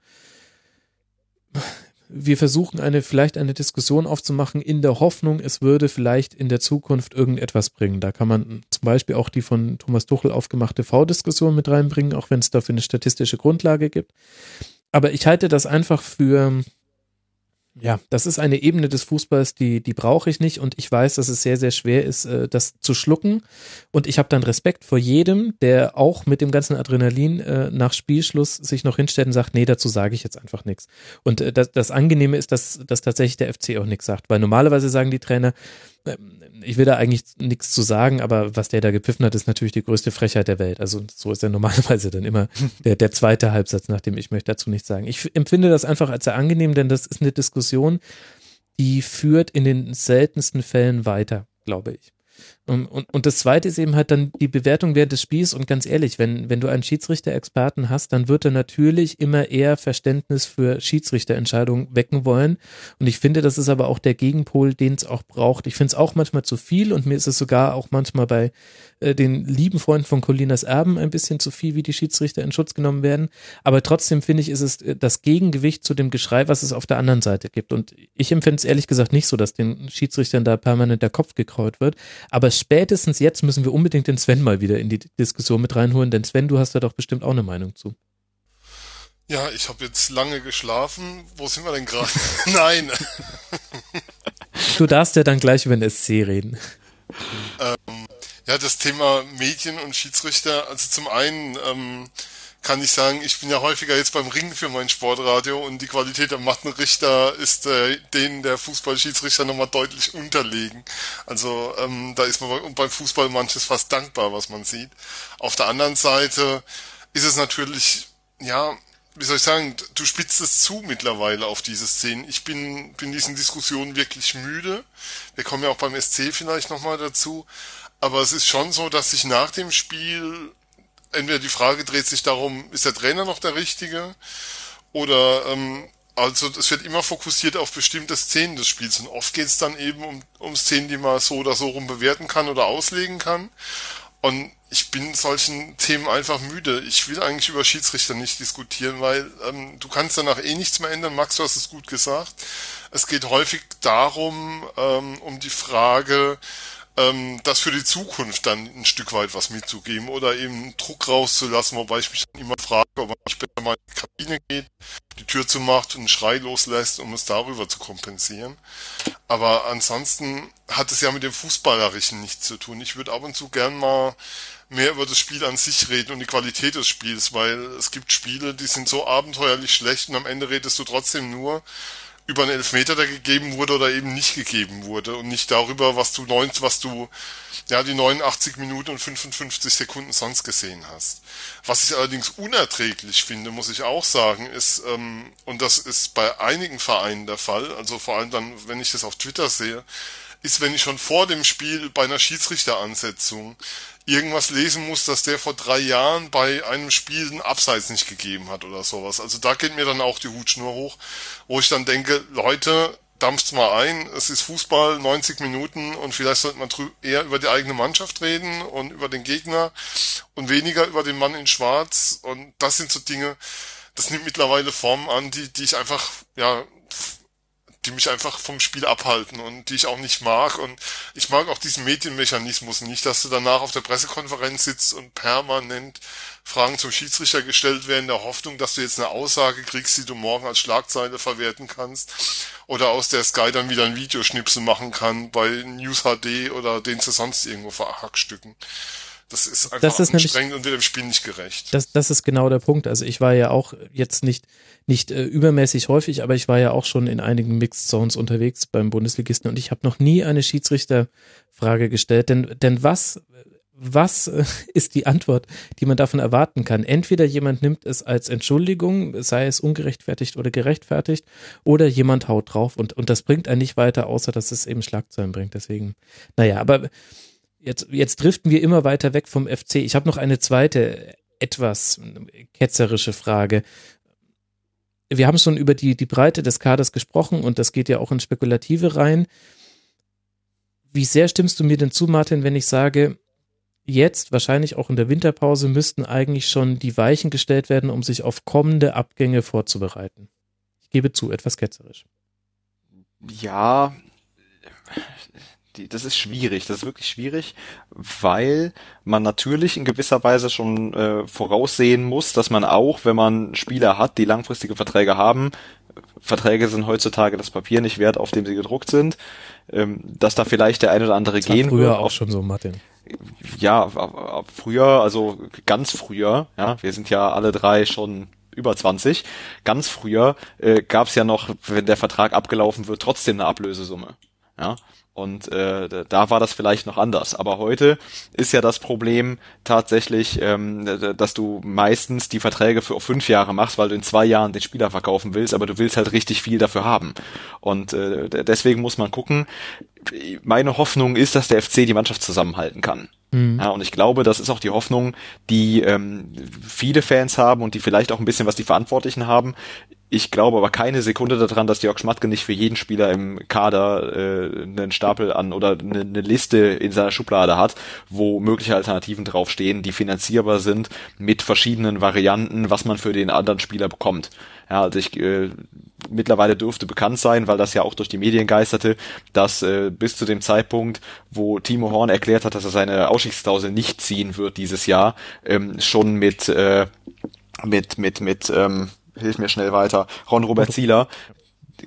wir versuchen eine, vielleicht eine Diskussion aufzumachen in der Hoffnung, es würde vielleicht in der Zukunft irgendetwas bringen. Da kann man zum Beispiel auch die von Thomas Tuchel aufgemachte V-Diskussion mit reinbringen, auch wenn es dafür eine statistische Grundlage gibt. Aber ich halte das einfach für, ja, das ist eine Ebene des Fußballs, die, die brauche ich nicht und ich weiß, dass es sehr, sehr schwer ist, äh, das zu schlucken. Und ich habe dann Respekt vor jedem, der auch mit dem ganzen Adrenalin äh, nach Spielschluss sich noch hinstellt und sagt, nee, dazu sage ich jetzt einfach nichts. Und äh, das, das Angenehme ist, dass, dass tatsächlich der FC auch nichts sagt, weil normalerweise sagen die Trainer, ich will da eigentlich nichts zu sagen, aber was der da gepfiffen hat, ist natürlich die größte Frechheit der Welt. Also so ist er normalerweise dann immer [LAUGHS] der, der zweite Halbsatz, nachdem ich möchte dazu nichts sagen. Ich empfinde das einfach als sehr angenehm, denn das ist eine Diskussion, die führt in den seltensten Fällen weiter, glaube ich. Und, und, und das zweite ist eben halt dann die Bewertung während des Spiels und ganz ehrlich, wenn, wenn du einen Schiedsrichter-Experten hast, dann wird er natürlich immer eher Verständnis für Schiedsrichterentscheidungen wecken wollen. Und ich finde, das ist aber auch der Gegenpol, den es auch braucht. Ich finde es auch manchmal zu viel und mir ist es sogar auch manchmal bei äh, den lieben Freunden von Colinas Erben ein bisschen zu viel, wie die Schiedsrichter in Schutz genommen werden. Aber trotzdem finde ich, ist es äh, das Gegengewicht zu dem Geschrei, was es auf der anderen Seite gibt. Und ich empfinde es ehrlich gesagt nicht so, dass den Schiedsrichtern da permanent der Kopf gekraut wird. Aber spätestens jetzt müssen wir unbedingt den Sven mal wieder in die Diskussion mit reinholen, denn Sven, du hast da doch bestimmt auch eine Meinung zu. Ja, ich habe jetzt lange geschlafen. Wo sind wir denn gerade? [LAUGHS] Nein. du darfst ja dann gleich über den SC reden. Ähm, ja, das Thema Medien und Schiedsrichter, also zum einen ähm, kann ich sagen, ich bin ja häufiger jetzt beim Ringen für mein Sportradio und die Qualität der Mattenrichter ist äh, denen der Fußballschiedsrichter nochmal deutlich unterlegen. Also ähm, da ist man beim Fußball manches fast dankbar, was man sieht. Auf der anderen Seite ist es natürlich, ja, wie soll ich sagen, du spitzt es zu mittlerweile auf diese Szenen. Ich bin, bin diesen Diskussionen wirklich müde. Wir kommen ja auch beim SC vielleicht nochmal dazu. Aber es ist schon so, dass sich nach dem Spiel entweder die Frage dreht sich darum, ist der Trainer noch der Richtige? Oder ähm, also es wird immer fokussiert auf bestimmte Szenen des Spiels und oft geht es dann eben um, um Szenen, die man so oder so rum bewerten kann oder auslegen kann. Und ich bin solchen Themen einfach müde. Ich will eigentlich über Schiedsrichter nicht diskutieren, weil ähm, du kannst danach eh nichts mehr ändern. Max, du hast es gut gesagt. Es geht häufig darum, ähm, um die Frage, ähm, das für die Zukunft dann ein Stück weit was mitzugeben oder eben Druck rauszulassen, wobei ich mich dann immer frage, ob man besser mal in die Kabine geht, die Tür zumacht und einen Schrei loslässt, um es darüber zu kompensieren. Aber ansonsten hat es ja mit dem Fußballerischen nichts zu tun. Ich würde ab und zu gern mal mehr über das Spiel an sich reden und die Qualität des Spiels, weil es gibt Spiele, die sind so abenteuerlich schlecht und am Ende redest du trotzdem nur über einen Elfmeter, der gegeben wurde oder eben nicht gegeben wurde und nicht darüber, was du neun, was du ja die 89 Minuten und 55 Sekunden sonst gesehen hast. Was ich allerdings unerträglich finde, muss ich auch sagen, ist ähm, und das ist bei einigen Vereinen der Fall, also vor allem dann, wenn ich das auf Twitter sehe, ist, wenn ich schon vor dem Spiel bei einer Schiedsrichteransetzung irgendwas lesen muss, dass der vor drei Jahren bei einem Spiel einen Abseits nicht gegeben hat oder sowas. Also da geht mir dann auch die Hutschnur hoch, wo ich dann denke, Leute, dampft's mal ein, es ist Fußball, 90 Minuten und vielleicht sollte man eher über die eigene Mannschaft reden und über den Gegner und weniger über den Mann in Schwarz und das sind so Dinge, das nimmt mittlerweile Formen an, die, die ich einfach, ja, die mich einfach vom Spiel abhalten und die ich auch nicht mag. Und ich mag auch diesen Medienmechanismus nicht, dass du danach auf der Pressekonferenz sitzt und permanent Fragen zum Schiedsrichter gestellt werden, in der Hoffnung, dass du jetzt eine Aussage kriegst, die du morgen als Schlagzeile verwerten kannst. Oder aus der Sky dann wieder ein Videoschnipsel machen kann bei News HD oder den sie sonst irgendwo verhackstücken. Das ist einfach das ist anstrengend und wird dem Spiel nicht gerecht. Das, das ist genau der Punkt. Also ich war ja auch jetzt nicht, nicht äh, übermäßig häufig, aber ich war ja auch schon in einigen Mixed Zones unterwegs beim Bundesligisten und ich habe noch nie eine Schiedsrichterfrage gestellt. Denn, denn was, was äh, ist die Antwort, die man davon erwarten kann? Entweder jemand nimmt es als Entschuldigung, sei es ungerechtfertigt oder gerechtfertigt, oder jemand haut drauf und, und das bringt einen nicht weiter, außer dass es eben Schlagzeilen bringt. Deswegen, naja, aber jetzt, jetzt driften wir immer weiter weg vom FC. Ich habe noch eine zweite, etwas ketzerische Frage. Wir haben schon über die, die Breite des Kaders gesprochen und das geht ja auch in Spekulative rein. Wie sehr stimmst du mir denn zu, Martin, wenn ich sage, jetzt, wahrscheinlich auch in der Winterpause, müssten eigentlich schon die Weichen gestellt werden, um sich auf kommende Abgänge vorzubereiten? Ich gebe zu, etwas ketzerisch. Ja, die, das ist schwierig, das ist wirklich schwierig, weil man natürlich in gewisser Weise schon äh, voraussehen muss, dass man auch, wenn man Spieler hat, die langfristige Verträge haben, Verträge sind heutzutage das Papier nicht wert, auf dem sie gedruckt sind, ähm, dass da vielleicht der eine oder andere das gehen früher wird. auch schon so, Martin. Ja, früher, also ganz früher, ja, wir sind ja alle drei schon über 20. Ganz früher äh, gab es ja noch, wenn der Vertrag abgelaufen wird, trotzdem eine Ablösesumme. Ja, und äh, da war das vielleicht noch anders. Aber heute ist ja das Problem tatsächlich, ähm, dass du meistens die Verträge für fünf Jahre machst, weil du in zwei Jahren den Spieler verkaufen willst, aber du willst halt richtig viel dafür haben. Und äh, deswegen muss man gucken. Meine Hoffnung ist, dass der FC die Mannschaft zusammenhalten kann. Mhm. Ja, und ich glaube, das ist auch die Hoffnung, die ähm, viele Fans haben und die vielleicht auch ein bisschen was die Verantwortlichen haben. Ich glaube aber keine Sekunde daran, dass Jörg Schmatke nicht für jeden Spieler im Kader äh, einen Stapel an oder eine, eine Liste in seiner Schublade hat, wo mögliche Alternativen draufstehen, die finanzierbar sind mit verschiedenen Varianten, was man für den anderen Spieler bekommt. Ja, also ich äh, mittlerweile dürfte bekannt sein, weil das ja auch durch die Medien geisterte, dass äh, bis zu dem Zeitpunkt, wo Timo Horn erklärt hat, dass er seine Ausstiegsklausel nicht ziehen wird dieses Jahr, ähm, schon mit äh, mit mit mit ähm, hilf mir schnell weiter, Ron Robert Zieler,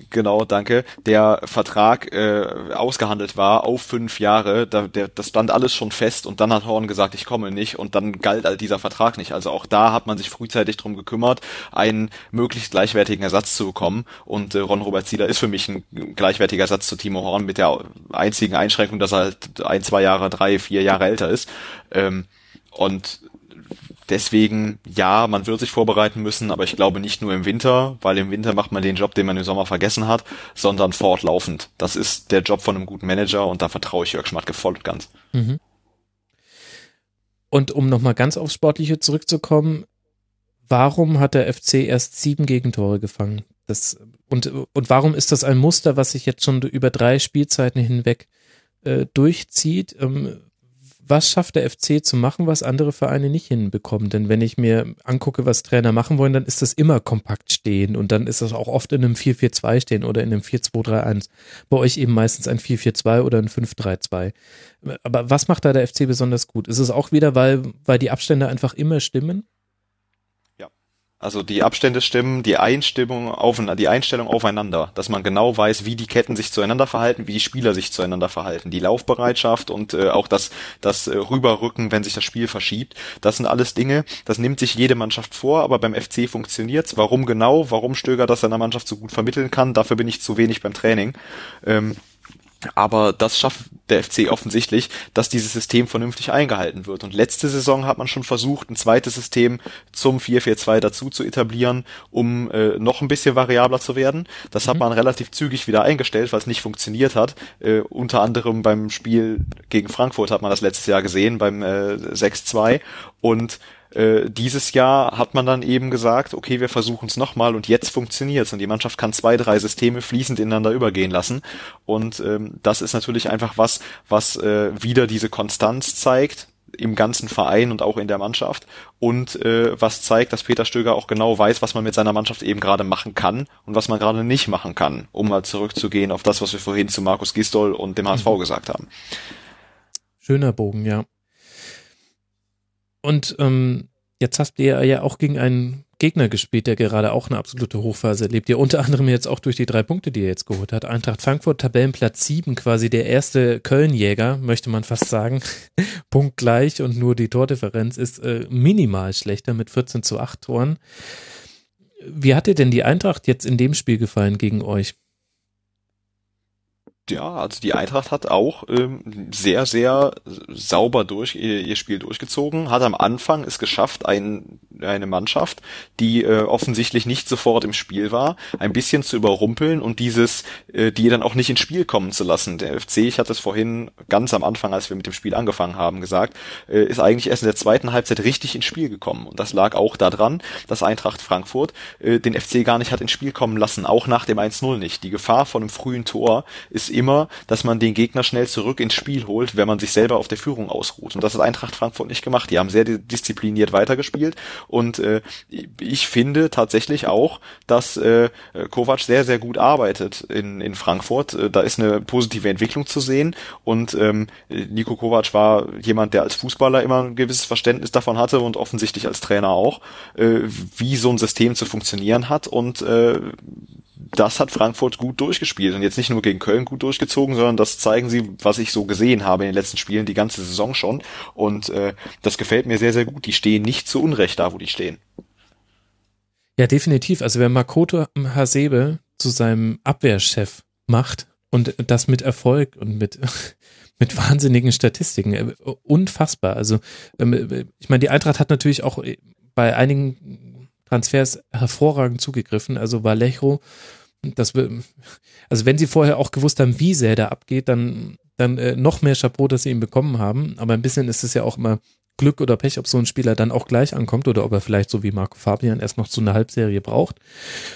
genau, danke, der Vertrag äh, ausgehandelt war auf fünf Jahre, da, der, das stand alles schon fest und dann hat Horn gesagt, ich komme nicht und dann galt all dieser Vertrag nicht. Also auch da hat man sich frühzeitig drum gekümmert, einen möglichst gleichwertigen Ersatz zu bekommen und äh, Ron Robert Zieler ist für mich ein gleichwertiger Ersatz zu Timo Horn mit der einzigen Einschränkung, dass er halt ein, zwei Jahre, drei, vier Jahre älter ist. Ähm, und Deswegen, ja, man wird sich vorbereiten müssen, aber ich glaube nicht nur im Winter, weil im Winter macht man den Job, den man im Sommer vergessen hat, sondern fortlaufend. Das ist der Job von einem guten Manager und da vertraue ich Jörg Schmatke voll und ganz. Mhm. Und um nochmal ganz aufs Sportliche zurückzukommen, warum hat der FC erst sieben Gegentore gefangen? Das, und, und warum ist das ein Muster, was sich jetzt schon über drei Spielzeiten hinweg äh, durchzieht? Ähm, was schafft der FC zu machen, was andere Vereine nicht hinbekommen? Denn wenn ich mir angucke, was Trainer machen wollen, dann ist das immer kompakt stehen und dann ist das auch oft in einem 4-4-2 stehen oder in einem 4-2-3-1. Bei euch eben meistens ein 4-4-2 oder ein 5-3-2. Aber was macht da der FC besonders gut? Ist es auch wieder, weil, weil die Abstände einfach immer stimmen? Also die Abstände stimmen, die Einstimmung auf, die Einstellung aufeinander, dass man genau weiß, wie die Ketten sich zueinander verhalten, wie die Spieler sich zueinander verhalten, die Laufbereitschaft und äh, auch das, das äh, Rüberrücken, wenn sich das Spiel verschiebt. Das sind alles Dinge, das nimmt sich jede Mannschaft vor, aber beim FC funktioniert's. Warum genau? Warum Stöger das seiner Mannschaft so gut vermitteln kann? Dafür bin ich zu wenig beim Training. Ähm, aber das schafft der FC offensichtlich, dass dieses System vernünftig eingehalten wird. Und letzte Saison hat man schon versucht, ein zweites System zum 4-4-2 dazu zu etablieren, um äh, noch ein bisschen variabler zu werden. Das mhm. hat man relativ zügig wieder eingestellt, weil es nicht funktioniert hat. Äh, unter anderem beim Spiel gegen Frankfurt hat man das letztes Jahr gesehen, beim äh, 6-2. Und äh, dieses Jahr hat man dann eben gesagt, okay, wir versuchen es nochmal und jetzt funktioniert's und die Mannschaft kann zwei, drei Systeme fließend ineinander übergehen lassen und ähm, das ist natürlich einfach was, was äh, wieder diese Konstanz zeigt im ganzen Verein und auch in der Mannschaft und äh, was zeigt, dass Peter Stöger auch genau weiß, was man mit seiner Mannschaft eben gerade machen kann und was man gerade nicht machen kann, um mal zurückzugehen auf das, was wir vorhin zu Markus Gistol und dem HSV gesagt haben. Schöner Bogen, ja. Und ähm, jetzt habt ihr ja auch gegen einen Gegner gespielt, der gerade auch eine absolute Hochphase erlebt. Ja, unter anderem jetzt auch durch die drei Punkte, die er jetzt geholt hat. Eintracht Frankfurt, Tabellenplatz 7, quasi der erste Kölnjäger, möchte man fast sagen. [LAUGHS] Punkt gleich und nur die Tordifferenz ist äh, minimal schlechter mit 14 zu 8 Toren. Wie hat dir denn die Eintracht jetzt in dem Spiel gefallen gegen euch? Ja, also die Eintracht hat auch ähm, sehr, sehr sauber durch ihr, ihr Spiel durchgezogen, hat am Anfang es geschafft, ein, eine Mannschaft, die äh, offensichtlich nicht sofort im Spiel war, ein bisschen zu überrumpeln und dieses, äh, die dann auch nicht ins Spiel kommen zu lassen. Der FC, ich hatte es vorhin ganz am Anfang, als wir mit dem Spiel angefangen haben, gesagt, äh, ist eigentlich erst in der zweiten Halbzeit richtig ins Spiel gekommen. Und das lag auch daran, dass Eintracht Frankfurt äh, den FC gar nicht hat ins Spiel kommen lassen, auch nach dem 1-0 nicht. Die Gefahr von einem frühen Tor ist immer, dass man den Gegner schnell zurück ins Spiel holt, wenn man sich selber auf der Führung ausruht. Und das hat Eintracht Frankfurt nicht gemacht. Die haben sehr diszipliniert weitergespielt und äh, ich finde tatsächlich auch, dass äh, Kovac sehr, sehr gut arbeitet in, in Frankfurt. Äh, da ist eine positive Entwicklung zu sehen und ähm, Nico Kovac war jemand, der als Fußballer immer ein gewisses Verständnis davon hatte und offensichtlich als Trainer auch, äh, wie so ein System zu funktionieren hat und äh, das hat Frankfurt gut durchgespielt und jetzt nicht nur gegen Köln gut durchgezogen, sondern das zeigen sie, was ich so gesehen habe in den letzten Spielen, die ganze Saison schon. Und äh, das gefällt mir sehr, sehr gut. Die stehen nicht zu Unrecht da, wo die stehen. Ja, definitiv. Also wer Makoto Hasebe zu seinem Abwehrchef macht und das mit Erfolg und mit [LAUGHS] mit wahnsinnigen Statistiken, äh, unfassbar. Also ähm, ich meine, die Eintracht hat natürlich auch bei einigen Transfers hervorragend zugegriffen. Also Vallejo das, also wenn sie vorher auch gewusst haben, wie sehr der abgeht, dann, dann äh, noch mehr Chapeau, dass sie ihn bekommen haben. Aber ein bisschen ist es ja auch immer Glück oder Pech, ob so ein Spieler dann auch gleich ankommt oder ob er vielleicht so wie Marco Fabian erst noch so eine Halbserie braucht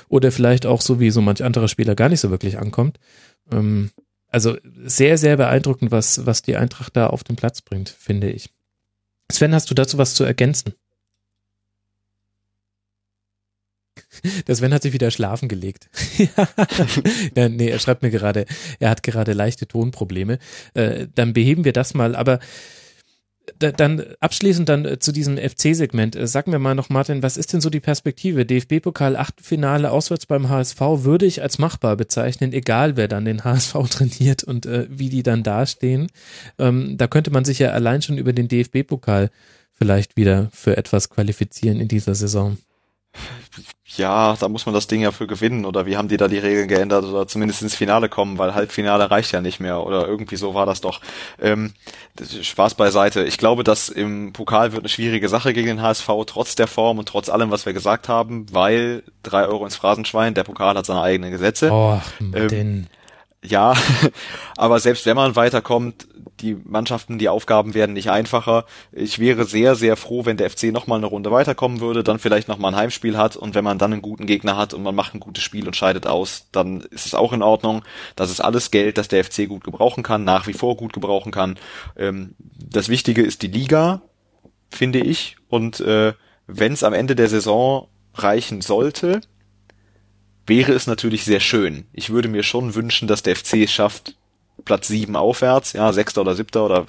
oder vielleicht auch so wie so manch anderer Spieler gar nicht so wirklich ankommt. Ähm, also sehr, sehr beeindruckend, was, was die Eintracht da auf den Platz bringt, finde ich. Sven, hast du dazu was zu ergänzen? Der Sven hat sich wieder schlafen gelegt. [LAUGHS] ja, nee, er schreibt mir gerade, er hat gerade leichte Tonprobleme. Äh, dann beheben wir das mal. Aber dann abschließend dann äh, zu diesem FC-Segment. Äh, sag mir mal noch, Martin, was ist denn so die Perspektive? DFB-Pokal, Achtelfinale, auswärts beim HSV würde ich als machbar bezeichnen, egal wer dann den HSV [LAUGHS] trainiert und äh, wie die dann dastehen. Ähm, da könnte man sich ja allein schon über den DFB-Pokal vielleicht wieder für etwas qualifizieren in dieser Saison ja, da muss man das Ding ja für gewinnen oder wie haben die da die Regeln geändert oder zumindest ins Finale kommen, weil Halbfinale reicht ja nicht mehr oder irgendwie so war das doch. Ähm, Spaß beiseite. Ich glaube, dass im Pokal wird eine schwierige Sache gegen den HSV, trotz der Form und trotz allem, was wir gesagt haben, weil drei Euro ins Phrasenschwein, der Pokal hat seine eigenen Gesetze. Oh, ähm, ja, [LAUGHS] aber selbst wenn man weiterkommt, die Mannschaften, die Aufgaben werden nicht einfacher. Ich wäre sehr, sehr froh, wenn der FC nochmal eine Runde weiterkommen würde, dann vielleicht nochmal ein Heimspiel hat und wenn man dann einen guten Gegner hat und man macht ein gutes Spiel und scheidet aus, dann ist es auch in Ordnung. Das ist alles Geld, das der FC gut gebrauchen kann, nach wie vor gut gebrauchen kann. Ähm, das Wichtige ist die Liga, finde ich. Und äh, wenn es am Ende der Saison reichen sollte, wäre es natürlich sehr schön. Ich würde mir schon wünschen, dass der FC es schafft, Platz sieben aufwärts, ja, sechster oder siebter oder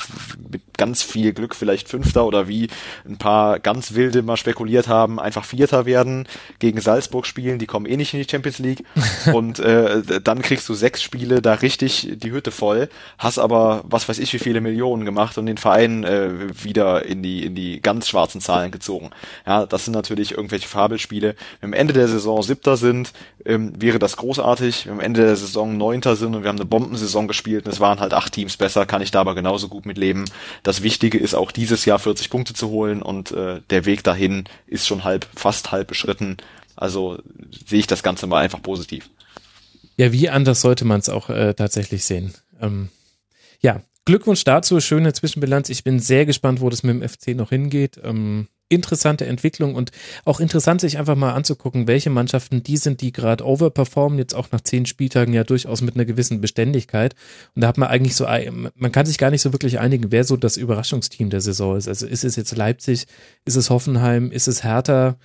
mit ganz viel Glück vielleicht fünfter oder wie ein paar ganz wilde mal spekuliert haben, einfach vierter werden, gegen Salzburg spielen, die kommen eh nicht in die Champions League [LAUGHS] und äh, dann kriegst du sechs Spiele da richtig die Hütte voll, hast aber was weiß ich wie viele Millionen gemacht und den Verein äh, wieder in die in die ganz schwarzen Zahlen gezogen. Ja, das sind natürlich irgendwelche Fabelspiele. Wenn wir am Ende der Saison siebter sind, ähm, wäre das großartig. Wenn wir am Ende der Saison neunter sind und wir haben eine Bombensaison gespielt, es waren halt acht Teams besser, kann ich da aber genauso gut mit leben. Das Wichtige ist auch dieses Jahr 40 Punkte zu holen und äh, der Weg dahin ist schon halb, fast halb beschritten. Also sehe ich das Ganze mal einfach positiv. Ja, wie anders sollte man es auch äh, tatsächlich sehen. Ähm, ja, Glückwunsch dazu, schöne Zwischenbilanz. Ich bin sehr gespannt, wo das mit dem FC noch hingeht. Ähm, interessante Entwicklung und auch interessant, sich einfach mal anzugucken, welche Mannschaften die sind, die gerade overperformen, jetzt auch nach zehn Spieltagen ja durchaus mit einer gewissen Beständigkeit. Und da hat man eigentlich so, man kann sich gar nicht so wirklich einigen, wer so das Überraschungsteam der Saison ist. Also ist es jetzt Leipzig, ist es Hoffenheim, ist es Hertha,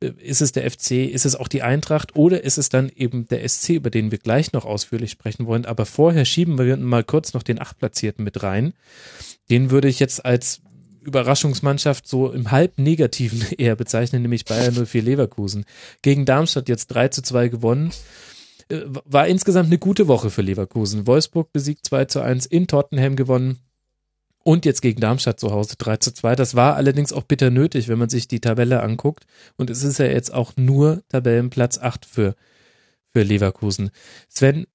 ist es der FC, ist es auch die Eintracht oder ist es dann eben der SC, über den wir gleich noch ausführlich sprechen wollen. Aber vorher schieben wir mal kurz noch den Achtplatzierten mit rein. Den würde ich jetzt als Überraschungsmannschaft so im halb negativen [LAUGHS] eher bezeichnen, nämlich Bayern 04 Leverkusen. Gegen Darmstadt jetzt 3 zu 2 gewonnen. Äh, war insgesamt eine gute Woche für Leverkusen. Wolfsburg besiegt 2 zu 1, in Tottenham gewonnen. Und jetzt gegen Darmstadt zu Hause 3 zu 2. Das war allerdings auch bitter nötig, wenn man sich die Tabelle anguckt. Und es ist ja jetzt auch nur Tabellenplatz 8 für, für Leverkusen. Sven,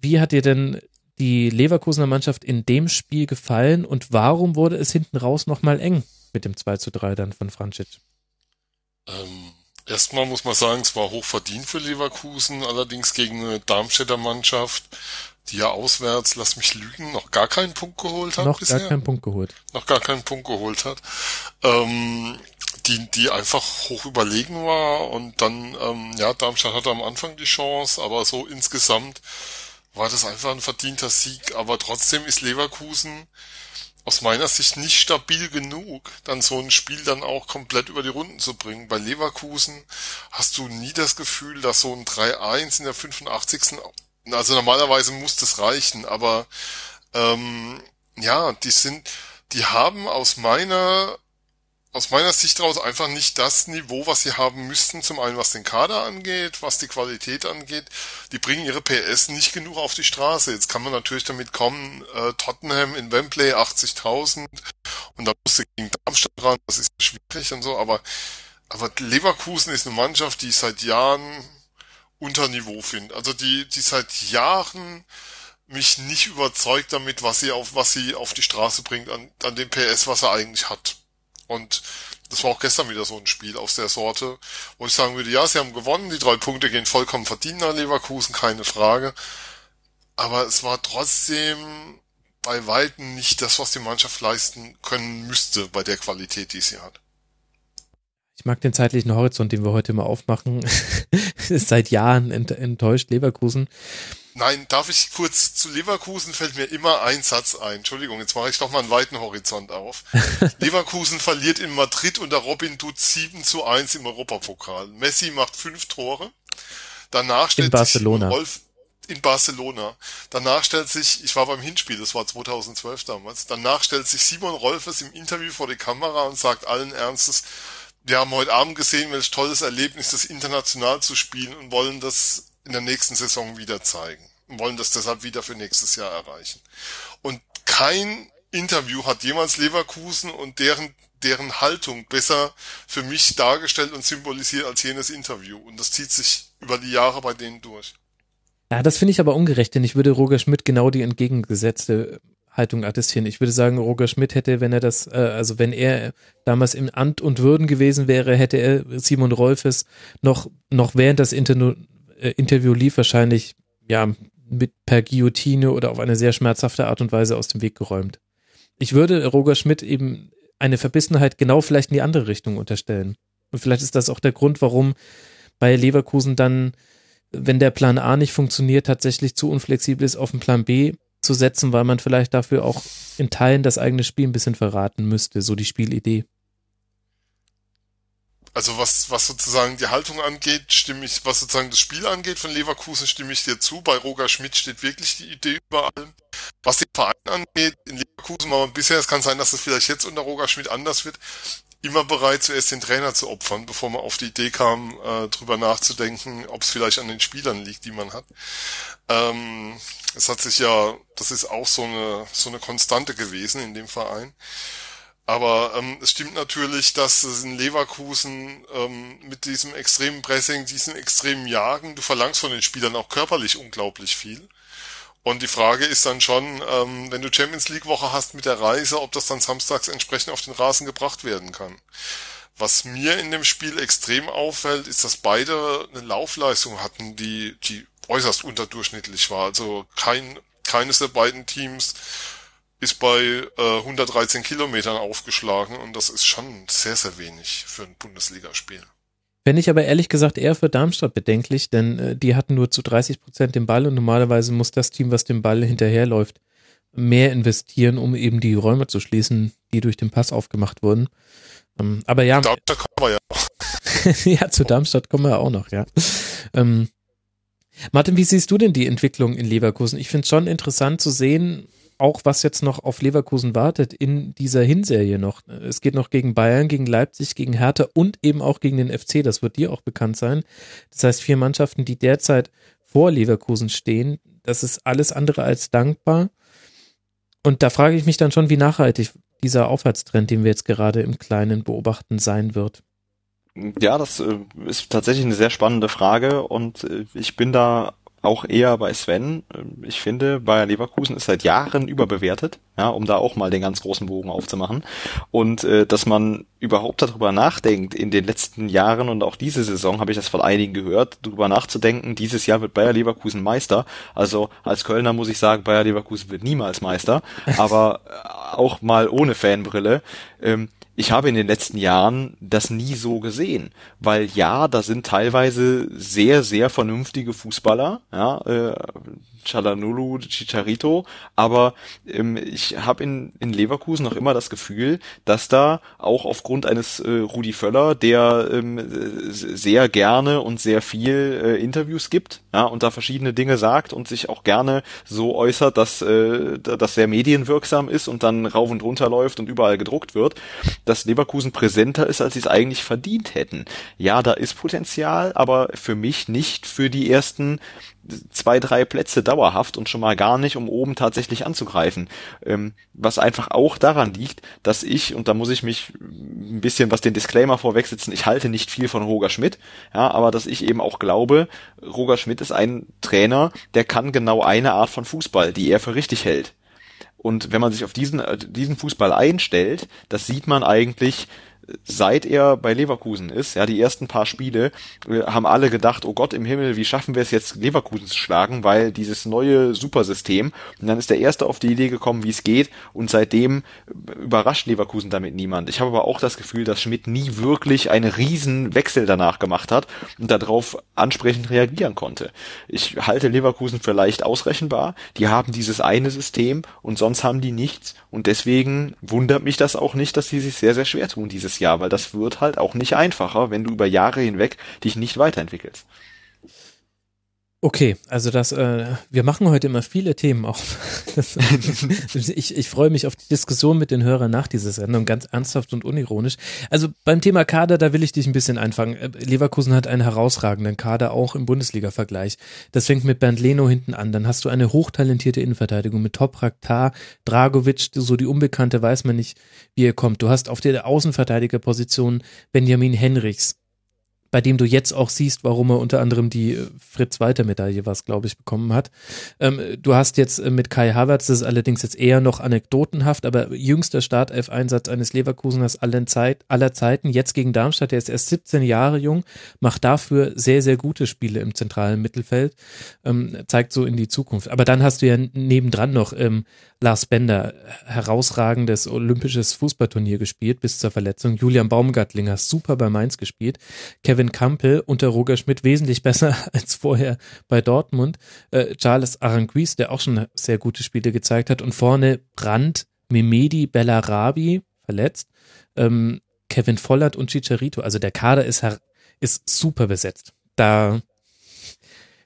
wie hat dir denn die Leverkusener Mannschaft in dem Spiel gefallen und warum wurde es hinten raus nochmal eng mit dem 2 zu 3 dann von Francic? Ähm, erstmal muss man sagen, es war hoch verdient für Leverkusen, allerdings gegen eine Darmstädter Mannschaft, die ja auswärts, lass mich lügen, noch gar keinen Punkt geholt hat. Noch bisher. gar keinen Punkt geholt. Noch gar keinen Punkt geholt hat. Ähm, die, die einfach hoch überlegen war und dann, ähm, ja, Darmstadt hatte am Anfang die Chance, aber so insgesamt war das einfach ein verdienter Sieg, aber trotzdem ist Leverkusen aus meiner Sicht nicht stabil genug, dann so ein Spiel dann auch komplett über die Runden zu bringen. Bei Leverkusen hast du nie das Gefühl, dass so ein 3-1 in der 85. Also normalerweise muss das reichen, aber ähm, ja, die sind, die haben aus meiner aus meiner Sicht daraus einfach nicht das Niveau, was sie haben müssten, zum einen was den Kader angeht, was die Qualität angeht. Die bringen ihre PS nicht genug auf die Straße. Jetzt kann man natürlich damit kommen, äh, Tottenham in Wembley 80.000 und da musste gegen Darmstadt ran, das ist schwierig und so, aber, aber Leverkusen ist eine Mannschaft, die ich seit Jahren unter Niveau finde. Also die, die seit Jahren mich nicht überzeugt damit, was sie auf, was sie auf die Straße bringt, an, an dem PS, was er eigentlich hat. Und das war auch gestern wieder so ein Spiel aus der Sorte, wo ich sagen würde, ja, sie haben gewonnen, die drei Punkte gehen vollkommen verdient an Leverkusen, keine Frage. Aber es war trotzdem bei Weitem nicht das, was die Mannschaft leisten können müsste bei der Qualität, die sie hat. Ich mag den zeitlichen Horizont, den wir heute mal aufmachen. [LAUGHS] seit Jahren enttäuscht Leverkusen. Nein, darf ich kurz zu Leverkusen fällt mir immer ein Satz ein. Entschuldigung, jetzt mache ich doch mal einen weiten Horizont auf. [LAUGHS] Leverkusen verliert in Madrid unter Robin Dutz 7 zu 1 im Europapokal. Messi macht fünf Tore. Danach stellt in Barcelona. Rolf in Barcelona. Danach stellt sich, ich war beim Hinspiel, das war 2012 damals, danach stellt sich Simon Rolfes im Interview vor die Kamera und sagt allen Ernstes, wir haben heute Abend gesehen, welch tolles Erlebnis das international zu spielen und wollen das in der nächsten Saison wieder zeigen und wollen das deshalb wieder für nächstes Jahr erreichen. Und kein Interview hat jemals Leverkusen und deren deren Haltung besser für mich dargestellt und symbolisiert als jenes Interview. Und das zieht sich über die Jahre bei denen durch. Ja, das finde ich aber ungerecht, denn ich würde Roger Schmidt genau die entgegengesetzte Haltung attestieren. Ich würde sagen, Roger Schmidt hätte, wenn er das, äh, also wenn er damals im Amt und Würden gewesen wäre, hätte er Simon Rolfes noch, noch während das Interno, äh, Interview lief, wahrscheinlich, ja, mit per Guillotine oder auf eine sehr schmerzhafte Art und Weise aus dem Weg geräumt. Ich würde Roger Schmidt eben eine Verbissenheit genau vielleicht in die andere Richtung unterstellen. Und vielleicht ist das auch der Grund, warum bei Leverkusen dann, wenn der Plan A nicht funktioniert, tatsächlich zu unflexibel ist, auf den Plan B zu setzen, weil man vielleicht dafür auch in Teilen das eigene Spiel ein bisschen verraten müsste, so die Spielidee. Also was, was sozusagen die Haltung angeht, stimme ich, was sozusagen das Spiel angeht von Leverkusen, stimme ich dir zu. Bei Roger Schmidt steht wirklich die Idee über allem. Was den Verein angeht, in Leverkusen war man bisher, es kann sein, dass es vielleicht jetzt unter Roger Schmidt anders wird, immer bereit, zuerst den Trainer zu opfern, bevor man auf die Idee kam, äh, drüber nachzudenken, ob es vielleicht an den Spielern liegt, die man hat. Ähm, es hat sich ja, das ist auch so eine, so eine Konstante gewesen in dem Verein. Aber ähm, es stimmt natürlich, dass es in Leverkusen ähm, mit diesem extremen Pressing, diesem extremen Jagen, du verlangst von den Spielern auch körperlich unglaublich viel. Und die Frage ist dann schon, ähm, wenn du Champions League Woche hast mit der Reise, ob das dann samstags entsprechend auf den Rasen gebracht werden kann. Was mir in dem Spiel extrem auffällt, ist, dass beide eine Laufleistung hatten, die, die äußerst unterdurchschnittlich war. Also kein, keines der beiden Teams ist bei äh, 113 Kilometern aufgeschlagen und das ist schon sehr, sehr wenig für ein Bundesligaspiel. Fände ich aber ehrlich gesagt eher für Darmstadt bedenklich, denn äh, die hatten nur zu 30 Prozent den Ball und normalerweise muss das Team, was dem Ball hinterherläuft, mehr investieren, um eben die Räume zu schließen, die durch den Pass aufgemacht wurden. Ähm, aber ja. Darmstadt kommen wir ja noch. [LAUGHS] ja, zu Darmstadt kommen wir auch noch, ja. Ähm, Martin, wie siehst du denn die Entwicklung in Leverkusen? Ich finde es schon interessant zu sehen, auch was jetzt noch auf Leverkusen wartet in dieser Hinserie noch. Es geht noch gegen Bayern, gegen Leipzig, gegen Hertha und eben auch gegen den FC. Das wird dir auch bekannt sein. Das heißt, vier Mannschaften, die derzeit vor Leverkusen stehen. Das ist alles andere als dankbar. Und da frage ich mich dann schon, wie nachhaltig dieser Aufwärtstrend, den wir jetzt gerade im Kleinen beobachten, sein wird. Ja, das äh, ist tatsächlich eine sehr spannende Frage und äh, ich bin da auch eher bei Sven. Ich finde, Bayer Leverkusen ist seit Jahren überbewertet, ja, um da auch mal den ganz großen Bogen aufzumachen. Und äh, dass man überhaupt darüber nachdenkt, in den letzten Jahren und auch diese Saison habe ich das von einigen gehört, darüber nachzudenken, dieses Jahr wird Bayer Leverkusen Meister. Also als Kölner muss ich sagen, Bayer Leverkusen wird niemals Meister, aber äh, auch mal ohne Fanbrille. Ähm, ich habe in den letzten Jahren das nie so gesehen, weil ja, da sind teilweise sehr, sehr vernünftige Fußballer, ja, äh, Chalanulu, Chicharito, aber ähm, ich habe in, in Leverkusen noch immer das Gefühl, dass da auch aufgrund eines äh, Rudi Völler, der ähm, sehr gerne und sehr viel äh, Interviews gibt, ja, und da verschiedene Dinge sagt und sich auch gerne so äußert, dass äh, das sehr medienwirksam ist und dann rauf und runter läuft und überall gedruckt wird, dass Leverkusen präsenter ist, als sie es eigentlich verdient hätten. Ja, da ist Potenzial, aber für mich nicht für die ersten zwei, drei Plätze dauerhaft und schon mal gar nicht, um oben tatsächlich anzugreifen. Ähm, was einfach auch daran liegt, dass ich, und da muss ich mich ein bisschen was den Disclaimer vorwegsetzen, ich halte nicht viel von Roger Schmidt, ja, aber dass ich eben auch glaube, Roger Schmidt ist ein Trainer, der kann genau eine Art von Fußball, die er für richtig hält. Und wenn man sich auf diesen, äh, diesen Fußball einstellt, das sieht man eigentlich seit er bei Leverkusen ist, ja, die ersten paar Spiele, äh, haben alle gedacht, oh Gott im Himmel, wie schaffen wir es jetzt, Leverkusen zu schlagen, weil dieses neue Supersystem, und dann ist der Erste auf die Idee gekommen, wie es geht, und seitdem überrascht Leverkusen damit niemand. Ich habe aber auch das Gefühl, dass Schmidt nie wirklich einen riesen Wechsel danach gemacht hat und darauf ansprechend reagieren konnte. Ich halte Leverkusen für leicht ausrechenbar, die haben dieses eine System und sonst haben die nichts, und deswegen wundert mich das auch nicht, dass sie sich sehr, sehr schwer tun dieses Jahr, weil das wird halt auch nicht einfacher, wenn du über Jahre hinweg dich nicht weiterentwickelst. Okay, also das, äh, wir machen heute immer viele Themen auf. Das, [LAUGHS] ich, ich freue mich auf die Diskussion mit den Hörern nach dieser Sendung, ganz ernsthaft und unironisch. Also beim Thema Kader, da will ich dich ein bisschen einfangen. Äh, Leverkusen hat einen herausragenden Kader, auch im Bundesliga-Vergleich. Das fängt mit Bernd Leno hinten an. Dann hast du eine hochtalentierte Innenverteidigung mit Toprak, Tar, Dragovic, so die Unbekannte weiß man nicht, wie er kommt. Du hast auf der Außenverteidigerposition Benjamin Henrichs, bei dem du jetzt auch siehst, warum er unter anderem die äh, Fritz-Walter-Medaille, was glaube ich, bekommen hat. Ähm, du hast jetzt äh, mit Kai Havertz, das ist allerdings jetzt eher noch anekdotenhaft, aber jüngster Startelf-Einsatz eines Leverkuseners allen Zeit, aller Zeiten, jetzt gegen Darmstadt, der ist erst 17 Jahre jung, macht dafür sehr, sehr gute Spiele im zentralen Mittelfeld, ähm, zeigt so in die Zukunft. Aber dann hast du ja nebendran noch ähm, Lars Bender, herausragendes olympisches Fußballturnier gespielt bis zur Verletzung. Julian Baumgartlinger, super bei Mainz gespielt. Kevin Campbell unter Roger Schmidt wesentlich besser [LAUGHS] als vorher bei Dortmund. Äh, Charles Aranguiz, der auch schon sehr gute Spiele gezeigt hat. Und vorne Brandt, Memedi, Bellarabi, verletzt. Ähm, Kevin Vollert und Chicharito. Also der Kader ist, ist super besetzt. Da,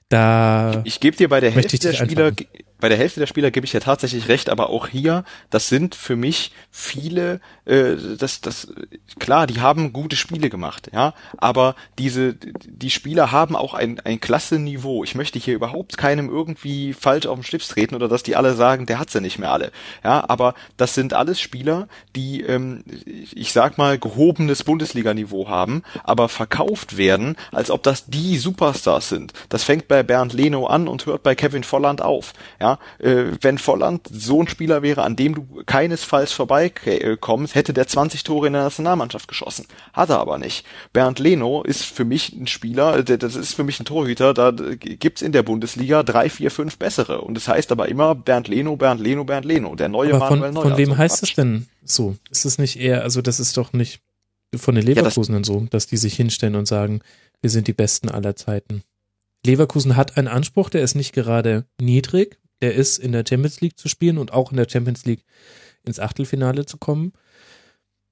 da. Ich, ich gebe dir bei der Hälfte der Spieler, bei der Hälfte der Spieler gebe ich ja tatsächlich recht, aber auch hier, das sind für mich viele, äh, das, das, klar, die haben gute Spiele gemacht, ja, aber diese, die Spieler haben auch ein, ein klasse Niveau. Ich möchte hier überhaupt keinem irgendwie falsch auf den Schlips treten oder dass die alle sagen, der hat sie nicht mehr alle, ja, aber das sind alles Spieler, die, ähm, ich sag mal, gehobenes Bundesliga-Niveau haben, aber verkauft werden, als ob das die Superstars sind. Das fängt bei Bernd Leno an und hört bei Kevin Volland auf, ja, äh, wenn Volland so ein Spieler wäre, an dem du keinesfalls vorbeikommst, hätte der 20 Tore in der Nationalmannschaft geschossen. Hat er aber nicht. Bernd Leno ist für mich ein Spieler, das ist für mich ein Torhüter, da gibt's in der Bundesliga drei, vier, fünf bessere. Und das heißt aber immer Bernd Leno, Bernd Leno, Bernd Leno. Der neue aber Manuel von, Neuer. Von wem heißt es denn so? Ist es nicht eher, also das ist doch nicht von den Leverkusenern ja, so, dass die sich hinstellen und sagen, wir sind die Besten aller Zeiten. Leverkusen hat einen Anspruch, der ist nicht gerade niedrig, der ist, in der Champions League zu spielen und auch in der Champions League ins Achtelfinale zu kommen.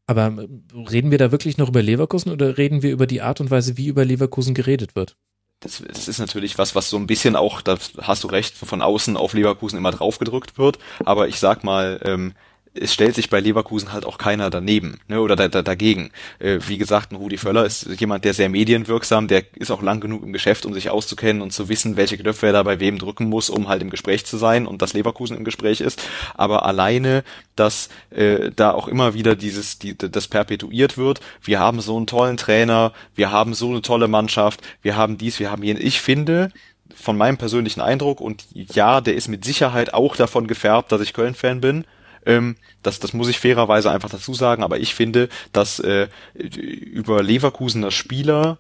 Aber äh, reden wir da wirklich noch über Leverkusen oder reden wir über die Art und Weise, wie über Leverkusen geredet wird? Das, das ist natürlich was, was so ein bisschen auch, da hast du recht, von außen auf Leverkusen immer draufgedrückt wird. Aber ich sag mal, ähm, es stellt sich bei Leverkusen halt auch keiner daneben ne, oder da, da, dagegen. Äh, wie gesagt, ein Rudi Völler ist jemand, der sehr medienwirksam, der ist auch lang genug im Geschäft, um sich auszukennen und zu wissen, welche Knöpfe er da bei wem drücken muss, um halt im Gespräch zu sein und dass Leverkusen im Gespräch ist. Aber alleine, dass äh, da auch immer wieder dieses, die, das perpetuiert wird, wir haben so einen tollen Trainer, wir haben so eine tolle Mannschaft, wir haben dies, wir haben jenen. Ich finde, von meinem persönlichen Eindruck und ja, der ist mit Sicherheit auch davon gefärbt, dass ich Köln-Fan bin, ähm, das, das muss ich fairerweise einfach dazu sagen, aber ich finde, dass äh, über Leverkusener Spieler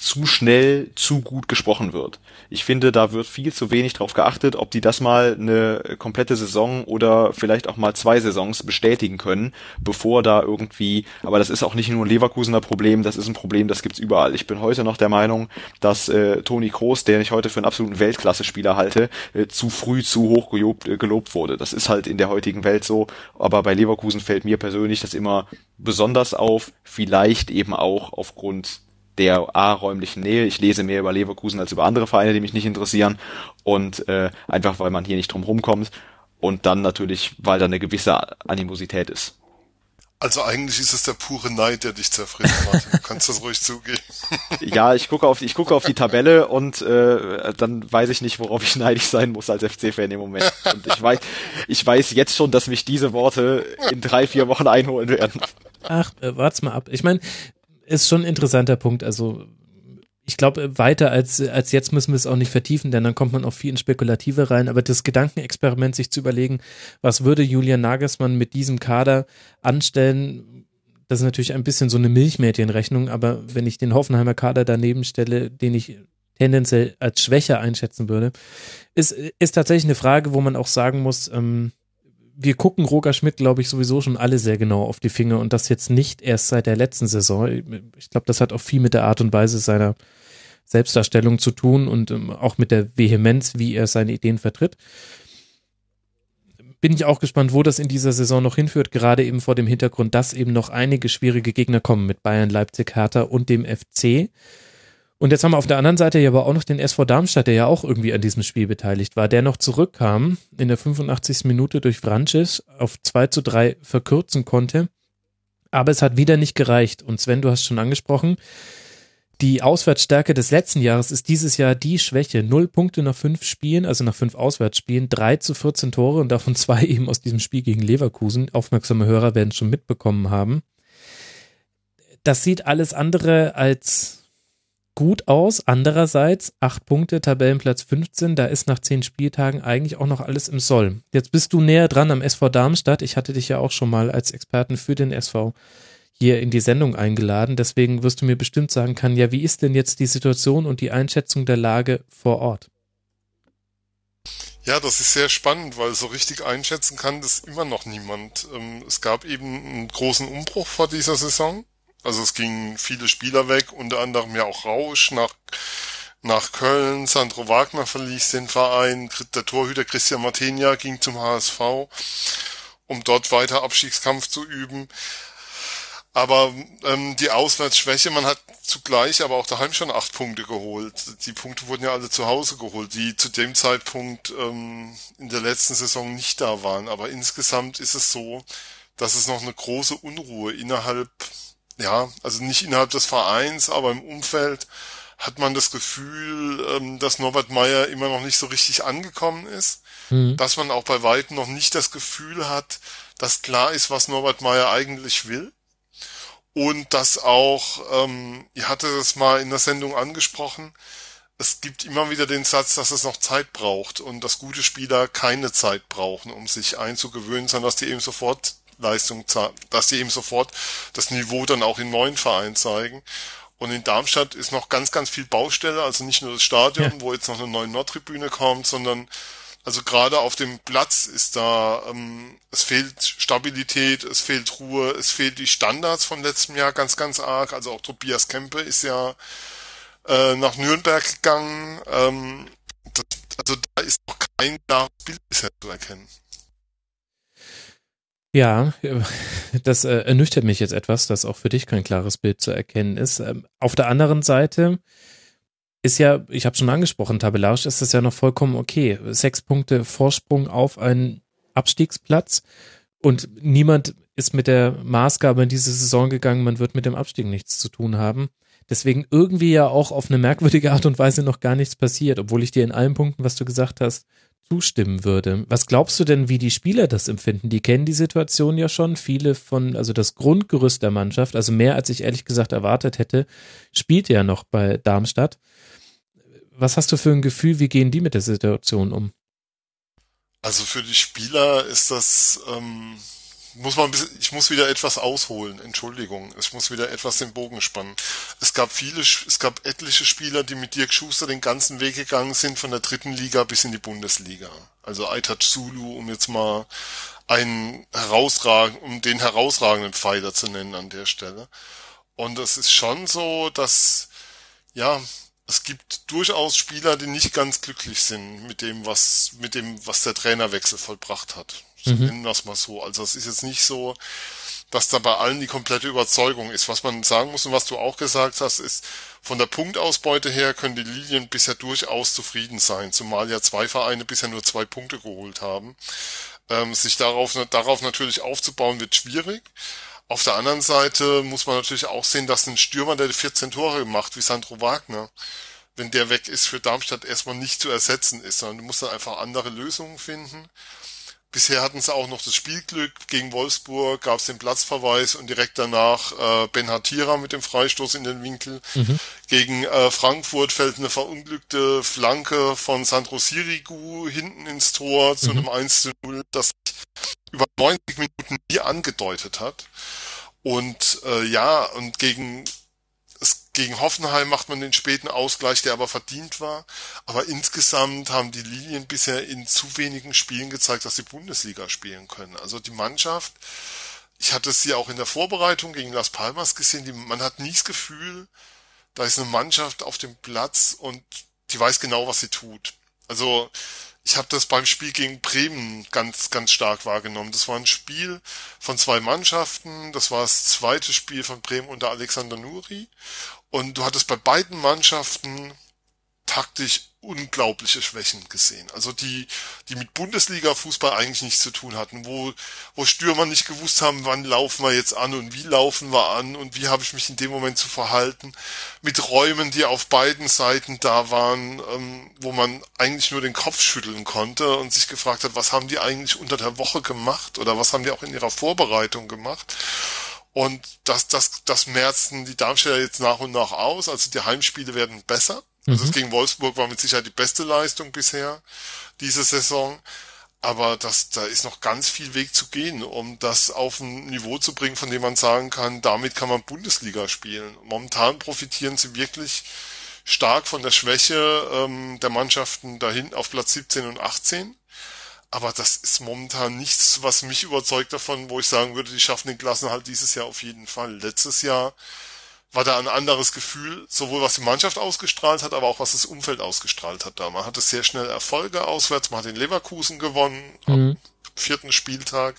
zu schnell zu gut gesprochen wird. Ich finde, da wird viel zu wenig drauf geachtet, ob die das mal eine komplette Saison oder vielleicht auch mal zwei Saisons bestätigen können, bevor da irgendwie, aber das ist auch nicht nur ein Leverkusener Problem, das ist ein Problem, das gibt's überall. Ich bin heute noch der Meinung, dass äh, Toni Kroos, der ich heute für einen absoluten Weltklasse-Spieler halte, äh, zu früh zu hoch gelobt, äh, gelobt wurde. Das ist halt in der heutigen Welt so, aber bei Leverkusen fällt mir persönlich das immer besonders auf, vielleicht eben auch aufgrund der A-räumlichen Nähe. Ich lese mehr über Leverkusen als über andere Vereine, die mich nicht interessieren. Und äh, einfach, weil man hier nicht drum rumkommt. Und dann natürlich, weil da eine gewisse Animosität ist. Also eigentlich ist es der pure Neid, der dich zerfrisst, Martin. Du kannst das ruhig zugeben. [LAUGHS] ja, ich gucke auf, ich gucke auf die Tabelle und äh, dann weiß ich nicht, worauf ich neidisch sein muss als FC-Fan im Moment. Und ich weiß, ich weiß jetzt schon, dass mich diese Worte in drei, vier Wochen einholen werden. Ach, äh, wart's mal ab. Ich meine, ist schon ein interessanter Punkt. Also ich glaube, weiter als, als jetzt müssen wir es auch nicht vertiefen, denn dann kommt man auch viel in Spekulative rein. Aber das Gedankenexperiment, sich zu überlegen, was würde Julian Nagelsmann mit diesem Kader anstellen, das ist natürlich ein bisschen so eine Milchmädchenrechnung, aber wenn ich den Hoffenheimer Kader daneben stelle, den ich tendenziell als schwächer einschätzen würde, ist, ist tatsächlich eine Frage, wo man auch sagen muss, ähm, wir gucken Roger Schmidt, glaube ich, sowieso schon alle sehr genau auf die Finger und das jetzt nicht erst seit der letzten Saison. Ich glaube, das hat auch viel mit der Art und Weise seiner Selbstdarstellung zu tun und ähm, auch mit der Vehemenz, wie er seine Ideen vertritt. Bin ich auch gespannt, wo das in dieser Saison noch hinführt, gerade eben vor dem Hintergrund, dass eben noch einige schwierige Gegner kommen mit Bayern, Leipzig, Hertha und dem FC. Und jetzt haben wir auf der anderen Seite ja aber auch noch den SV Darmstadt, der ja auch irgendwie an diesem Spiel beteiligt war, der noch zurückkam in der 85. Minute durch Francis auf 2 zu 3 verkürzen konnte. Aber es hat wieder nicht gereicht. Und Sven, du hast schon angesprochen, die Auswärtsstärke des letzten Jahres ist dieses Jahr die Schwäche. Null Punkte nach fünf Spielen, also nach fünf Auswärtsspielen, drei zu 14 Tore und davon zwei [LAUGHS] eben aus diesem Spiel gegen Leverkusen. Aufmerksame Hörer werden schon mitbekommen haben. Das sieht alles andere als gut aus. Andererseits, acht Punkte, Tabellenplatz 15, da ist nach zehn Spieltagen eigentlich auch noch alles im Soll. Jetzt bist du näher dran am SV Darmstadt. Ich hatte dich ja auch schon mal als Experten für den SV hier in die Sendung eingeladen. Deswegen wirst du mir bestimmt sagen können, ja, wie ist denn jetzt die Situation und die Einschätzung der Lage vor Ort? Ja, das ist sehr spannend, weil so richtig einschätzen kann das immer noch niemand. Ähm, es gab eben einen großen Umbruch vor dieser Saison. Also es gingen viele Spieler weg, unter anderem ja auch Rausch nach, nach Köln. Sandro Wagner verließ den Verein. Der Torhüter Christian Martenia ging zum HSV, um dort weiter Abstiegskampf zu üben. Aber ähm, die Auswärtsschwäche, man hat zugleich aber auch daheim schon acht Punkte geholt. Die Punkte wurden ja alle zu Hause geholt, die zu dem Zeitpunkt ähm, in der letzten Saison nicht da waren. Aber insgesamt ist es so, dass es noch eine große Unruhe innerhalb, ja, also nicht innerhalb des Vereins, aber im Umfeld hat man das Gefühl, ähm, dass Norbert Meyer immer noch nicht so richtig angekommen ist. Mhm. Dass man auch bei Weitem noch nicht das Gefühl hat, dass klar ist, was Norbert Meyer eigentlich will und dass auch, ähm, ihr hattet es mal in der Sendung angesprochen, es gibt immer wieder den Satz, dass es noch Zeit braucht und dass gute Spieler keine Zeit brauchen, um sich einzugewöhnen, sondern dass die eben sofort Leistung, dass die eben sofort das Niveau dann auch im neuen Verein zeigen. Und in Darmstadt ist noch ganz, ganz viel Baustelle, also nicht nur das Stadion, ja. wo jetzt noch eine neue Nordtribüne kommt, sondern also gerade auf dem Platz ist da, ähm, es fehlt Stabilität, es fehlt Ruhe, es fehlt die Standards von letztem Jahr ganz, ganz arg. Also auch Tobias Kempe ist ja äh, nach Nürnberg gegangen. Ähm, das, also da ist noch kein klares Bild bisher zu erkennen. Ja, das äh, ernüchtert mich jetzt etwas, dass auch für dich kein klares Bild zu erkennen ist. Ähm, auf der anderen Seite ist ja, ich habe schon angesprochen, tabellarisch ist das ja noch vollkommen okay. Sechs Punkte Vorsprung auf einen Abstiegsplatz und niemand ist mit der Maßgabe in diese Saison gegangen, man wird mit dem Abstieg nichts zu tun haben. Deswegen irgendwie ja auch auf eine merkwürdige Art und Weise noch gar nichts passiert, obwohl ich dir in allen Punkten, was du gesagt hast, zustimmen würde. Was glaubst du denn, wie die Spieler das empfinden? Die kennen die Situation ja schon. Viele von, also das Grundgerüst der Mannschaft, also mehr als ich ehrlich gesagt erwartet hätte, spielt ja noch bei Darmstadt was hast du für ein Gefühl, wie gehen die mit der Situation um? Also für die Spieler ist das, ähm, muss man ein bisschen, ich muss wieder etwas ausholen, Entschuldigung, ich muss wieder etwas den Bogen spannen. Es gab viele, es gab etliche Spieler, die mit Dirk Schuster den ganzen Weg gegangen sind, von der dritten Liga bis in die Bundesliga. Also Aitat Zulu, um jetzt mal einen herausragenden, um den herausragenden Pfeiler zu nennen an der Stelle. Und es ist schon so, dass, ja, es gibt durchaus Spieler, die nicht ganz glücklich sind mit dem, was, mit dem, was der Trainerwechsel vollbracht hat. Mhm. nennen wir es mal so. Also es ist jetzt nicht so, dass da bei allen die komplette Überzeugung ist. Was man sagen muss und was du auch gesagt hast, ist, von der Punktausbeute her können die Lilien bisher durchaus zufrieden sein, zumal ja zwei Vereine bisher nur zwei Punkte geholt haben. Ähm, sich darauf, darauf natürlich aufzubauen wird schwierig. Auf der anderen Seite muss man natürlich auch sehen, dass ein Stürmer, der 14 Tore macht, wie Sandro Wagner, wenn der weg ist, für Darmstadt erstmal nicht zu ersetzen ist, sondern du musst dann einfach andere Lösungen finden. Bisher hatten sie auch noch das Spielglück. Gegen Wolfsburg gab es den Platzverweis und direkt danach äh, Ben Hatira mit dem Freistoß in den Winkel. Mhm. Gegen äh, Frankfurt fällt eine verunglückte Flanke von Sandro Sirigu hinten ins Tor zu mhm. einem 1 zu 0, das über 90 Minuten nie angedeutet hat. Und äh, ja, und gegen gegen Hoffenheim macht man den späten Ausgleich, der aber verdient war. Aber insgesamt haben die Lilien bisher in zu wenigen Spielen gezeigt, dass sie Bundesliga spielen können. Also die Mannschaft, ich hatte sie auch in der Vorbereitung gegen Las Palmas gesehen, die, man hat nie das Gefühl, da ist eine Mannschaft auf dem Platz und die weiß genau, was sie tut. Also ich habe das beim Spiel gegen Bremen ganz, ganz stark wahrgenommen. Das war ein Spiel von zwei Mannschaften. Das war das zweite Spiel von Bremen unter Alexander Nuri. Und du hattest bei beiden Mannschaften taktisch unglaubliche Schwächen gesehen. Also die, die mit Bundesliga-Fußball eigentlich nichts zu tun hatten, wo, wo Stürmer nicht gewusst haben, wann laufen wir jetzt an und wie laufen wir an und wie habe ich mich in dem Moment zu verhalten. Mit Räumen, die auf beiden Seiten da waren, ähm, wo man eigentlich nur den Kopf schütteln konnte und sich gefragt hat, was haben die eigentlich unter der Woche gemacht oder was haben die auch in ihrer Vorbereitung gemacht. Und das, das, das merzen die Darmstädter jetzt nach und nach aus. Also die Heimspiele werden besser. Also mhm. das gegen Wolfsburg war mit Sicherheit die beste Leistung bisher diese Saison. Aber das, da ist noch ganz viel Weg zu gehen, um das auf ein Niveau zu bringen, von dem man sagen kann, damit kann man Bundesliga spielen. Momentan profitieren sie wirklich stark von der Schwäche ähm, der Mannschaften dahin auf Platz 17 und 18. Aber das ist momentan nichts, was mich überzeugt davon, wo ich sagen würde, die schaffen den Klassenhalt dieses Jahr auf jeden Fall. Letztes Jahr war da ein anderes Gefühl, sowohl was die Mannschaft ausgestrahlt hat, aber auch was das Umfeld ausgestrahlt hat da. Man hatte sehr schnell Erfolge auswärts, man hat den Leverkusen gewonnen mhm. am vierten Spieltag.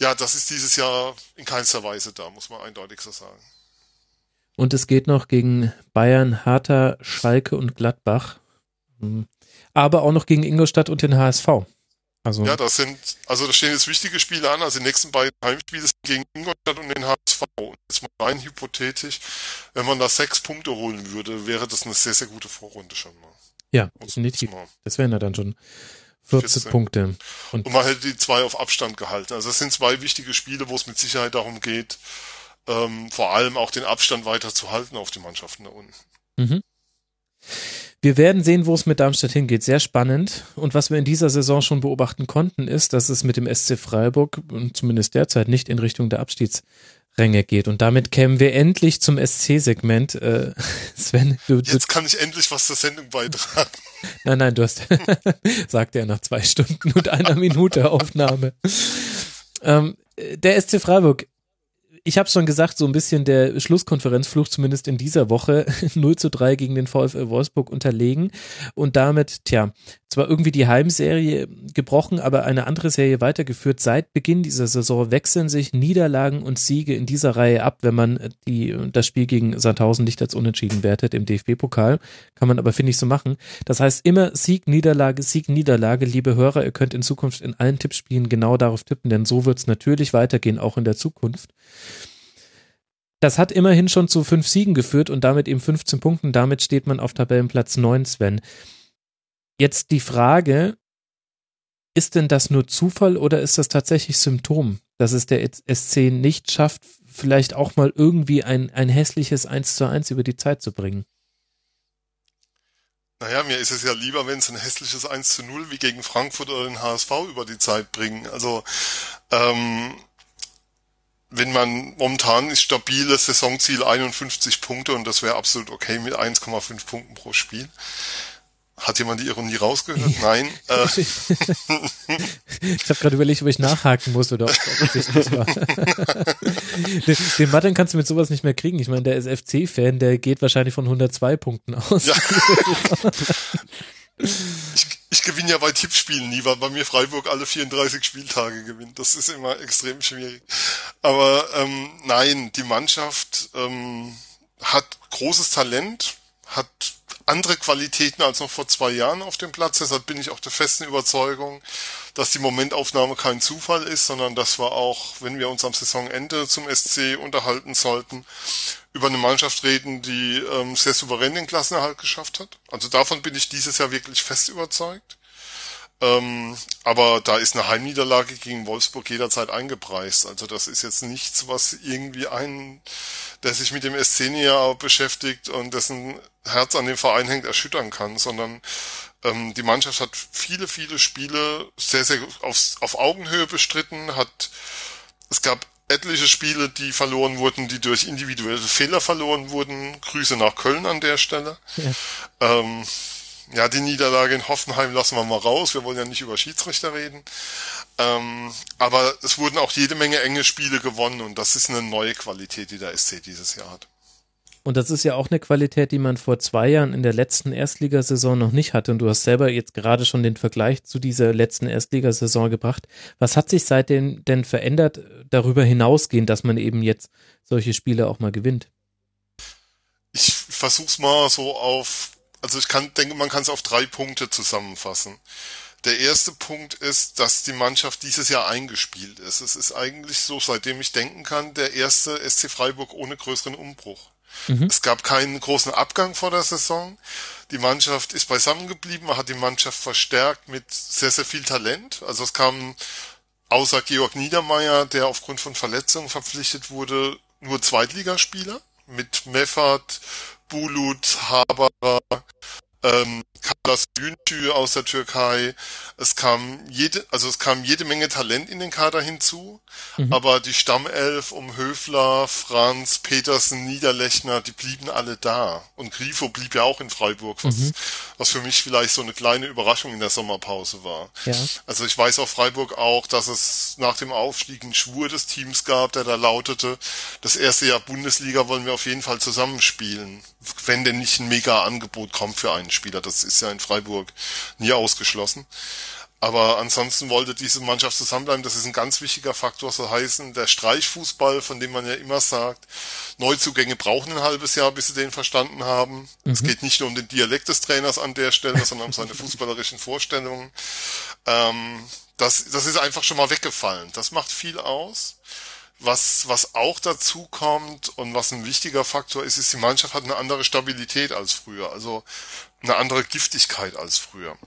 Ja, das ist dieses Jahr in keinster Weise da, muss man eindeutig so sagen. Und es geht noch gegen Bayern, Hertha, Schalke und Gladbach. Mhm. Aber auch noch gegen Ingolstadt und den HSV. Also ja, das sind, also da stehen jetzt wichtige Spiele an. Also die nächsten beiden Heimspiele sind gegen Ingolstadt und den HSV. Und jetzt mal rein hypothetisch, wenn man da sechs Punkte holen würde, wäre das eine sehr, sehr gute Vorrunde schon mal. Ja, definitiv. Das wären ja dann schon 14, 14. Punkte. Und, und, man hätte die zwei auf Abstand gehalten. Also das sind zwei wichtige Spiele, wo es mit Sicherheit darum geht, ähm, vor allem auch den Abstand weiter zu halten auf die Mannschaften da unten. Mhm. Wir werden sehen, wo es mit Darmstadt hingeht. Sehr spannend. Und was wir in dieser Saison schon beobachten konnten, ist, dass es mit dem SC Freiburg zumindest derzeit nicht in Richtung der Abstiegsränge geht. Und damit kämen wir endlich zum SC-Segment. Äh, [LAUGHS] Sven, du, du, Jetzt kann ich endlich was zur Sendung beitragen. Nein, nein, du hast, [LAUGHS] sagte er nach zwei Stunden und einer Minute Aufnahme. Ähm, der SC Freiburg ich habe schon gesagt, so ein bisschen der Schlusskonferenzfluch zumindest in dieser Woche [LAUGHS] 0 zu 3 gegen den VfL Wolfsburg unterlegen und damit, tja, zwar irgendwie die Heimserie gebrochen, aber eine andere Serie weitergeführt. Seit Beginn dieser Saison wechseln sich Niederlagen und Siege in dieser Reihe ab, wenn man die, das Spiel gegen Sandhausen nicht als unentschieden wertet im DFB-Pokal. Kann man aber, finde ich, so machen. Das heißt immer Sieg, Niederlage, Sieg, Niederlage. Liebe Hörer, ihr könnt in Zukunft in allen Tippspielen genau darauf tippen, denn so wird es natürlich weitergehen, auch in der Zukunft. Das hat immerhin schon zu fünf Siegen geführt und damit eben 15 Punkten. Damit steht man auf Tabellenplatz 9, Sven. Jetzt die Frage, ist denn das nur Zufall oder ist das tatsächlich Symptom, dass es der SC nicht schafft, vielleicht auch mal irgendwie ein, ein hässliches 1 zu 1 über die Zeit zu bringen? Naja, mir ist es ja lieber, wenn es ein hässliches 1 zu 0 wie gegen Frankfurt oder den HSV über die Zeit bringen. Also ähm, wenn man momentan ist stabiles Saisonziel 51 Punkte und das wäre absolut okay mit 1,5 Punkten pro Spiel. Hat jemand die Ironie rausgehört? [LAUGHS] Nein. Äh. [LAUGHS] ich habe gerade überlegt, ob ich nachhaken muss oder ob es nicht war. den, den Martin kannst du mit sowas nicht mehr kriegen. Ich meine, der ist FC-Fan, der geht wahrscheinlich von 102 Punkten aus. Ja. [LAUGHS] ich, ich gewinne ja bei Tippspielen nie, weil bei mir Freiburg alle 34 Spieltage gewinnt. Das ist immer extrem schwierig. Aber ähm, nein, die Mannschaft ähm, hat großes Talent, hat andere Qualitäten als noch vor zwei Jahren auf dem Platz. Deshalb bin ich auch der festen Überzeugung, dass die Momentaufnahme kein Zufall ist, sondern dass wir auch, wenn wir uns am Saisonende zum SC unterhalten sollten, über eine Mannschaft reden, die ähm, sehr souverän den Klassenerhalt geschafft hat. Also davon bin ich dieses Jahr wirklich fest überzeugt. Ähm, aber da ist eine Heimniederlage gegen Wolfsburg jederzeit eingepreist. Also das ist jetzt nichts, was irgendwie einen, der sich mit dem SC näher beschäftigt und dessen Herz an dem Verein hängt, erschüttern kann, sondern ähm, die Mannschaft hat viele, viele Spiele sehr, sehr auf, auf Augenhöhe bestritten, hat es gab etliche Spiele, die verloren wurden, die durch individuelle Fehler verloren wurden. Grüße nach Köln an der Stelle. Ja. Ähm, ja, die Niederlage in Hoffenheim lassen wir mal raus. Wir wollen ja nicht über Schiedsrichter reden. Ähm, aber es wurden auch jede Menge enge Spiele gewonnen und das ist eine neue Qualität, die der SC dieses Jahr hat. Und das ist ja auch eine Qualität, die man vor zwei Jahren in der letzten Erstligasaison noch nicht hatte. Und du hast selber jetzt gerade schon den Vergleich zu dieser letzten Erstligasaison gebracht. Was hat sich seitdem denn verändert, darüber hinausgehend, dass man eben jetzt solche Spiele auch mal gewinnt? versuch's mal so auf, also ich kann, denke, man kann es auf drei Punkte zusammenfassen. Der erste Punkt ist, dass die Mannschaft dieses Jahr eingespielt ist. Es ist eigentlich so, seitdem ich denken kann, der erste SC Freiburg ohne größeren Umbruch. Mhm. Es gab keinen großen Abgang vor der Saison. Die Mannschaft ist beisammen geblieben. Man hat die Mannschaft verstärkt mit sehr, sehr viel Talent. Also es kam außer Georg Niedermeyer, der aufgrund von Verletzungen verpflichtet wurde, nur Zweitligaspieler mit Meffert, Bulut, Haberer, ähm, Carlos Güntü aus der Türkei. Es kam jede, also es kam jede Menge Talent in den Kader hinzu, mhm. aber die Stammelf um Höfler, Franz, Petersen, Niederlechner, die blieben alle da. Und Grifo blieb ja auch in Freiburg, was, mhm. was für mich vielleicht so eine kleine Überraschung in der Sommerpause war. Ja. Also ich weiß auf Freiburg auch, dass es nach dem Aufstieg einen Schwur des Teams gab, der da lautete, das erste Jahr Bundesliga wollen wir auf jeden Fall zusammenspielen, wenn denn nicht ein mega Angebot kommt für einen Spieler. Das ist ja in Freiburg nie ausgeschlossen. Aber ansonsten wollte diese Mannschaft zusammenbleiben. Das ist ein ganz wichtiger Faktor. So heißen, der Streichfußball, von dem man ja immer sagt, Neuzugänge brauchen ein halbes Jahr, bis sie den verstanden haben. Mhm. Es geht nicht nur um den Dialekt des Trainers an der Stelle, sondern um seine fußballerischen Vorstellungen. Ähm, das, das ist einfach schon mal weggefallen. Das macht viel aus. Was, was auch dazu kommt und was ein wichtiger Faktor ist, ist, die Mannschaft hat eine andere Stabilität als früher. Also eine andere Giftigkeit als früher.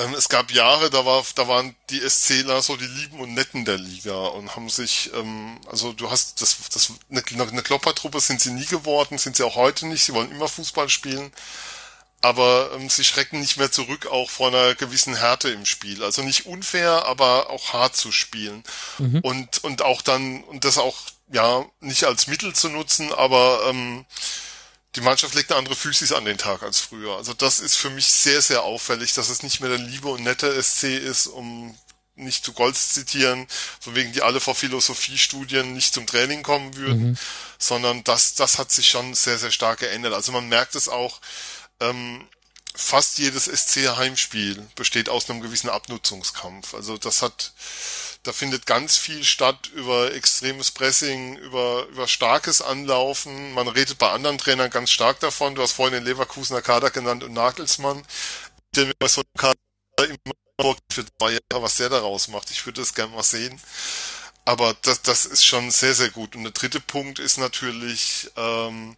Ähm, es gab Jahre, da war, da waren die SCler so die Lieben und Netten der Liga und haben sich, ähm, also du hast das, das eine, eine Kloppertruppe sind sie nie geworden, sind sie auch heute nicht. Sie wollen immer Fußball spielen, aber ähm, sie schrecken nicht mehr zurück auch vor einer gewissen Härte im Spiel. Also nicht unfair, aber auch hart zu spielen mhm. und und auch dann und das auch ja nicht als Mittel zu nutzen, aber ähm, die Mannschaft legt eine andere Physis an den Tag als früher. Also das ist für mich sehr, sehr auffällig, dass es nicht mehr der liebe und nette SC ist, um nicht zu Golds zitieren, von wegen die alle vor Philosophiestudien nicht zum Training kommen würden, mhm. sondern das, das hat sich schon sehr, sehr stark geändert. Also man merkt es auch, ähm, fast jedes SC-Heimspiel besteht aus einem gewissen Abnutzungskampf. Also das hat, da findet ganz viel statt über extremes Pressing, über, über starkes Anlaufen. Man redet bei anderen Trainern ganz stark davon. Du hast vorhin den Leverkusener Kader genannt und Nagelsmann. Mir bei so einem Kader immer für zwei Jahre, was der daraus macht. Ich würde das gerne mal sehen. Aber das, das ist schon sehr, sehr gut. Und der dritte Punkt ist natürlich, ähm,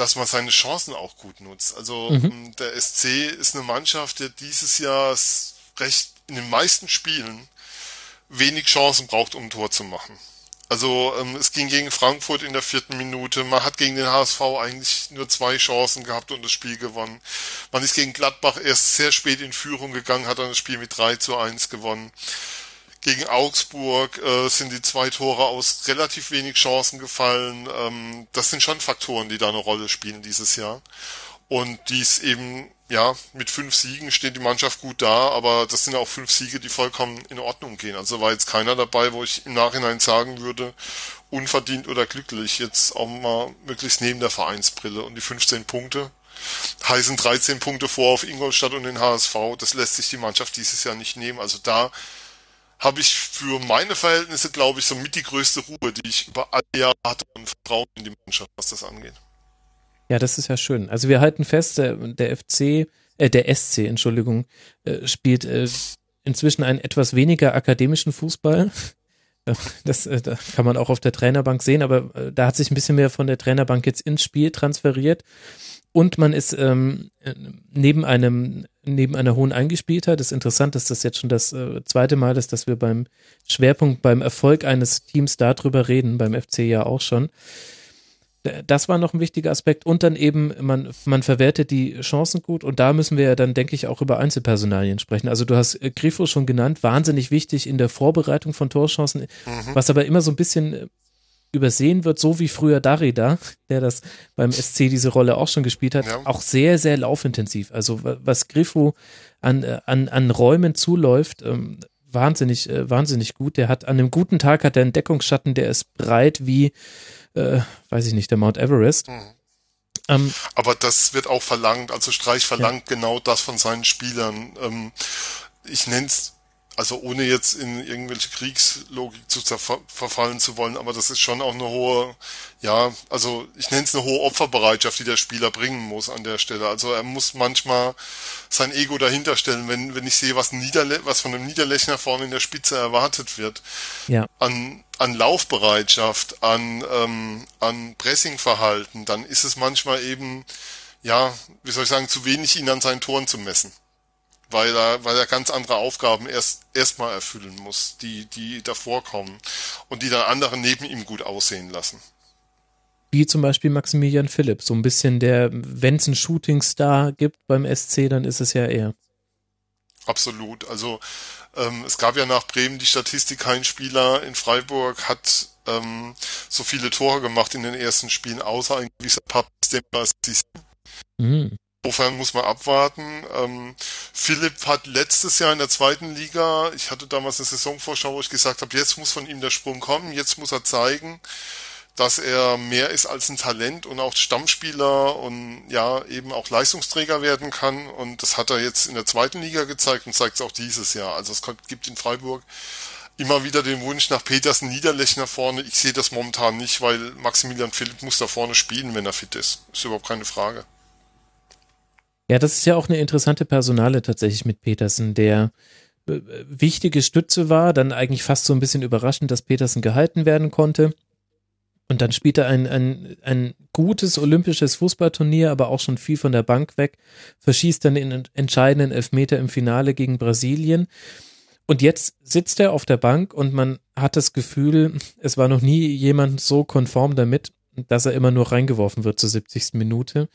dass man seine Chancen auch gut nutzt. Also mhm. der SC ist eine Mannschaft, der dieses Jahr recht in den meisten Spielen wenig Chancen braucht, um ein Tor zu machen. Also ähm, es ging gegen Frankfurt in der vierten Minute. Man hat gegen den HSV eigentlich nur zwei Chancen gehabt und das Spiel gewonnen. Man ist gegen Gladbach erst sehr spät in Führung gegangen, hat dann das Spiel mit 3 zu 1 gewonnen. Gegen Augsburg äh, sind die zwei Tore aus relativ wenig Chancen gefallen. Ähm, das sind schon Faktoren, die da eine Rolle spielen dieses Jahr. Und dies eben ja, mit fünf Siegen steht die Mannschaft gut da, aber das sind auch fünf Siege, die vollkommen in Ordnung gehen. Also war jetzt keiner dabei, wo ich im Nachhinein sagen würde, unverdient oder glücklich, jetzt auch mal möglichst neben der Vereinsbrille. Und die 15 Punkte heißen 13 Punkte vor auf Ingolstadt und den HSV. Das lässt sich die Mannschaft dieses Jahr nicht nehmen. Also da habe ich für meine Verhältnisse, glaube ich, so mit die größte Ruhe, die ich über alle Jahre hatte und Vertrauen in die Mannschaft, was das angeht. Ja, das ist ja schön. Also wir halten fest, der, FC, äh, der SC, Entschuldigung, äh, spielt äh, inzwischen einen etwas weniger akademischen Fußball. [LAUGHS] Das äh, da kann man auch auf der Trainerbank sehen, aber da hat sich ein bisschen mehr von der Trainerbank jetzt ins Spiel transferiert. Und man ist ähm, neben einem neben einer hohen Eingespieltheit. Das ist interessant, dass das jetzt schon das äh, zweite Mal ist, dass wir beim Schwerpunkt, beim Erfolg eines Teams darüber reden, beim FC ja auch schon das war noch ein wichtiger Aspekt. Und dann eben, man, man verwertet die Chancen gut. Und da müssen wir ja dann, denke ich, auch über Einzelpersonalien sprechen. Also du hast äh, Grifo schon genannt, wahnsinnig wichtig in der Vorbereitung von Torchancen, mhm. was aber immer so ein bisschen äh, übersehen wird, so wie früher Darida, der das beim SC diese Rolle auch schon gespielt hat, ja. auch sehr, sehr laufintensiv. Also was Grifo an, äh, an, an Räumen zuläuft, ähm, wahnsinnig, äh, wahnsinnig gut. Der hat an einem guten Tag hat er einen Deckungsschatten, der ist breit wie äh, weiß ich nicht, der Mount Everest. Mhm. Ähm, Aber das wird auch verlangt, also Streich verlangt ja. genau das von seinen Spielern. Ähm, ich nenne es Also ohne jetzt in irgendwelche Kriegslogik zu verfallen zu wollen, aber das ist schon auch eine hohe, ja, also ich nenne es eine hohe Opferbereitschaft, die der Spieler bringen muss an der Stelle. Also er muss manchmal sein Ego dahinter stellen, wenn, wenn ich sehe, was, Niederle was von einem Niederlechner vorne in der Spitze erwartet wird. Ja. An, an Laufbereitschaft, an, ähm, an Pressingverhalten, dann ist es manchmal eben, ja, wie soll ich sagen, zu wenig ihn an seinen Toren zu messen weil er, weil er ganz andere Aufgaben erst erstmal erfüllen muss, die, die davor kommen und die dann andere neben ihm gut aussehen lassen. Wie zum Beispiel Maximilian Philipp, so ein bisschen der, wenn es einen Shootingstar gibt beim SC, dann ist es ja er. Absolut. Also ähm, es gab ja nach Bremen die Statistik, kein Spieler in Freiburg hat ähm, so viele Tore gemacht in den ersten Spielen, außer ein gewisser Papst, der mhm. Insofern muss man abwarten. Ähm, Philipp hat letztes Jahr in der zweiten Liga, ich hatte damals eine Saisonvorschau, wo ich gesagt habe, jetzt muss von ihm der Sprung kommen, jetzt muss er zeigen, dass er mehr ist als ein Talent und auch Stammspieler und ja, eben auch Leistungsträger werden kann. Und das hat er jetzt in der zweiten Liga gezeigt und zeigt es auch dieses Jahr. Also es gibt in Freiburg immer wieder den Wunsch nach Petersen Niederlechner vorne. Ich sehe das momentan nicht, weil Maximilian Philipp muss da vorne spielen, wenn er fit ist. Ist überhaupt keine Frage. Ja, das ist ja auch eine interessante Personale tatsächlich mit Petersen, der äh, wichtige Stütze war, dann eigentlich fast so ein bisschen überraschend, dass Petersen gehalten werden konnte. Und dann spielt er ein, ein, ein gutes olympisches Fußballturnier, aber auch schon viel von der Bank weg, verschießt dann den entscheidenden Elfmeter im Finale gegen Brasilien. Und jetzt sitzt er auf der Bank und man hat das Gefühl, es war noch nie jemand so konform damit, dass er immer nur reingeworfen wird zur 70. Minute.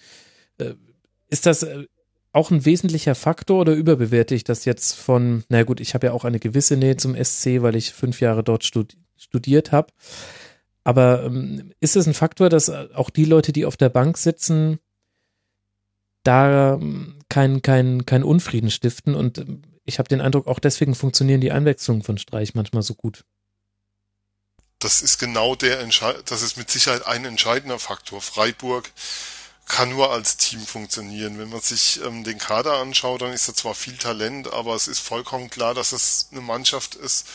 Äh, ist das äh, auch ein wesentlicher Faktor oder überbewerte ich das jetzt von, na gut, ich habe ja auch eine gewisse Nähe zum SC, weil ich fünf Jahre dort studiert habe. Aber ähm, ist es ein Faktor, dass auch die Leute, die auf der Bank sitzen, da ähm, kein, kein, kein Unfrieden stiften? Und ähm, ich habe den Eindruck, auch deswegen funktionieren die Einwechslungen von Streich manchmal so gut. Das ist genau der Entscheid, das ist mit Sicherheit ein entscheidender Faktor. Freiburg kann nur als Team funktionieren. Wenn man sich ähm, den Kader anschaut, dann ist da zwar viel Talent, aber es ist vollkommen klar, dass es eine Mannschaft ist,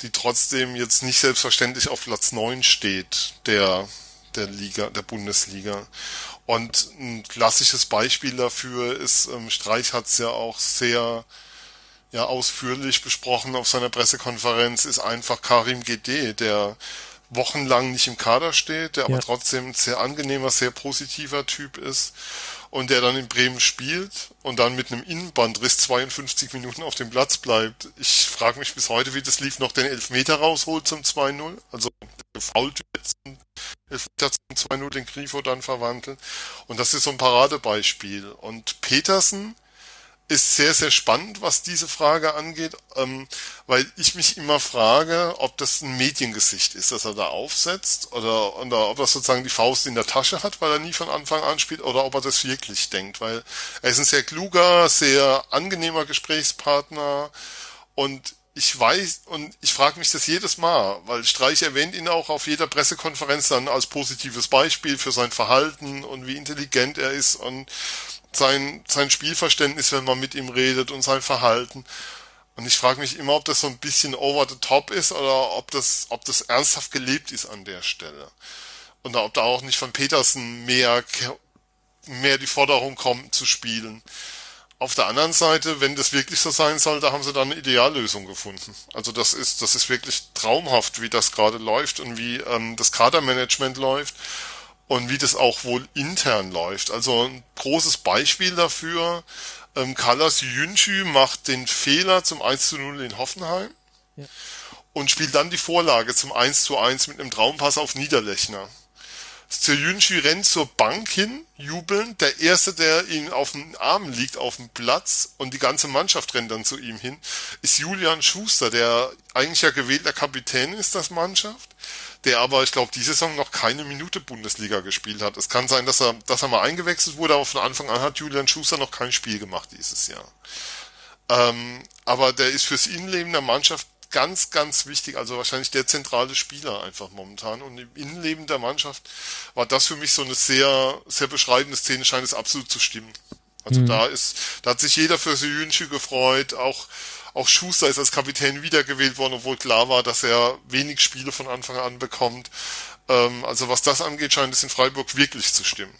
die trotzdem jetzt nicht selbstverständlich auf Platz 9 steht, der, der Liga, der Bundesliga. Und ein klassisches Beispiel dafür ist, ähm, Streich hat es ja auch sehr ja, ausführlich besprochen auf seiner Pressekonferenz, ist einfach Karim GD, der wochenlang nicht im Kader steht, der ja. aber trotzdem ein sehr angenehmer, sehr positiver Typ ist und der dann in Bremen spielt und dann mit einem Innenbandriss 52 Minuten auf dem Platz bleibt. Ich frage mich bis heute, wie das lief, noch den Elfmeter rausholt zum 2-0. Also gefault wird zum Elfmeter zum 2-0 den Grifo dann verwandelt. Und das ist so ein Paradebeispiel. Und Petersen ist sehr, sehr spannend, was diese Frage angeht, ähm, weil ich mich immer frage, ob das ein Mediengesicht ist, das er da aufsetzt, oder, oder ob er sozusagen die Faust in der Tasche hat, weil er nie von Anfang an spielt, oder ob er das wirklich denkt, weil er ist ein sehr kluger, sehr angenehmer Gesprächspartner und ich weiß und ich frage mich das jedes Mal, weil Streich erwähnt ihn auch auf jeder Pressekonferenz dann als positives Beispiel für sein Verhalten und wie intelligent er ist und sein, sein Spielverständnis, wenn man mit ihm redet und sein Verhalten. Und ich frage mich immer, ob das so ein bisschen over the top ist oder ob das, ob das ernsthaft gelebt ist an der Stelle. Und ob da auch nicht von Petersen mehr, mehr die Forderung kommt zu spielen. Auf der anderen Seite, wenn das wirklich so sein soll, da haben sie dann eine Ideallösung gefunden. Also das ist, das ist wirklich traumhaft, wie das gerade läuft und wie ähm, das Kadermanagement läuft und wie das auch wohl intern läuft. Also ein großes Beispiel dafür, ähm, Kalas Jünschü macht den Fehler zum 1 zu 0 in Hoffenheim ja. und spielt dann die Vorlage zum 1 zu 1 mit einem Traumpass auf Niederlechner. Stojunchi rennt zur Bank hin, jubelnd. Der Erste, der ihn auf den Armen liegt auf dem Platz und die ganze Mannschaft rennt dann zu ihm hin, ist Julian Schuster, der eigentlich ja gewählter Kapitän ist, das Mannschaft der aber, ich glaube, diese Saison noch keine Minute Bundesliga gespielt hat. Es kann sein, dass er, dass er mal eingewechselt wurde, aber von Anfang an hat Julian Schuster noch kein Spiel gemacht dieses Jahr. Ähm, aber der ist fürs Innenleben der Mannschaft ganz, ganz wichtig, also wahrscheinlich der zentrale Spieler einfach momentan. Und im Innenleben der Mannschaft war das für mich so eine sehr, sehr beschreibende Szene, scheint es absolut zu stimmen. Also mhm. da ist, da hat sich jeder für Suyunchi gefreut, auch auch Schuster ist als Kapitän wiedergewählt worden, obwohl klar war, dass er wenig Spiele von Anfang an bekommt. Ähm, also was das angeht, scheint es in Freiburg wirklich zu stimmen.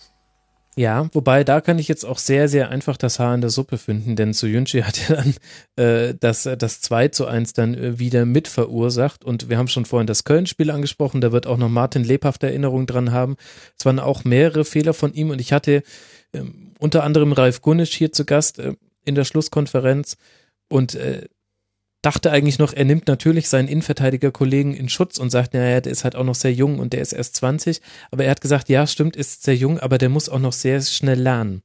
Ja, wobei da kann ich jetzt auch sehr, sehr einfach das Haar in der Suppe finden, denn Soyunchi [LAUGHS] hat ja dann äh, das, das 2 zu 1 dann äh, wieder mit verursacht und wir haben schon vorhin das Köln-Spiel angesprochen, da wird auch noch Martin lebhafte Erinnerungen dran haben. Es waren auch mehrere Fehler von ihm und ich hatte äh, unter anderem Ralf Gunnisch hier zu Gast äh, in der Schlusskonferenz und äh, dachte eigentlich noch, er nimmt natürlich seinen Innenverteidiger-Kollegen in Schutz und sagt, naja, der ist halt auch noch sehr jung und der ist erst 20. Aber er hat gesagt, ja, stimmt, ist sehr jung, aber der muss auch noch sehr schnell lernen.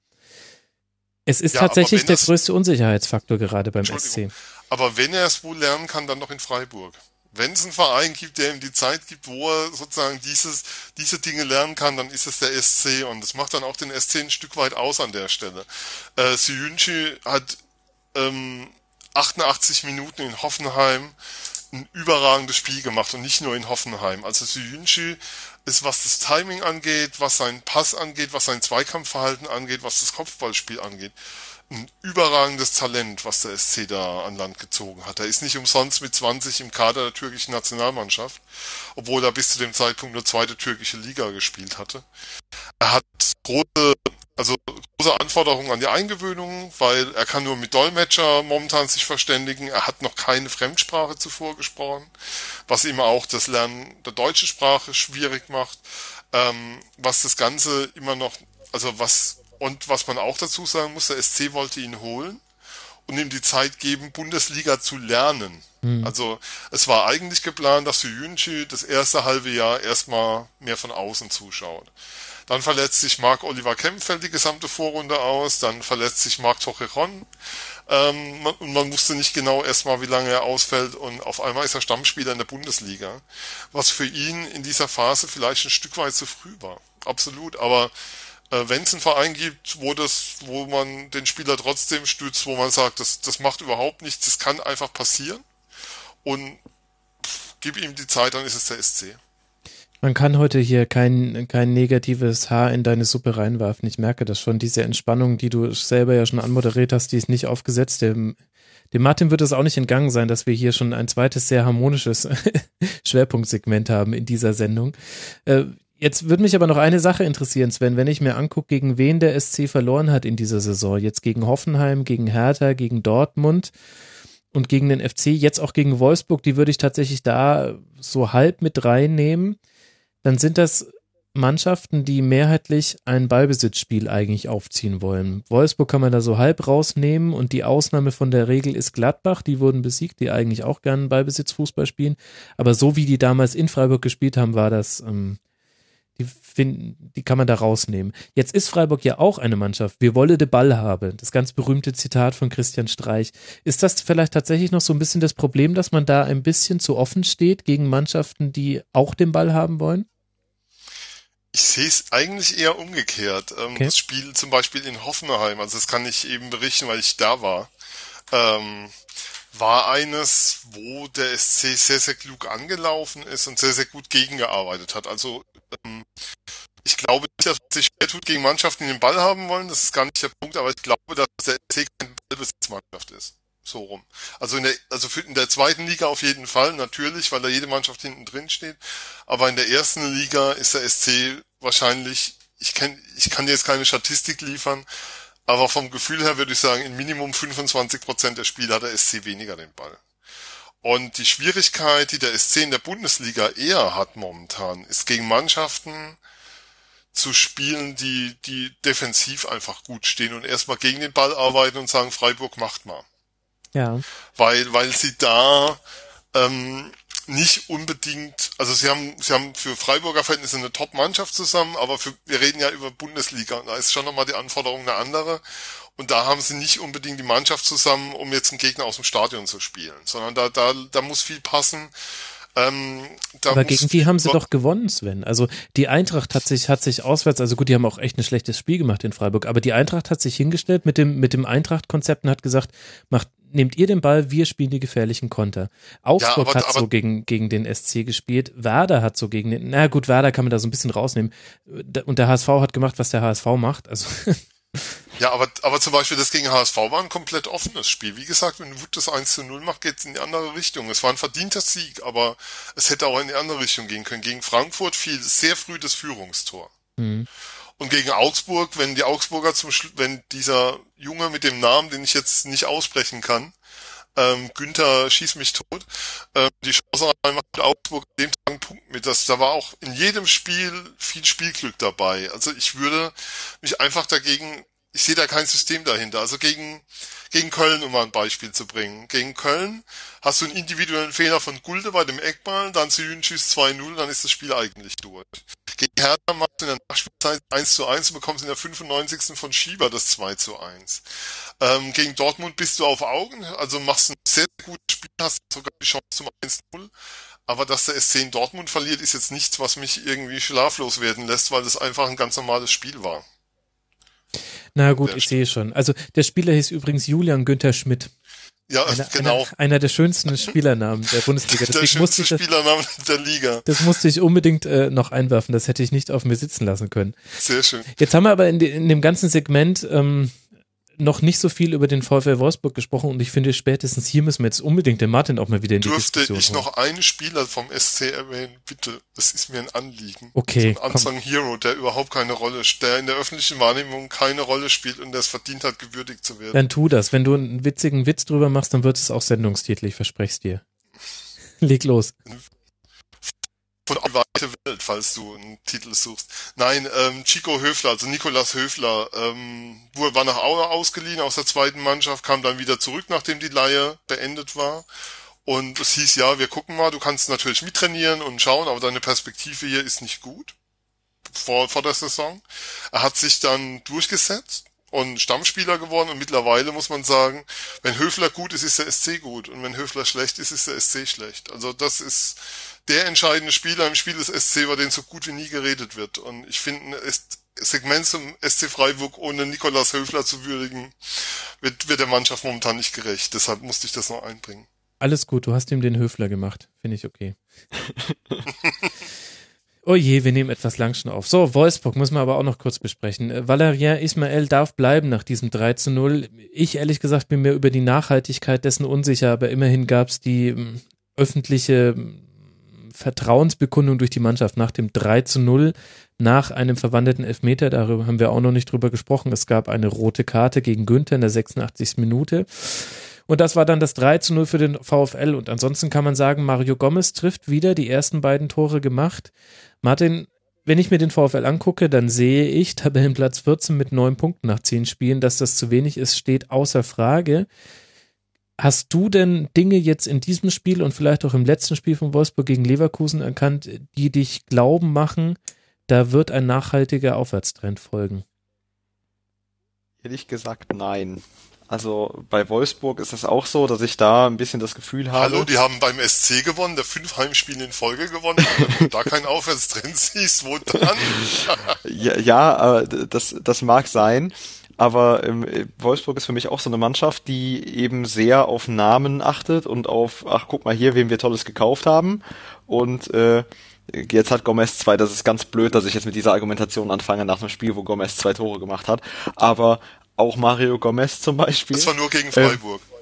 Es ist ja, tatsächlich der größte Unsicherheitsfaktor gerade beim SC. Aber wenn er es wohl lernen kann, dann noch in Freiburg. Wenn es einen Verein gibt, der ihm die Zeit gibt, wo er sozusagen dieses, diese Dinge lernen kann, dann ist es der SC und das macht dann auch den SC ein Stück weit aus an der Stelle. Äh, Siyunchi hat ähm, 88 Minuten in Hoffenheim ein überragendes Spiel gemacht und nicht nur in Hoffenheim. Also Suyunchi ist, was das Timing angeht, was seinen Pass angeht, was sein Zweikampfverhalten angeht, was das Kopfballspiel angeht, ein überragendes Talent, was der SC da an Land gezogen hat. Er ist nicht umsonst mit 20 im Kader der türkischen Nationalmannschaft, obwohl er bis zu dem Zeitpunkt nur zweite türkische Liga gespielt hatte. Er hat große also große Anforderungen an die Eingewöhnung, weil er kann nur mit Dolmetscher momentan sich verständigen. Er hat noch keine Fremdsprache zuvor gesprochen, was ihm auch das Lernen der deutschen Sprache schwierig macht. Ähm, was das Ganze immer noch, also was, und was man auch dazu sagen muss, der SC wollte ihn holen und ihm die Zeit geben, Bundesliga zu lernen. Mhm. Also es war eigentlich geplant, dass Yunchi das erste halbe Jahr erstmal mehr von außen zuschaut. Dann verletzt sich Marc Oliver Kemp, fällt die gesamte Vorrunde aus. Dann verletzt sich Marc Torrejon. Ähm, und man wusste nicht genau erstmal, wie lange er ausfällt. Und auf einmal ist er Stammspieler in der Bundesliga. Was für ihn in dieser Phase vielleicht ein Stück weit zu früh war. Absolut. Aber äh, wenn es einen Verein gibt, wo das, wo man den Spieler trotzdem stützt, wo man sagt, das, das macht überhaupt nichts, das kann einfach passieren. Und pff, gib ihm die Zeit, dann ist es der SC. Man kann heute hier kein, kein negatives Haar in deine Suppe reinwerfen. Ich merke das schon. Diese Entspannung, die du selber ja schon anmoderiert hast, die ist nicht aufgesetzt. Dem, dem Martin wird es auch nicht entgangen sein, dass wir hier schon ein zweites sehr harmonisches [LAUGHS] Schwerpunktsegment haben in dieser Sendung. Äh, jetzt würde mich aber noch eine Sache interessieren, Sven, wenn ich mir angucke, gegen wen der SC verloren hat in dieser Saison. Jetzt gegen Hoffenheim, gegen Hertha, gegen Dortmund und gegen den FC, jetzt auch gegen Wolfsburg, die würde ich tatsächlich da so halb mit reinnehmen dann sind das Mannschaften, die mehrheitlich ein Ballbesitzspiel eigentlich aufziehen wollen. Wolfsburg kann man da so halb rausnehmen und die Ausnahme von der Regel ist Gladbach, die wurden besiegt, die eigentlich auch gerne Ballbesitzfußball spielen. Aber so wie die damals in Freiburg gespielt haben, war das, ähm, finden, die kann man da rausnehmen. Jetzt ist Freiburg ja auch eine Mannschaft. Wir wolle de Ball haben. Das ganz berühmte Zitat von Christian Streich. Ist das vielleicht tatsächlich noch so ein bisschen das Problem, dass man da ein bisschen zu offen steht gegen Mannschaften, die auch den Ball haben wollen? Ich sehe es eigentlich eher umgekehrt. Ähm, okay. Das Spiel zum Beispiel in Hoffenheim, also das kann ich eben berichten, weil ich da war, ähm, war eines, wo der SC sehr, sehr klug angelaufen ist und sehr, sehr gut gegengearbeitet hat. Also ähm, ich glaube nicht, dass man sich schwer tut gegen Mannschaften, die den Ball haben wollen. Das ist gar nicht der Punkt, aber ich glaube, dass der SC keine Ballbesitzmannschaft ist. So rum. Also in der, also für, in der zweiten Liga auf jeden Fall, natürlich, weil da jede Mannschaft hinten drin steht. Aber in der ersten Liga ist der SC wahrscheinlich, ich kenn, ich kann dir jetzt keine Statistik liefern, aber vom Gefühl her würde ich sagen, in Minimum 25 Prozent der Spiele hat der SC weniger den Ball. Und die Schwierigkeit, die der SC in der Bundesliga eher hat momentan, ist gegen Mannschaften zu spielen, die, die defensiv einfach gut stehen und erstmal gegen den Ball arbeiten und sagen, Freiburg macht mal. Ja. Weil, weil sie da ähm, nicht unbedingt, also sie haben, sie haben für Freiburger Verhältnisse eine Top-Mannschaft zusammen, aber für, wir reden ja über Bundesliga und da ist schon nochmal die Anforderung eine andere. Und da haben sie nicht unbedingt die Mannschaft zusammen, um jetzt einen Gegner aus dem Stadion zu spielen, sondern da, da, da muss viel passen. Ähm, Aber gegen die haben sie doch gewonnen, Sven. Also die Eintracht hat sich, hat sich auswärts, also gut, die haben auch echt ein schlechtes Spiel gemacht in Freiburg, aber die Eintracht hat sich hingestellt mit dem, mit dem Eintracht-Konzept und hat gesagt, macht, nehmt ihr den Ball, wir spielen die gefährlichen Konter. Augsburg ja, aber, hat aber, so gegen, gegen den SC gespielt, Werder hat so gegen den, na gut, Werder kann man da so ein bisschen rausnehmen. Und der HSV hat gemacht, was der HSV macht, also. [LAUGHS] Ja, aber, aber zum Beispiel das gegen HSV war ein komplett offenes Spiel. Wie gesagt, wenn Wut das 1 zu 0 macht, geht es in die andere Richtung. Es war ein verdienter Sieg, aber es hätte auch in die andere Richtung gehen können. Gegen Frankfurt fiel sehr früh das Führungstor. Mhm. Und gegen Augsburg, wenn die Augsburger zum Schluss, wenn dieser Junge mit dem Namen, den ich jetzt nicht aussprechen kann, ähm, Günther schießt mich tot, ähm, die Chance mit Augsburg dem Tag einen Punkt mit. Das, da war auch in jedem Spiel viel Spielglück dabei. Also ich würde mich einfach dagegen ich sehe da kein System dahinter. Also gegen, gegen Köln, um mal ein Beispiel zu bringen. Gegen Köln hast du einen individuellen Fehler von Gulde bei dem Eckball, dann zu schießt 2-0, dann ist das Spiel eigentlich durch. Gegen Hertha machst du in der Nachspielzeit 1 zu 1 und bekommst in der 95. von Schieber das 2 zu 1. Ähm, gegen Dortmund bist du auf Augen, also machst ein sehr, sehr gutes Spiel, hast sogar die Chance zum 1-0. Aber dass der SC in Dortmund verliert, ist jetzt nichts, was mich irgendwie schlaflos werden lässt, weil das einfach ein ganz normales Spiel war. Na gut, ich sehe schon. Also der Spieler hieß übrigens Julian Günther Schmidt. Ja, einer, genau. Einer, einer, der schönsten Spielernamen der Bundesliga. Deswegen der schönste musste Spielername der Liga. Das musste ich unbedingt äh, noch einwerfen. Das hätte ich nicht auf mir sitzen lassen können. Sehr schön. Jetzt haben wir aber in, de, in dem ganzen Segment ähm, noch nicht so viel über den VfL Wolfsburg gesprochen und ich finde spätestens hier müssen wir jetzt unbedingt den Martin auch mal wieder in die Dürfte Diskussion ich noch einen Spieler vom SC erwähnen? Bitte, das ist mir ein Anliegen. Okay. So ein Unsung Hero, der überhaupt keine Rolle, der in der öffentlichen Wahrnehmung keine Rolle spielt und der es verdient hat, gewürdigt zu werden. Dann tu das. Wenn du einen witzigen Witz drüber machst, dann wird es auch Sendungstitel, ich verspreche es dir. [LAUGHS] Leg los von die weite Welt, falls du einen Titel suchst. Nein, ähm, Chico Höfler, also Nikolas Höfler, ähm, war nach Aue ausgeliehen aus der zweiten Mannschaft, kam dann wieder zurück, nachdem die Leihe beendet war. Und es hieß, ja, wir gucken mal, du kannst natürlich mittrainieren und schauen, aber deine Perspektive hier ist nicht gut. Vor, vor der Saison. Er hat sich dann durchgesetzt und Stammspieler geworden und mittlerweile muss man sagen, wenn Höfler gut ist, ist der SC gut und wenn Höfler schlecht ist, ist der SC schlecht. Also das ist der entscheidende Spieler im Spiel des SC, über den so gut wie nie geredet wird. Und ich finde, ein Segment zum SC Freiburg ohne Nikolas Höfler zu würdigen, wird, wird der Mannschaft momentan nicht gerecht. Deshalb musste ich das noch einbringen. Alles gut, du hast ihm den Höfler gemacht. Finde ich okay. [LAUGHS] Oh je, wir nehmen etwas lang schon auf. So, Wolfsburg muss man aber auch noch kurz besprechen. Äh, Valérien Ismael darf bleiben nach diesem 3 zu 0. Ich ehrlich gesagt bin mir über die Nachhaltigkeit dessen unsicher, aber immerhin gab es die ähm, öffentliche Vertrauensbekundung durch die Mannschaft nach dem 3 zu 0, nach einem verwandelten Elfmeter, darüber haben wir auch noch nicht drüber gesprochen. Es gab eine rote Karte gegen Günther in der 86. Minute. Und das war dann das 3 zu 0 für den VfL. Und ansonsten kann man sagen, Mario Gomez trifft wieder die ersten beiden Tore gemacht. Martin, wenn ich mir den VfL angucke, dann sehe ich Tabellenplatz 14 mit neun Punkten nach zehn Spielen. Dass das zu wenig ist, steht außer Frage. Hast du denn Dinge jetzt in diesem Spiel und vielleicht auch im letzten Spiel von Wolfsburg gegen Leverkusen erkannt, die dich glauben machen, da wird ein nachhaltiger Aufwärtstrend folgen? Ehrlich gesagt, nein. Also bei Wolfsburg ist es auch so, dass ich da ein bisschen das Gefühl habe. Hallo, die haben beim SC gewonnen, der fünf Heimspiele in Folge gewonnen. Wenn du da kein Aufwärtstrend [LAUGHS] siehst, wo dann? ja, ja, das, das mag sein. Aber ähm, Wolfsburg ist für mich auch so eine Mannschaft, die eben sehr auf Namen achtet und auf, ach guck mal hier, wem wir Tolles gekauft haben. Und äh, jetzt hat Gomez zwei, das ist ganz blöd, dass ich jetzt mit dieser Argumentation anfange nach einem Spiel, wo Gomez zwei Tore gemacht hat. Aber auch Mario Gomez zum Beispiel. Das war nur gegen Freiburg. Ähm,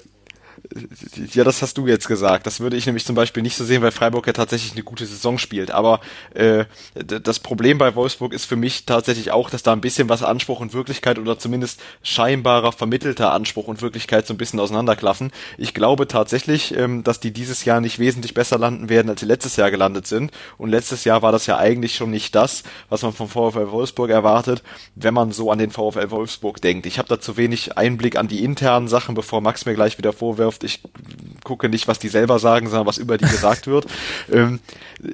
ja, das hast du jetzt gesagt. Das würde ich nämlich zum Beispiel nicht so sehen, weil Freiburg ja tatsächlich eine gute Saison spielt. Aber äh, das Problem bei Wolfsburg ist für mich tatsächlich auch, dass da ein bisschen was Anspruch und Wirklichkeit oder zumindest scheinbarer vermittelter Anspruch und Wirklichkeit so ein bisschen auseinanderklaffen. Ich glaube tatsächlich, ähm, dass die dieses Jahr nicht wesentlich besser landen werden, als sie letztes Jahr gelandet sind. Und letztes Jahr war das ja eigentlich schon nicht das, was man vom VfL Wolfsburg erwartet, wenn man so an den VfL Wolfsburg denkt. Ich habe da zu wenig Einblick an die internen Sachen, bevor Max mir gleich wieder vorwirft, oft, ich gucke nicht, was die selber sagen, sondern was über die gesagt wird. [LAUGHS] Ähm,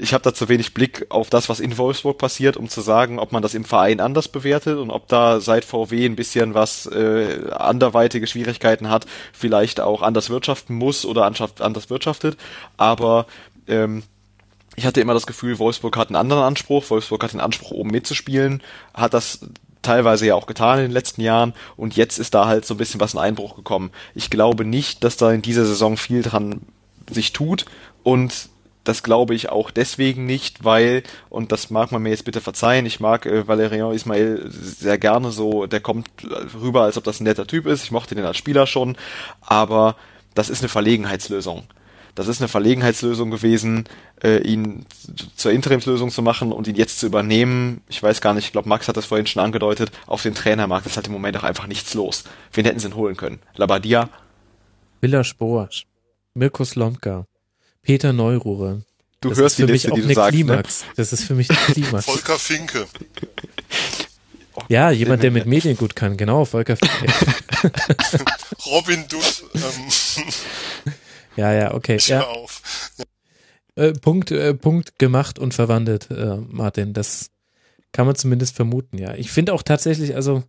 ich habe da zu wenig Blick auf das, was in Wolfsburg passiert, um zu sagen, ob man das im Verein anders bewertet und ob da seit VW ein bisschen was äh, anderweitige Schwierigkeiten hat, vielleicht auch anders wirtschaften muss oder anders wirtschaftet. Aber ähm, ich hatte immer das Gefühl, Wolfsburg hat einen anderen Anspruch. Wolfsburg hat den Anspruch, oben mitzuspielen, hat das teilweise ja auch getan in den letzten Jahren und jetzt ist da halt so ein bisschen was in Einbruch gekommen. Ich glaube nicht, dass da in dieser Saison viel dran sich tut und das glaube ich auch deswegen nicht, weil, und das mag man mir jetzt bitte verzeihen, ich mag äh, Valerian Ismail sehr gerne so, der kommt rüber, als ob das ein netter Typ ist, ich mochte den als Spieler schon, aber das ist eine Verlegenheitslösung. Das ist eine Verlegenheitslösung gewesen, äh, ihn zur Interimslösung zu machen und ihn jetzt zu übernehmen. Ich weiß gar nicht, ich glaube, Max hat das vorhin schon angedeutet, auf dem Trainermarkt ist halt im Moment auch einfach nichts los. Wen hätten sie denn holen können? Labadia? Villa Sporasch, Mirko Slomka, Peter Neururer. Du das hörst die mich Liste, auch die du eine sagst. Ne? Klimax. Das ist für mich eine Klimax. Volker Finke. [LAUGHS] Ja, jemand, der mit Medien gut kann, genau, Volker Finke. [LAUGHS] Robin Dutt. Ähm, [LAUGHS] Ja, ja, okay. ich Ja, hör auf. äh, Punkt, äh, Punkt gemacht und verwandelt, äh, Martin. Das kann man zumindest vermuten, ja. Ich finde auch tatsächlich, also,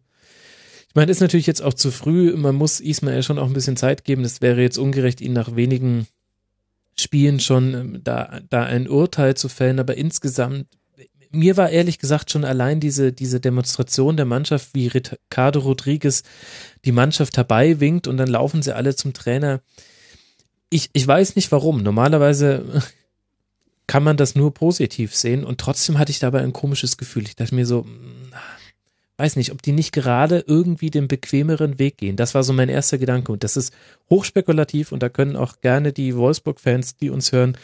ich meine, ist natürlich jetzt auch zu früh. Man muss Ismail schon auch ein bisschen Zeit geben. Das wäre jetzt ungerecht, ihn nach wenigen Spielen schon ähm, da, da ein Urteil zu fällen. Aber insgesamt, mir war ehrlich gesagt schon allein diese, diese Demonstration der Mannschaft, wie Ricardo Rodriguez die Mannschaft herbeiwinkt und dann laufen sie alle zum Trainer. Ich, ich weiß nicht warum. Normalerweise [LAUGHS] kann man das nur positiv sehen und trotzdem hatte ich dabei ein komisches Gefühl. Ich dachte mir so, hm, weiß nicht, ob die nicht gerade irgendwie den bequemeren Weg gehen. Das war so mein erster Gedanke und das ist hochspekulativ und da können auch gerne die Wolfsburg-Fans, die uns hören,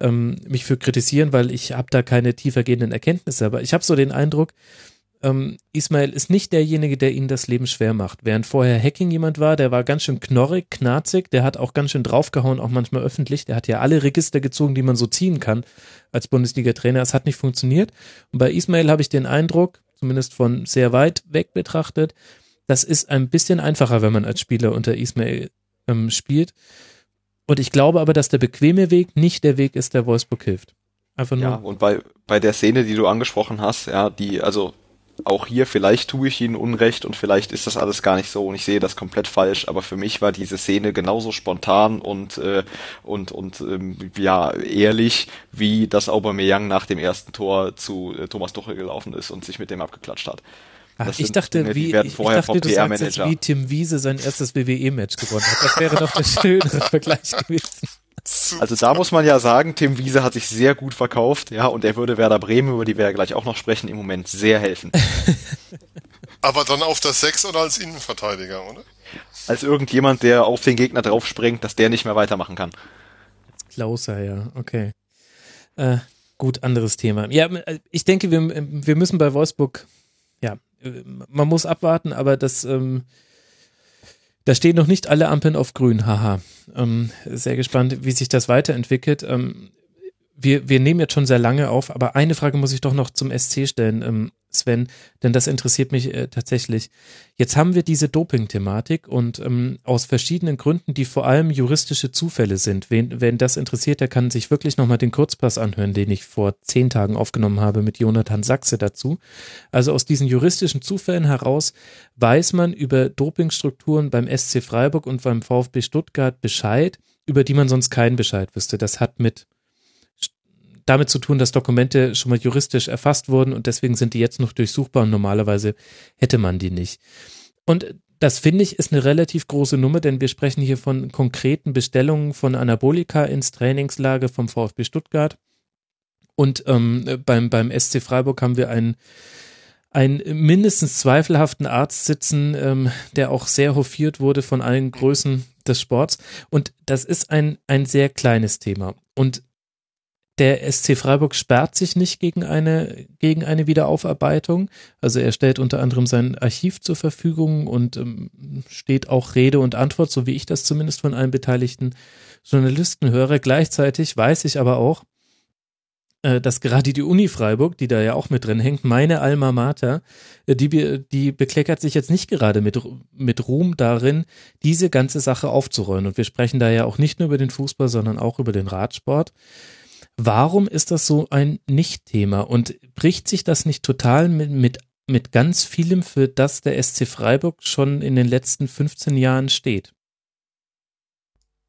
ähm, mich für kritisieren, weil ich habe da keine tiefergehenden Erkenntnisse. Aber ich habe so den Eindruck, ähm, Ismail ist nicht derjenige, der ihnen das Leben schwer macht. Während vorher Hacking jemand war, der war ganz schön knorrig, knarzig, der hat auch ganz schön draufgehauen, auch manchmal öffentlich. Der hat ja alle Register gezogen, die man so ziehen kann als Bundesliga-Trainer. Es hat nicht funktioniert. Und bei Ismail habe ich den Eindruck, zumindest von sehr weit weg betrachtet, das ist ein bisschen einfacher, wenn man als Spieler unter Ismail ähm, spielt. Und ich glaube aber, dass der bequeme Weg nicht der Weg ist, der Wolfsburg hilft. Einfach nur. Ja, und bei, bei der Szene, die du angesprochen hast, ja, die, also auch hier, vielleicht tue ich ihnen Unrecht und vielleicht ist das alles gar nicht so und ich sehe das komplett falsch, aber für mich war diese Szene genauso spontan und äh, und und ähm, ja ehrlich, wie das Aubameyang nach dem ersten Tor zu äh, Thomas Tuchel gelaufen ist und sich mit dem abgeklatscht hat. Ach, ich dachte, Dinge, wie, ich, dachte, du sagst jetzt, wie Tim Wiese sein erstes WWE-Match gewonnen hat. Das wäre doch der [LAUGHS] schönere Vergleich gewesen. Also da muss man ja sagen, Tim Wiese hat sich sehr gut verkauft, ja, und er würde Werder Bremen, über die wir ja gleich auch noch sprechen, im Moment sehr helfen. [LAUGHS] Aber dann auf der 6 oder als Innenverteidiger, oder? Als irgendjemand, der auf den Gegner draufspringt, dass der nicht mehr weitermachen kann. Klauser, ja, okay. Äh, gut, anderes Thema. Ja, äh, ich denke, wir, wir müssen bei Wolfsburg, ja, äh, man muss abwarten, aber das, ähm, da stehen noch nicht alle Ampeln auf grün, haha. Ähm, sehr gespannt, wie sich das weiterentwickelt. Ähm, wir, wir nehmen jetzt schon sehr lange auf, aber eine Frage muss ich doch noch zum SC stellen, ähm, Sven, denn das interessiert mich äh, tatsächlich. Jetzt haben wir diese Doping-Thematik und ähm, aus verschiedenen Gründen, die vor allem juristische Zufälle sind. Wen, wenn das interessiert, der kann sich wirklich nochmal den Kurzpass anhören, den ich vor zehn Tagen aufgenommen habe mit Jonathan Sachse dazu. Also aus diesen juristischen Zufällen heraus weiß man über Dopingstrukturen beim SC Freiburg und beim VfB Stuttgart Bescheid, über die man sonst keinen Bescheid wüsste. Das hat mit damit zu tun, dass Dokumente schon mal juristisch erfasst wurden und deswegen sind die jetzt noch durchsuchbar und normalerweise hätte man die nicht. Und das finde ich ist eine relativ große Nummer, denn wir sprechen hier von konkreten Bestellungen von Anabolika ins Trainingslager vom VfB Stuttgart. Und ähm, beim, beim SC Freiburg haben wir einen, einen mindestens zweifelhaften Arzt sitzen, ähm, der auch sehr hofiert wurde von allen Größen des Sports. Und das ist ein, ein sehr kleines Thema. Und der SC Freiburg sperrt sich nicht gegen eine, gegen eine Wiederaufarbeitung. Also er stellt unter anderem sein Archiv zur Verfügung und ähm, steht auch Rede und Antwort, so wie ich das zumindest von allen beteiligten Journalisten höre. Gleichzeitig weiß ich aber auch, äh, dass gerade die Uni Freiburg, die da ja auch mit drin hängt, meine Alma Mater, äh, die, die bekleckert sich jetzt nicht gerade mit, mit Ruhm darin, diese ganze Sache aufzurollen. Und wir sprechen da ja auch nicht nur über den Fußball, sondern auch über den Radsport. Warum ist das so ein Nicht-Thema und bricht sich das nicht total mit, mit, mit ganz vielem, für das der SC Freiburg schon in den letzten 15 Jahren steht?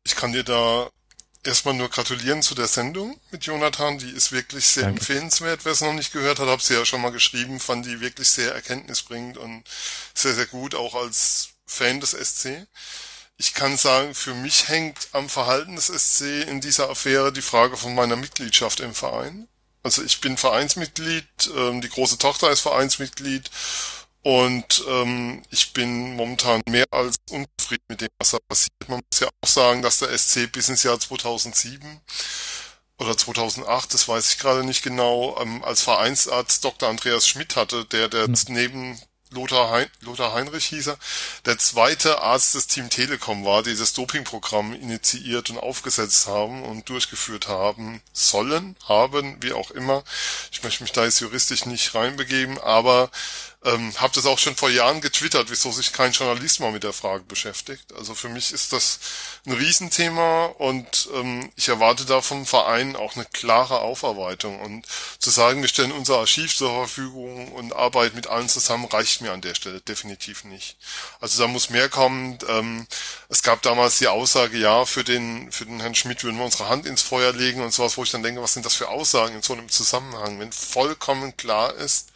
Ich kann dir da erstmal nur gratulieren zu der Sendung mit Jonathan. Die ist wirklich sehr Danke. empfehlenswert. Wer es noch nicht gehört hat, habe sie ja schon mal geschrieben, fand die wirklich sehr erkenntnisbringend und sehr, sehr gut, auch als Fan des SC. Ich kann sagen, für mich hängt am Verhalten des SC in dieser Affäre die Frage von meiner Mitgliedschaft im Verein. Also ich bin Vereinsmitglied, ähm, die große Tochter ist Vereinsmitglied und ähm, ich bin momentan mehr als unzufrieden mit dem, was da passiert. Man muss ja auch sagen, dass der SC bis ins Jahr 2007 oder 2008, das weiß ich gerade nicht genau, ähm, als Vereinsarzt Dr. Andreas Schmidt hatte, der der mhm. neben Lothar, hein Lothar Heinrich hieß er, der zweite Arzt des Team Telekom war, die das Dopingprogramm initiiert und aufgesetzt haben und durchgeführt haben sollen, haben, wie auch immer. Ich möchte mich da jetzt juristisch nicht reinbegeben, aber ähm, habe das auch schon vor Jahren getwittert, wieso sich kein Journalist mal mit der Frage beschäftigt. Also für mich ist das ein Riesenthema und ähm, ich erwarte da vom Verein auch eine klare Aufarbeitung. Und zu sagen, wir stellen unser Archiv zur Verfügung und arbeiten mit allen zusammen, reicht mir an der Stelle definitiv nicht. Also da muss mehr kommen. Ähm, es gab damals die Aussage, ja, für den, für den Herrn Schmidt würden wir unsere Hand ins Feuer legen und sowas, wo ich dann denke, was sind das für Aussagen in so einem Zusammenhang? Wenn vollkommen klar ist,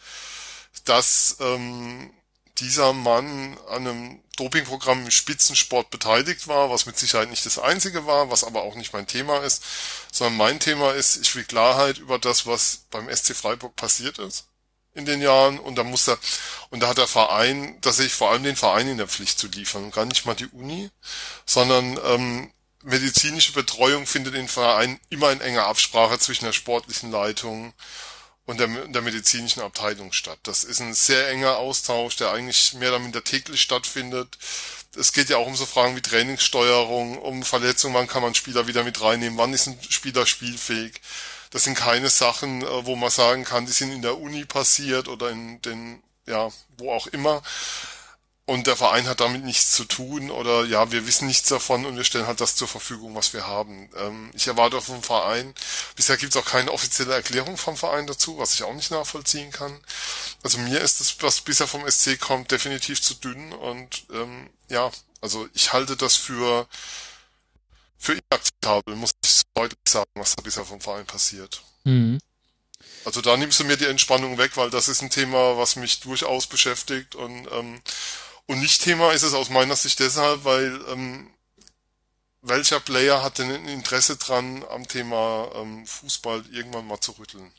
dass ähm, dieser Mann an einem Dopingprogramm im Spitzensport beteiligt war, was mit Sicherheit nicht das einzige war, was aber auch nicht mein Thema ist, sondern mein Thema ist, ich will Klarheit über das, was beim SC Freiburg passiert ist in den Jahren. Und da muss er und da hat der Verein, da sehe ich vor allem den Verein in der Pflicht zu liefern, gar nicht mal die Uni, sondern ähm, medizinische Betreuung findet in Verein immer in enger Absprache zwischen der sportlichen Leitung und der, der medizinischen Abteilung statt. Das ist ein sehr enger Austausch, der eigentlich mehr oder minder täglich stattfindet. Es geht ja auch um so Fragen wie Trainingssteuerung, um Verletzungen, wann kann man Spieler wieder mit reinnehmen, wann ist ein Spieler spielfähig. Das sind keine Sachen, äh, wo man sagen kann, die sind in der Uni passiert oder in den, ja, wo auch immer und der Verein hat damit nichts zu tun oder ja, wir wissen nichts davon und wir stellen halt das zur Verfügung, was wir haben. Ähm, ich erwarte vom Verein, bisher gibt es auch keine offizielle Erklärung vom Verein dazu, was ich auch nicht nachvollziehen kann. Also mir ist das, was bisher vom SC kommt, definitiv zu dünn und ähm, ja, also ich halte das für für inakzeptabel, muss ich deutlich sagen, was da bisher vom Verein passiert. Mhm. Also da nimmst du mir die Entspannung weg, weil das ist ein Thema, was mich durchaus beschäftigt und ähm, und nicht Thema ist es aus meiner Sicht deshalb, weil ähm, welcher Player hat denn ein Interesse dran, am Thema ähm, Fußball irgendwann mal zu rütteln?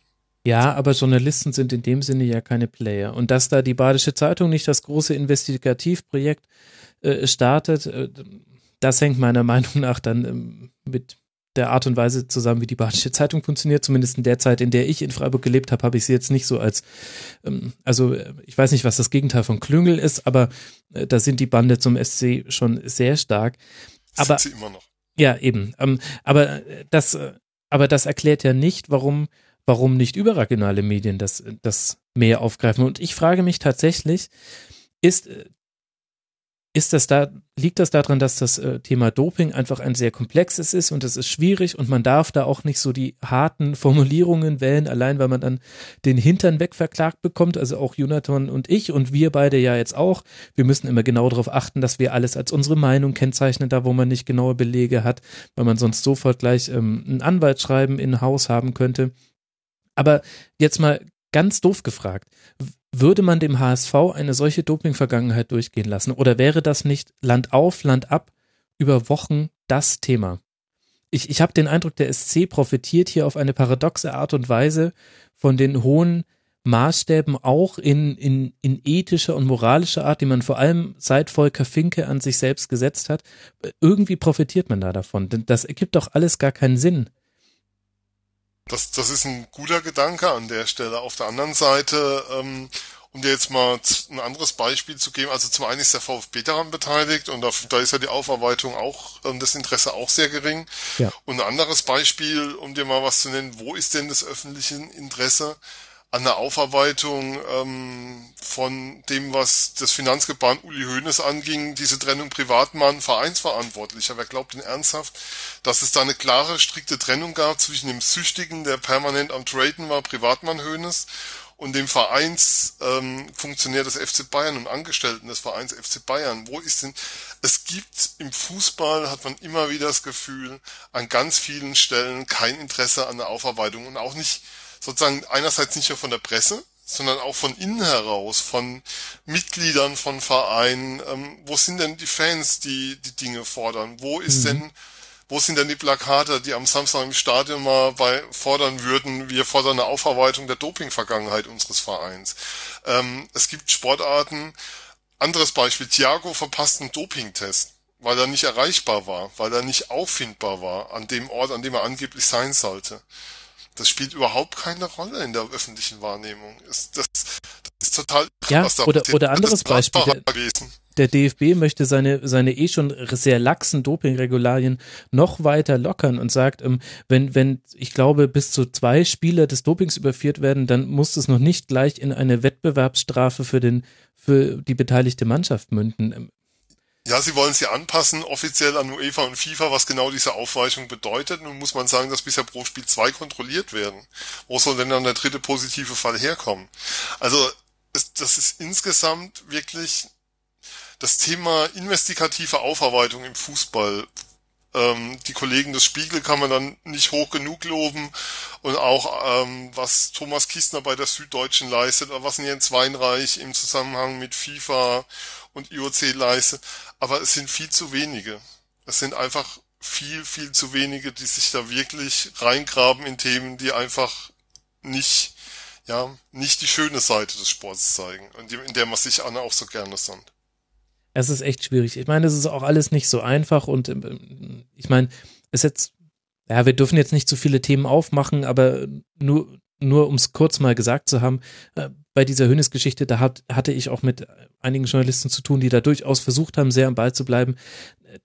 Ja, aber Journalisten sind in dem Sinne ja keine Player. Und dass da die Badische Zeitung nicht das große Investigativprojekt äh, startet, äh, das hängt meiner [LAUGHS] Meinung nach dann ähm, mit der Art und Weise zusammen, wie die Badische Zeitung funktioniert. Zumindest in der Zeit, in der ich in Freiburg gelebt habe, habe ich sie jetzt nicht so als, ähm, also äh, ich weiß nicht, was das Gegenteil von Klüngel ist, aber äh, da sind die Bande zum SC schon sehr stark. Aber sind sie immer noch. Ja, eben. Ähm, aber äh, das, äh, aber das erklärt ja nicht, warum, warum nicht überregionale Medien das, das mehr aufgreifen. Und ich frage mich tatsächlich, ist äh, ist das da, liegt das daran, dass das äh, Thema Doping einfach ein sehr komplexes ist und es ist schwierig und man darf da auch nicht so die harten [LAUGHS] Formulierungen wählen, allein weil man dann den Hintern wegverklagt bekommt, also auch Jonathan und ich und wir beide ja jetzt auch. Wir müssen immer genau darauf achten, dass wir alles als unsere Meinung kennzeichnen, da wo man nicht genaue Belege hat, weil man sonst sofort gleich ähm, ein Anwaltsschreiben in Haus haben könnte. Aber jetzt mal ganz doof gefragt würde man dem HSV eine solche Doping-Vergangenheit durchgehen lassen? Oder wäre das nicht Land auf, Land ab über Wochen das Thema? Ich, ich habe den Eindruck, der SC profitiert hier auf eine paradoxe Art und Weise von den hohen Maßstäben auch in, in, in ethischer und moralischer Art, die man vor allem seit Volker Finke an sich selbst gesetzt hat. Irgendwie profitiert man da davon. Denn das ergibt doch alles gar keinen Sinn. Das, das ist ein guter Gedanke an der Stelle. Auf der anderen Seite, ähm, um dir jetzt mal ein anderes Beispiel zu geben, also zum einen ist der VfB daran beteiligt und da, da ist ja die Aufarbeitung auch, ähm, das Interesse auch sehr gering. Ja. Und ein anderes Beispiel, um dir mal was zu nennen, wo ist denn das öffentliche Interesse? An der Aufarbeitung ähm, von dem, was das Finanzgebaren Uli Hoeneß anging, diese Trennung Privatmann, Vereinsverantwortlicher. Wer glaubt denn ernsthaft, dass es da eine klare, strikte Trennung gab zwischen dem Süchtigen, der permanent am Traden war, Privatmann Hoeneß, und dem Vereinsfunktionär ähm, des FC Bayern und Angestellten des Vereins FC Bayern. Wo ist denn, es gibt im Fußball, hat man immer wieder das Gefühl, an ganz vielen Stellen kein Interesse an der Aufarbeitung und auch nicht sozusagen einerseits nicht nur von der Presse, sondern auch von innen heraus, von Mitgliedern von Vereinen. Ähm, wo sind denn die Fans, die die Dinge fordern? Wo ist mhm. denn wo sind denn die Plakate, die am Samstag im Stadion mal bei fordern würden, wir fordern eine Aufarbeitung der Doping-Vergangenheit unseres Vereins. Ähm, es gibt Sportarten, anderes Beispiel, Thiago verpasst einen Dopingtest, weil er nicht erreichbar war, weil er nicht auffindbar war an dem Ort, an dem er angeblich sein sollte. Das spielt überhaupt keine Rolle in der öffentlichen Wahrnehmung. Das, das, das ist total ja, oder, oder anderes Beispiel. Der, der DFB möchte seine, seine eh schon sehr laxen Dopingregularien noch weiter lockern und sagt, ähm, wenn, wenn, ich glaube, bis zu zwei Spieler des Dopings überführt werden, dann muss es noch nicht gleich in eine Wettbewerbsstrafe für den, für die beteiligte Mannschaft münden. Ja, sie wollen sie anpassen, offiziell an UEFA und FIFA, was genau diese Aufweichung bedeutet. Nun muss man sagen, dass bisher pro Spiel zwei kontrolliert werden. Wo soll denn dann der dritte positive Fall herkommen? Also, das ist insgesamt wirklich das Thema investigative Aufarbeitung im Fußball. Ähm, die Kollegen des Spiegel kann man dann nicht hoch genug loben und auch ähm, was Thomas Kistner bei der Süddeutschen leistet oder was Jens Weinreich im Zusammenhang mit FIFA und IOC leistet. Aber es sind viel zu wenige. Es sind einfach viel, viel zu wenige, die sich da wirklich reingraben in Themen, die einfach nicht, ja, nicht die schöne Seite des Sports zeigen und in der man sich Anne auch so gerne sonnt. Es ist echt schwierig. Ich meine, es ist auch alles nicht so einfach und ähm, ich meine, es jetzt, ja, wir dürfen jetzt nicht zu viele Themen aufmachen, aber nur, nur um es kurz mal gesagt zu haben, äh, bei dieser Hönes-Geschichte, da hat, hatte ich auch mit einigen Journalisten zu tun, die da durchaus versucht haben, sehr am Ball zu bleiben.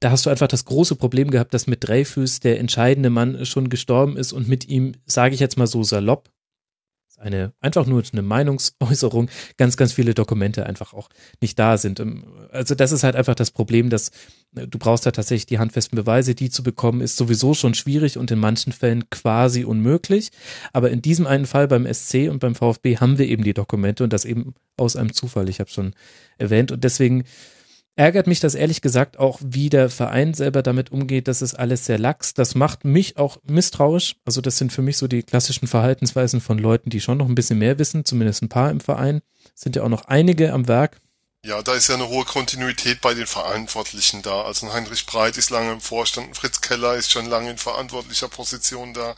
Da hast du einfach das große Problem gehabt, dass mit Dreyfus der entscheidende Mann schon gestorben ist und mit ihm, sage ich jetzt mal so salopp, eine, einfach nur eine Meinungsäußerung, ganz, ganz viele Dokumente einfach auch nicht da sind. Ähm, also das ist halt einfach das Problem, dass äh, du brauchst da tatsächlich die handfesten Beweise, die zu bekommen, ist sowieso schon schwierig und in manchen Fällen quasi unmöglich. Aber in diesem einen Fall beim SC und beim VfB haben wir eben die Dokumente und das eben aus einem Zufall. Ich habe schon erwähnt und deswegen ärgert mich das ehrlich gesagt auch, wie der Verein selber damit umgeht. Das ist alles sehr lax. Das macht mich auch misstrauisch. Also das sind für mich so die klassischen Verhaltensweisen von Leuten, die schon noch ein bisschen mehr wissen, zumindest ein paar im Verein. Sind ja auch noch einige am Werk. Ja, da ist ja eine hohe Kontinuität bei den Verantwortlichen da. Also Heinrich Breit ist lange im Vorstand, Fritz Keller ist schon lange in verantwortlicher Position da.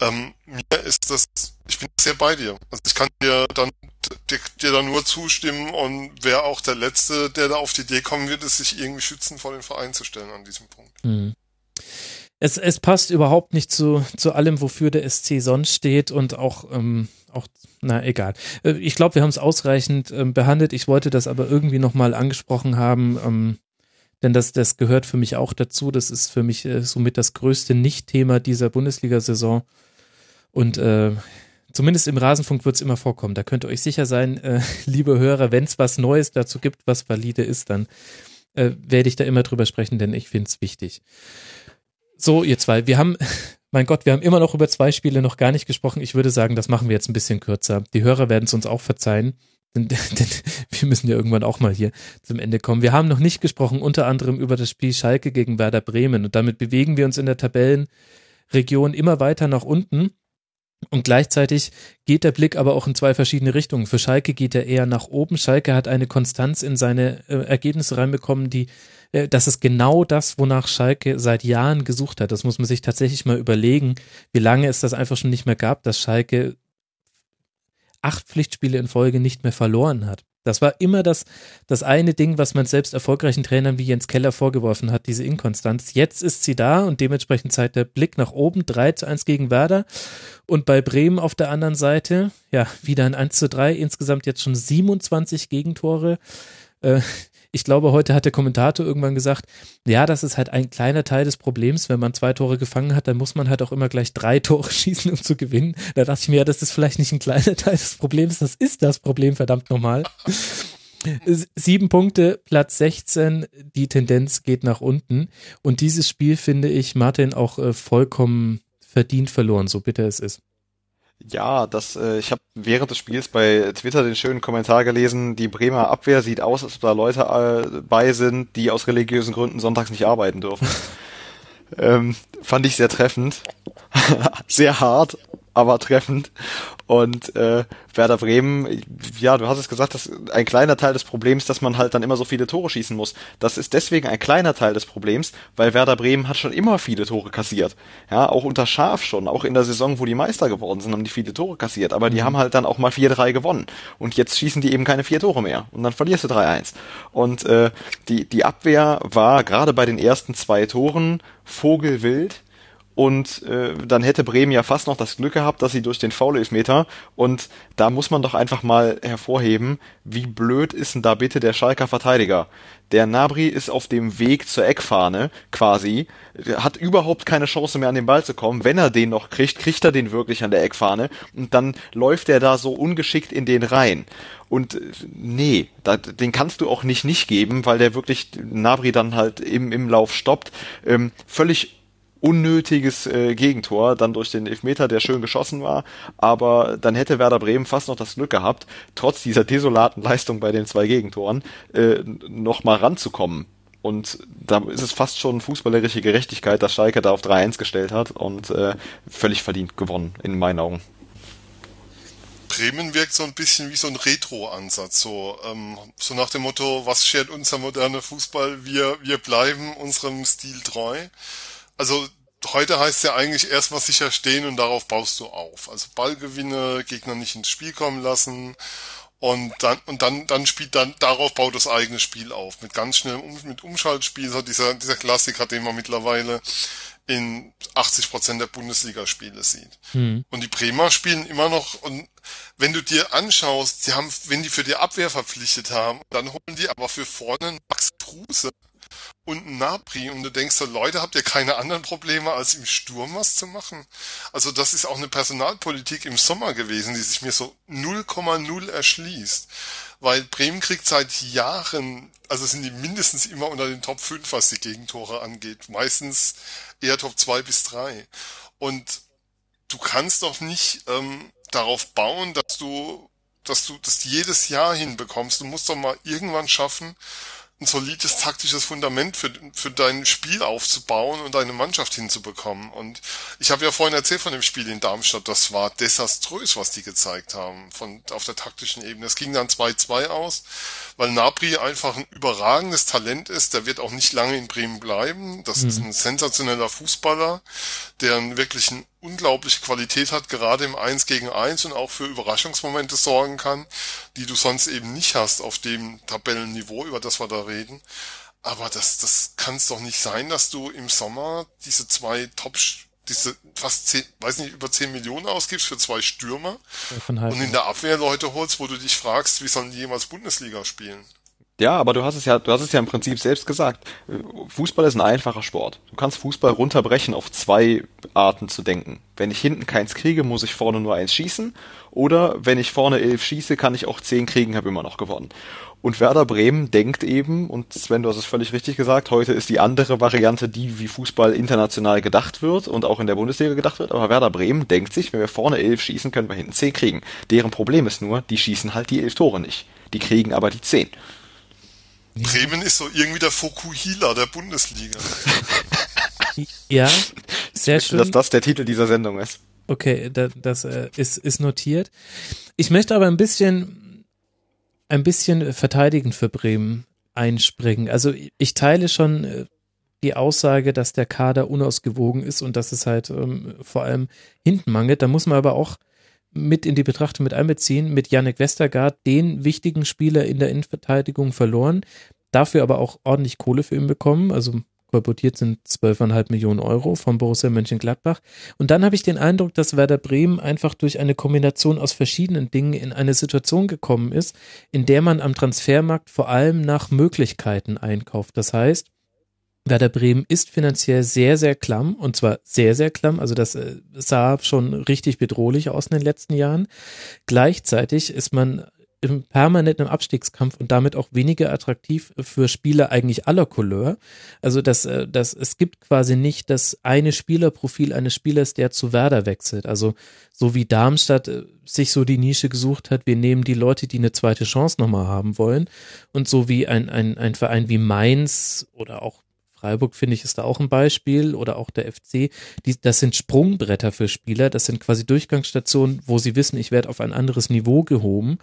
Ähm, mir ist das, ich bin sehr bei dir. Also ich kann dir dann dir, dir da nur zustimmen und wäre auch der Letzte, der da auf die Idee kommen wird, es sich irgendwie schützen vor den Verein zu stellen an diesem Punkt. Mhm. Es, es passt überhaupt nicht zu, zu allem, wofür der SC sonst steht und auch, ähm, auch na egal. Äh, ich glaube, wir haben es ausreichend ähm, behandelt. Ich wollte das aber irgendwie nochmal angesprochen haben, ähm, denn das, das gehört für mich auch dazu. Das ist für mich äh, somit das größte Nicht-Thema dieser Bundesliga-Saison. Und äh, Zumindest im Rasenfunk wird es immer vorkommen. Da könnt ihr euch sicher sein, äh, [LAUGHS] liebe Hörer, wenn es was Neues dazu gibt, was valide ist, dann äh, werde ich da immer drüber sprechen, denn ich finde es wichtig. So, ihr zwei, wir haben, [LAUGHS] mein Gott, wir haben immer noch über zwei Spiele noch gar nicht gesprochen. Ich würde sagen, das machen wir jetzt ein bisschen kürzer. Die Hörer werden es uns auch verzeihen, [LAUGHS] denn, denn wir müssen ja irgendwann auch mal hier zum Ende kommen. Wir haben noch nicht gesprochen, unter anderem über das Spiel Schalke gegen Werder Bremen und damit bewegen wir uns in der Tabellenregion immer weiter nach unten. Und gleichzeitig geht der Blick aber auch in zwei verschiedene Richtungen. Für Schalke geht er eher nach oben. Schalke hat eine Konstanz in seine äh, Ergebnisse reinbekommen, die, äh, das ist genau das, wonach Schalke seit Jahren gesucht hat. Das muss man sich tatsächlich mal überlegen, wie lange es das einfach schon nicht mehr gab, dass Schalke acht Pflichtspiele in Folge nicht mehr verloren hat. Das war immer das, das eine Ding, was man selbst erfolgreichen Trainern wie Jens Keller vorgeworfen hat, diese Inkonstanz. Jetzt ist sie da und dementsprechend zeigt der Blick nach oben 3 zu 1 gegen Werder. Und bei Bremen auf der anderen Seite, ja, wieder ein 1 zu 3, insgesamt jetzt schon 27 Gegentore. Äh, ich glaube, heute hat der Kommentator irgendwann gesagt, ja, das ist halt ein kleiner Teil des Problems. Wenn man zwei Tore gefangen hat, dann muss man halt auch immer gleich drei [LAUGHS] Tore schießen, um zu gewinnen. Da dachte ich mir, ja, das ist vielleicht nicht ein kleiner Teil des Problems, das ist das Problem, verdammt nochmal. Sieben Punkte, Platz 16, die Tendenz geht nach unten. Und dieses Spiel finde ich, Martin, auch äh, vollkommen verdient verloren, so bitter es ist. Ja, das, äh, ich habe während des Spiels bei Twitter den schönen Kommentar gelesen, die Bremer Abwehr sieht aus, als ob da Leute äh, bei sind, die aus religiösen Gründen sonntags nicht arbeiten dürfen. [LAUGHS] ähm, fand ich sehr treffend. [LAUGHS] sehr hart, aber treffend. Und äh, Werder Bremen, ja, du hast es gesagt, das ist ein kleiner Teil des Problems, dass man halt dann immer so viele Tore schießen muss. Das ist deswegen ein kleiner Teil des Problems, weil Werder Bremen hat schon immer viele Tore kassiert. Ja, auch unter Schaf schon, auch in der Saison, wo die Meister geworden sind, haben die viele Tore kassiert. Aber die mhm. haben halt dann auch mal 4-3 gewonnen. Und jetzt schießen die eben keine vier Tore mehr. Und dann verlierst du 3-1. Und äh, die, die Abwehr war gerade bei den ersten zwei Toren vogelwild und äh, dann hätte Bremen ja fast noch das Glück gehabt, dass sie durch den Foul-Elfmeter und da muss man doch einfach mal hervorheben, wie blöd ist denn da bitte der Schalker Verteidiger? Der Nabri ist auf dem Weg zur Eckfahne quasi, hat überhaupt keine Chance mehr an den Ball zu kommen. Wenn er den noch kriegt, kriegt er den wirklich an der Eckfahne und dann läuft er da so ungeschickt in den rein. Und äh, nee, da, den kannst du auch nicht nicht geben, weil der wirklich Nabri dann halt im, im Lauf stoppt. Ähm, völlig unnötiges äh, Gegentor, dann durch den Elfmeter, der schön geschossen war, aber dann hätte Werder Bremen fast noch das Glück gehabt, trotz dieser desolaten Leistung bei den zwei Gegentoren, äh, noch mal ranzukommen. Und da ist es fast schon fußballerische Gerechtigkeit, dass Schalke da auf 3-1 gestellt hat und äh, völlig verdient gewonnen, in meinen Augen. Bremen wirkt so ein bisschen wie so ein Retro-Ansatz, so, ähm, so nach dem Motto, was schert unser moderner Fußball? Wir, wir bleiben unserem Stil treu also heute heißt ja eigentlich erstmal sicher stehen und darauf baust du auf. Also Ballgewinne, Gegner nicht ins Spiel kommen lassen und dann und dann dann spielt dann darauf baut das eigene Spiel auf mit ganz schnellem um, mit Umschaltspiel so dieser dieser Klassiker, den man mittlerweile in 80 Prozent der Bundesligaspiele sieht. Hm. Und die Bremer spielen immer noch und wenn du dir anschaust, die haben, wenn die für die Abwehr verpflichtet haben, dann holen die aber für vorne Max Kruse und ein Napri und du denkst so, Leute, habt ihr keine anderen Probleme, als im Sturm was zu machen? Also das ist auch eine Personalpolitik im Sommer gewesen, die sich mir so 0,0 erschließt. Weil Bremen kriegt seit Jahren, also sind die mindestens immer unter den Top 5, was die Gegentore angeht. Meistens eher Top 2 bis 3. Und du kannst doch nicht ähm, darauf bauen, dass du, dass du das jedes Jahr hinbekommst. Du musst doch mal irgendwann schaffen, ein solides taktisches Fundament für, für dein Spiel aufzubauen und deine Mannschaft hinzubekommen. Und ich habe ja vorhin erzählt von dem Spiel in Darmstadt, das war desaströs, was die gezeigt haben von auf der taktischen Ebene. Es ging dann 2-2 aus, weil Napri einfach ein überragendes Talent ist. Der wird auch nicht lange in Bremen bleiben. Das mhm. ist ein sensationeller Fußballer, der einen wirklichen unglaubliche Qualität hat, gerade im 1 gegen 1 und auch für Überraschungsmomente sorgen kann, die du sonst eben nicht hast auf dem Tabellenniveau, über das wir da reden. Aber das, das kann es doch nicht sein, dass du im Sommer diese zwei Top, diese fast zehn, weiß nicht, über 10 Millionen ausgibst für zwei Stürmer und in der Abwehr Leute holst, wo du dich fragst, wie sollen die jemals Bundesliga spielen? Ja, aber du hast es ja, du hast es ja im Prinzip selbst gesagt. Fußball ist ein einfacher Sport. Du kannst Fußball runterbrechen auf zwei Arten zu denken. Wenn ich hinten keins kriege, muss ich vorne nur eins schießen. Oder wenn ich vorne elf schieße, kann ich auch zehn kriegen, habe immer noch gewonnen. Und Werder Bremen denkt eben, und Sven, du hast es völlig richtig gesagt, heute ist die andere Variante die, wie Fußball international gedacht wird und auch in der Bundesliga gedacht wird, aber Werder Bremen denkt sich, wenn wir vorne elf schießen, können wir hinten zehn kriegen. Deren Problem ist nur, die schießen halt die elf Tore nicht. Die kriegen aber die zehn. Bremen ist so irgendwie der Fokuhila der Bundesliga. [LAUGHS] ja, sehr schön. Dass das der Titel dieser Sendung ist. Okay, das, das äh, ist, ist notiert. Ich möchte aber ein bisschen, ein bisschen verteidigend für Bremen einspringen. Also ich teile schon äh, die Aussage, dass der Kader unausgewogen ist und dass es halt ähm, vor allem hinten mangelt. Da muss man aber auch mit in die Betrachtung mit einbeziehen, mit Yannick Westergaard den wichtigen Spieler in der Innenverteidigung verloren, dafür aber auch ordentlich Kohle für ihn bekommen, also kolportiert sind 12,5 Millionen Euro von Borussia Mönchengladbach. Und dann habe ich den Eindruck, dass Werder Bremen einfach durch eine Kombination aus verschiedenen Dingen in eine Situation gekommen ist, in der man am Transfermarkt vor allem nach Möglichkeiten einkauft. Das heißt, Werder Bremen ist finanziell sehr, sehr klamm und zwar sehr, sehr klamm. Also das äh, sah schon richtig bedrohlich aus in den letzten Jahren. Gleichzeitig ist man im permanenten Abstiegskampf und damit auch weniger attraktiv für Spieler eigentlich aller Couleur. Also das, äh, das, es gibt quasi nicht das eine Spielerprofil eines Spielers, der zu Werder wechselt. Also so wie Darmstadt äh, sich so die Nische gesucht hat, wir nehmen die Leute, die eine zweite Chance nochmal haben wollen. Und so wie ein, ein, ein Verein wie Mainz oder auch Freiburg finde ich ist da auch ein Beispiel oder auch der FC. Die, das sind Sprungbretter für Spieler, das sind quasi Durchgangsstationen, wo sie wissen, ich werde auf ein anderes Niveau gehoben.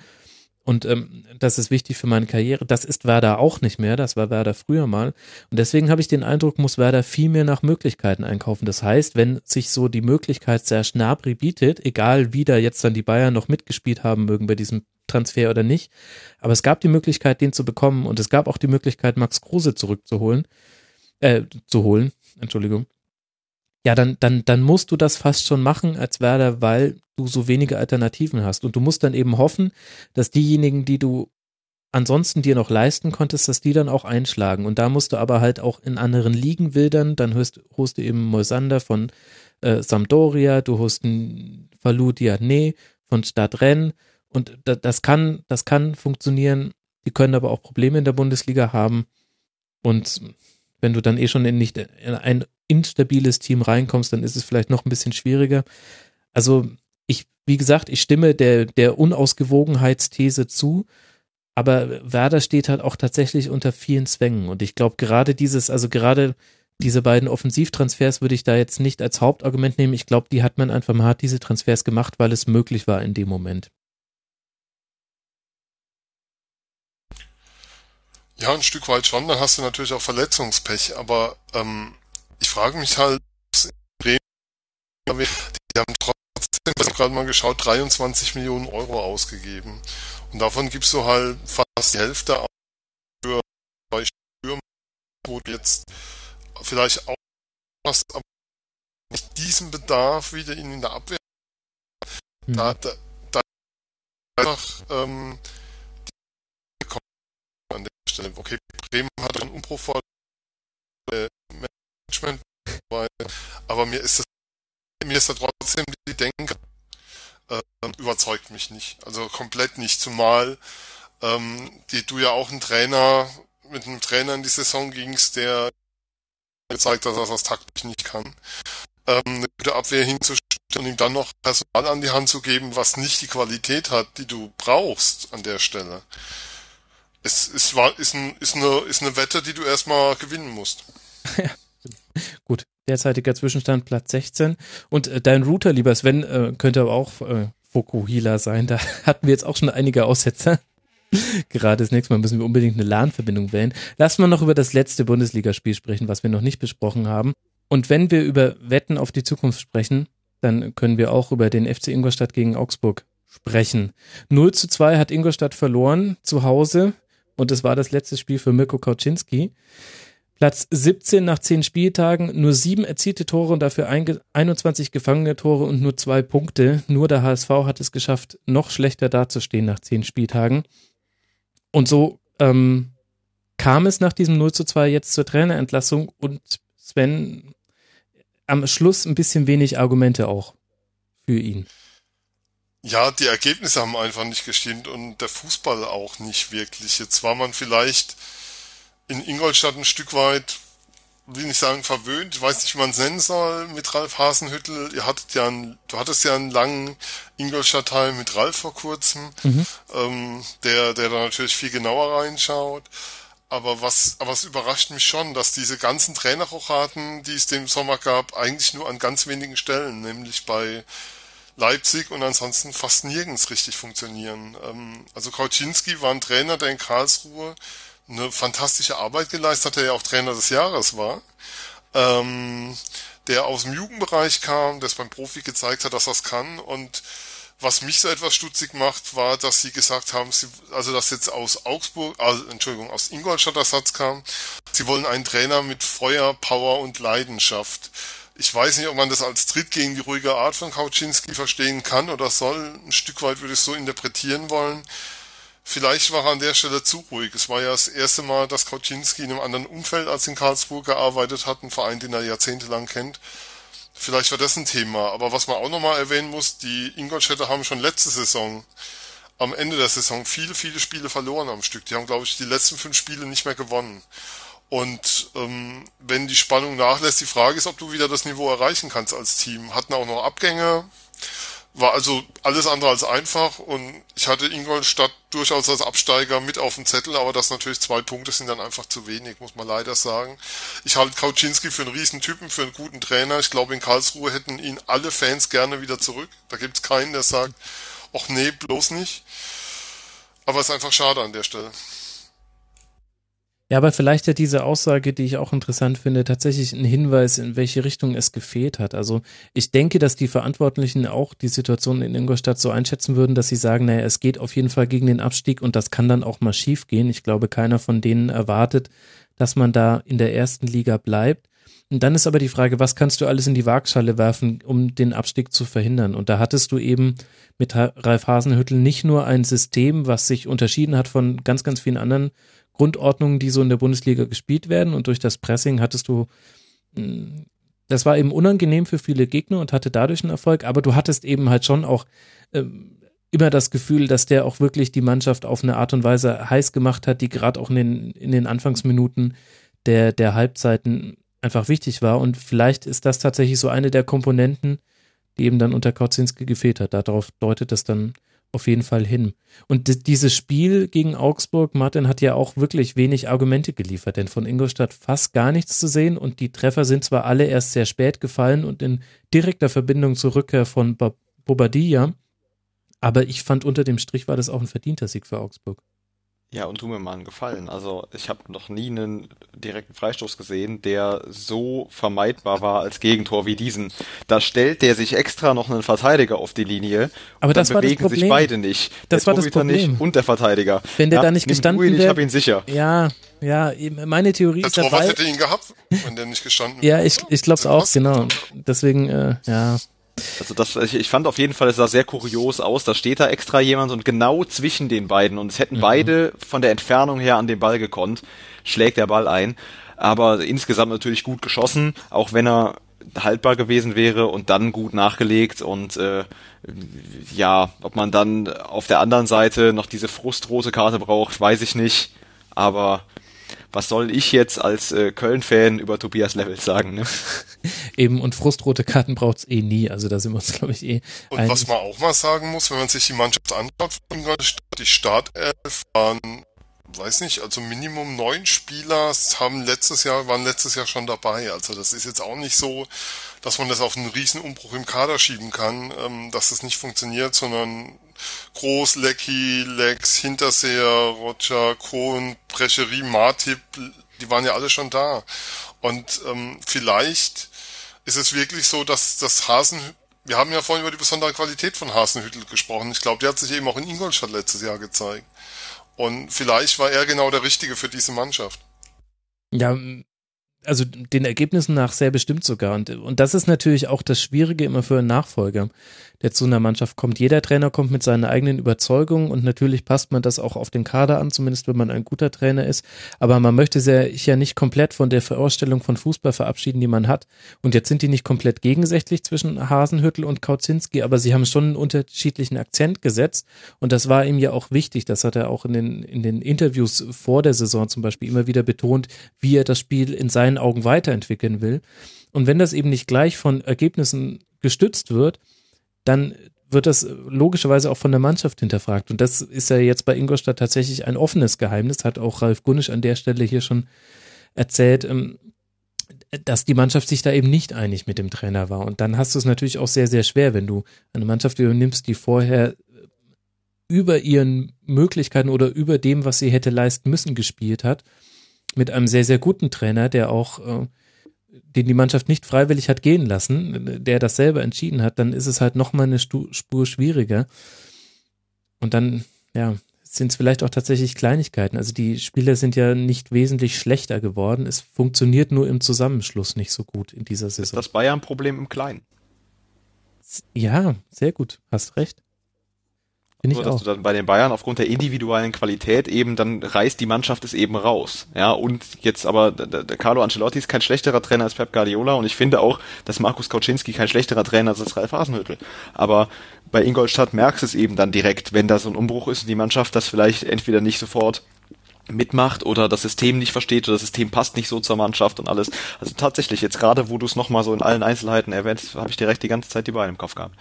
Und ähm, das ist wichtig für meine Karriere. Das ist Werder auch nicht mehr. Das war Werder früher mal. Und deswegen habe ich den Eindruck, muss Werder viel mehr nach Möglichkeiten einkaufen. Das heißt, wenn sich so die Möglichkeit sehr Schnabri bietet, egal wie da jetzt dann die Bayern noch mitgespielt haben mögen bei diesem Transfer oder nicht, aber es gab die Möglichkeit, den zu bekommen und es gab auch die Möglichkeit, Max Kruse zurückzuholen, äh, zu holen, Entschuldigung ja, dann, dann, dann musst du das fast schon machen als Werder, weil du so wenige Alternativen hast. Und du musst dann eben hoffen, dass diejenigen, die du ansonsten dir noch leisten konntest, dass die dann auch einschlagen. Und da musst du aber halt auch in anderen Ligen wildern. Dann hörst, holst du eben Moisander von äh, Sampdoria, du holst einen Falou Diané von Stadtrenn. Und da, das kann, das kann funktionieren. Die können aber auch Probleme in der Bundesliga haben. Und wenn du dann eh schon in nicht in ein instabiles Team reinkommst, dann ist es vielleicht noch ein bisschen schwieriger. Also ich, wie gesagt, ich stimme der, der Unausgewogenheitsthese zu, aber Werder steht halt auch tatsächlich unter vielen Zwängen und ich glaube gerade dieses, also gerade diese beiden Offensivtransfers würde ich da jetzt nicht als Hauptargument nehmen. Ich glaube, die hat man einfach mal hat diese Transfers gemacht, weil es möglich war in dem Moment. Ja, ein Stück weit schon. Dann hast du natürlich auch Verletzungspech. Aber ähm, ich frage mich halt, die haben trotzdem, ich habe gerade mal geschaut, 23 Millionen Euro ausgegeben. Und davon gibst du halt fast die Hälfte für zwei Stürmer, wo du jetzt vielleicht auch hast, aber nicht diesen Bedarf wieder in der Abwehr. Hm. Da, da, da einfach ähm, Stelle. Okay, Bremen hat einen Umbruch äh, Management, aber mir ist das, mir ist da trotzdem die Denke äh, überzeugt mich nicht. Also komplett nicht, zumal ähm, die, du ja auch einen Trainer mit einem Trainer in die Saison gingst, der gezeigt hat, dass er das taktisch nicht kann. Ähm, eine gute Abwehr hinzustellen und ihm dann noch Personal an die Hand zu geben, was nicht die Qualität hat, die du brauchst an der Stelle. Es, es war, ist, ein, ist, eine, ist eine Wette, die du erstmal gewinnen musst. ja. [LAUGHS] Gut, derzeitiger Zwischenstand Platz 16. Und äh, dein Router, lieber Sven, äh, könnte aber auch äh, Fokuhila sein. Da [LAUGHS] hatten wir jetzt auch schon einige Aussetzer. [LAUGHS] Gerade das nächste Mal müssen wir unbedingt eine LAN-Verbindung wählen. Lass mal noch über das letzte Bundesligaspiel sprechen, was wir noch nicht besprochen haben. Und wenn wir über Wetten auf die Zukunft sprechen, dann können wir auch über den FC Ingolstadt gegen Augsburg sprechen. 0 zu 2 hat Ingolstadt verloren zu Hause und es war das letzte Spiel für Mirko Kauczynski. Platz 17 nach 10 Spieltagen, nur sieben erzielte Tore und dafür 21 gefangene Tore und nur zwei Punkte. Nur der HSV hat es geschafft, noch schlechter dazustehen nach 10 Spieltagen. Und so ähm, kam es nach diesem 0 zu 2 jetzt zur Trainerentlassung und Sven am Schluss ein bisschen wenig Argumente auch für ihn. Ja, die Ergebnisse haben einfach nicht gestimmt und der Fußball auch nicht wirklich. Jetzt war man vielleicht in Ingolstadt ein Stück weit, will nicht sagen verwöhnt, ich weiß nicht, wie man es nennen soll, mit Ralf Hasenhüttel. Ihr hattet ja einen, du hattest ja einen langen Ingolstadt-Teil mit Ralf vor kurzem, mhm. ähm, der, der da natürlich viel genauer reinschaut. Aber was, aber es überrascht mich schon, dass diese ganzen Trainerrochaten, die es dem Sommer gab, eigentlich nur an ganz wenigen Stellen, nämlich bei Leipzig und ansonsten fast nirgends richtig funktionieren. Ähm, also Kauczynski war ein Trainer, der in Karlsruhe eine fantastische Arbeit geleistet hat, der ja auch Trainer des Jahres war, ähm, der aus dem Jugendbereich kam, der es beim Profi gezeigt hat, dass es kann und was mich so etwas stutzig macht, war, dass sie gesagt haben, sie, also dass jetzt aus Augsburg, also, Entschuldigung, aus Ingolstadt Ersatz kam, sie wollen einen Trainer mit Feuer, Power und Leidenschaft. Ich weiß nicht, ob man das als Tritt gegen die ruhige Art von Kauczynski verstehen kann oder soll. Ein Stück weit würde ich es so interpretieren wollen. Vielleicht war er an der Stelle zu ruhig. Es war ja das erste Mal, dass Kauczynski in einem anderen Umfeld als in Karlsruhe gearbeitet hat, ein Verein, den er jahrzehntelang kennt. Vielleicht war das ein Thema. Aber was man auch nochmal erwähnen muss, die Ingolstädter haben schon letzte Saison, am Ende der Saison, viele, viele Spiele verloren am Stück. Die haben, glaube ich, die letzten fünf Spiele nicht mehr gewonnen. Und ähm, wenn die Spannung nachlässt, die Frage ist, ob du wieder das Niveau erreichen kannst als Team. Hatten auch noch Abgänge, war also alles andere als einfach und ich hatte Ingolstadt durchaus als Absteiger mit auf dem Zettel, aber das natürlich zwei Punkte sind dann einfach zu wenig, muss man leider sagen. Ich halte Kauczynski für einen Riesentypen, für einen guten Trainer. Ich glaube, in Karlsruhe hätten ihn alle Fans gerne wieder zurück. Da gibt es keinen, der sagt, ach nee, bloß nicht. Aber es ist einfach schade an der Stelle. Ja, aber vielleicht hat diese Aussage, die ich auch interessant finde, tatsächlich einen Hinweis, in welche Richtung es gefehlt hat. Also ich denke, dass die Verantwortlichen auch die Situation in Ingolstadt so einschätzen würden, dass sie sagen, naja, es geht auf jeden Fall gegen den Abstieg und das kann dann auch mal schief gehen. Ich glaube, keiner von denen erwartet, dass man da in der ersten Liga bleibt. Und dann ist aber die Frage, was kannst du alles in die Waagschale werfen, um den Abstieg zu verhindern? Und da hattest du eben mit Ralf Hasenhüttel nicht nur ein System, was sich unterschieden hat von ganz, ganz vielen anderen Grundordnungen, die so in der Bundesliga gespielt werden. Und durch das Pressing hattest du, hm, das war eben unangenehm für viele Gegner und hatte dadurch einen Erfolg, aber du hattest eben halt schon auch ähm, immer das Gefühl, dass der auch wirklich die Mannschaft auf eine Art und Weise heiß gemacht hat, die gerade auch in den, in den Anfangsminuten der, der Halbzeiten einfach wichtig war. Und vielleicht ist das tatsächlich so eine der Komponenten, die eben dann unter Kautzinski gefehlt hat. Darauf deutet es dann auf jeden Fall hin. Und dieses Spiel gegen Augsburg, Martin hat ja auch wirklich wenig Argumente geliefert, denn von Ingolstadt fast gar nichts zu sehen und die Treffer sind zwar alle erst sehr spät gefallen und in direkter Verbindung zur Rückkehr von Bobadilla, aber ich fand unter dem Strich war das auch ein verdienter Sieg für Augsburg. Ja, und tu mir mal einen Gefallen. Also ich habe noch nie einen direkten Freistoß gesehen, der so vermeidbar war als Gegentor wie diesen. Da stellt der sich extra noch einen Verteidiger auf die Linie. Aber das war bewegen das Problem. sich beide nicht. Das der war das Problem. nicht und der Verteidiger. Wenn der ja, da nicht gestanden wäre. Ich habe ihn sicher. Ja, ja, meine Theorie der ist dabei. hätte ihn gehabt, wenn der nicht gestanden Ja, wäre. ich, ich glaube es auch, genau. Deswegen, äh, ja, Also das, ich, ich fand auf jeden Fall, es sah sehr kurios aus. Da steht da extra jemand und genau zwischen den beiden und es hätten Mhm. beide von der Entfernung her an den Ball gekonnt, schlägt der Ball ein. Aber insgesamt natürlich gut geschossen, auch wenn er haltbar gewesen wäre und dann gut nachgelegt und äh, ja, ob man dann auf der anderen Seite noch diese frustrote Karte braucht, weiß ich nicht. Aber was soll ich jetzt als äh, Köln-Fan über Tobias Levels sagen? Ne? [LAUGHS] eben und frustrote Karten braucht's eh nie. Also da sind wir uns, glaube ich, eh Und einig. was man auch mal sagen muss, wenn man sich die Mannschaft anschaut die Startelf waren, weiß nicht, also Minimum neun Spieler haben letztes Jahr, waren letztes Jahr schon dabei. Also das ist jetzt auch nicht so, dass man das auf einen riesen Umbruch im Kader schieben kann, ähm, dass das nicht funktioniert, sondern Groß, Lecky, Lex, Hinterseher, Roger, Kohn, Brecherie, Martip, die waren ja alle schon da. Und ähm, vielleicht ist es wirklich so, dass das Hasen, wir haben ja vorhin über die besondere Qualität von Hasenhüttel gesprochen. Ich glaube, der hat sich eben auch in Ingolstadt letztes Jahr gezeigt. Und vielleicht war er genau der Richtige für diese Mannschaft. Ja, also den Ergebnissen nach sehr bestimmt sogar. Und, und das ist natürlich auch das Schwierige immer für einen Nachfolger, der zu einer Mannschaft kommt. Jeder Trainer kommt mit seinen eigenen Überzeugungen und natürlich passt man das auch auf den Kader an, zumindest wenn man ein guter Trainer ist. Aber man möchte sich ja nicht komplett von der Vorstellung von Fußball verabschieden, die man hat. Und jetzt sind die nicht komplett gegensätzlich zwischen Hasenhüttel und Kautzinski, aber sie haben schon einen unterschiedlichen Akzent gesetzt. Und das war ihm ja auch wichtig. Das hat er auch in den, in den Interviews vor der Saison zum Beispiel immer wieder betont, wie er das Spiel in seinen Augen weiterentwickeln will. Und wenn das eben nicht gleich von Ergebnissen gestützt wird, dann wird das logischerweise auch von der Mannschaft hinterfragt. Und das ist ja jetzt bei Ingolstadt tatsächlich ein offenes Geheimnis, hat auch Ralf Gunnisch an der Stelle hier schon erzählt, ähm, dass die Mannschaft sich da eben nicht einig mit dem Trainer war. Und dann hast du es natürlich auch sehr, sehr schwer, wenn du eine Mannschaft übernimmst, die vorher über ihren Möglichkeiten oder über dem, was sie hätte leisten müssen, gespielt hat, mit einem sehr, sehr guten Trainer, der auch äh, den die Mannschaft nicht freiwillig hat gehen lassen, der das selber entschieden hat, dann ist es halt nochmal eine Spur schwieriger. Und dann, ja, sind es vielleicht auch tatsächlich Kleinigkeiten. Also die Spieler sind ja nicht wesentlich schlechter geworden. Es funktioniert nur im Zusammenschluss nicht so gut in dieser Ist Saison. das Bayern-Problem im Kleinen? Ja, sehr gut. Hast recht. So, ich dass auch. du dann bei den Bayern aufgrund der individuellen Qualität eben dann reißt die Mannschaft es eben raus. Ja, und jetzt aber der, der Carlo Ancelotti ist kein schlechterer Trainer als Pep Guardiola und ich finde auch, dass Markus Kauczynski kein schlechterer Trainer ist als Ralf Hasenhüttl. Aber bei Ingolstadt merkst du es eben dann direkt, wenn da so ein Umbruch ist und die Mannschaft das vielleicht entweder nicht sofort mitmacht oder das System nicht versteht oder das System passt nicht so zur Mannschaft und alles. Also tatsächlich, jetzt gerade wo du es nochmal so in allen Einzelheiten erwähnst, habe ich direkt die ganze Zeit die Beine im Kopf gehabt.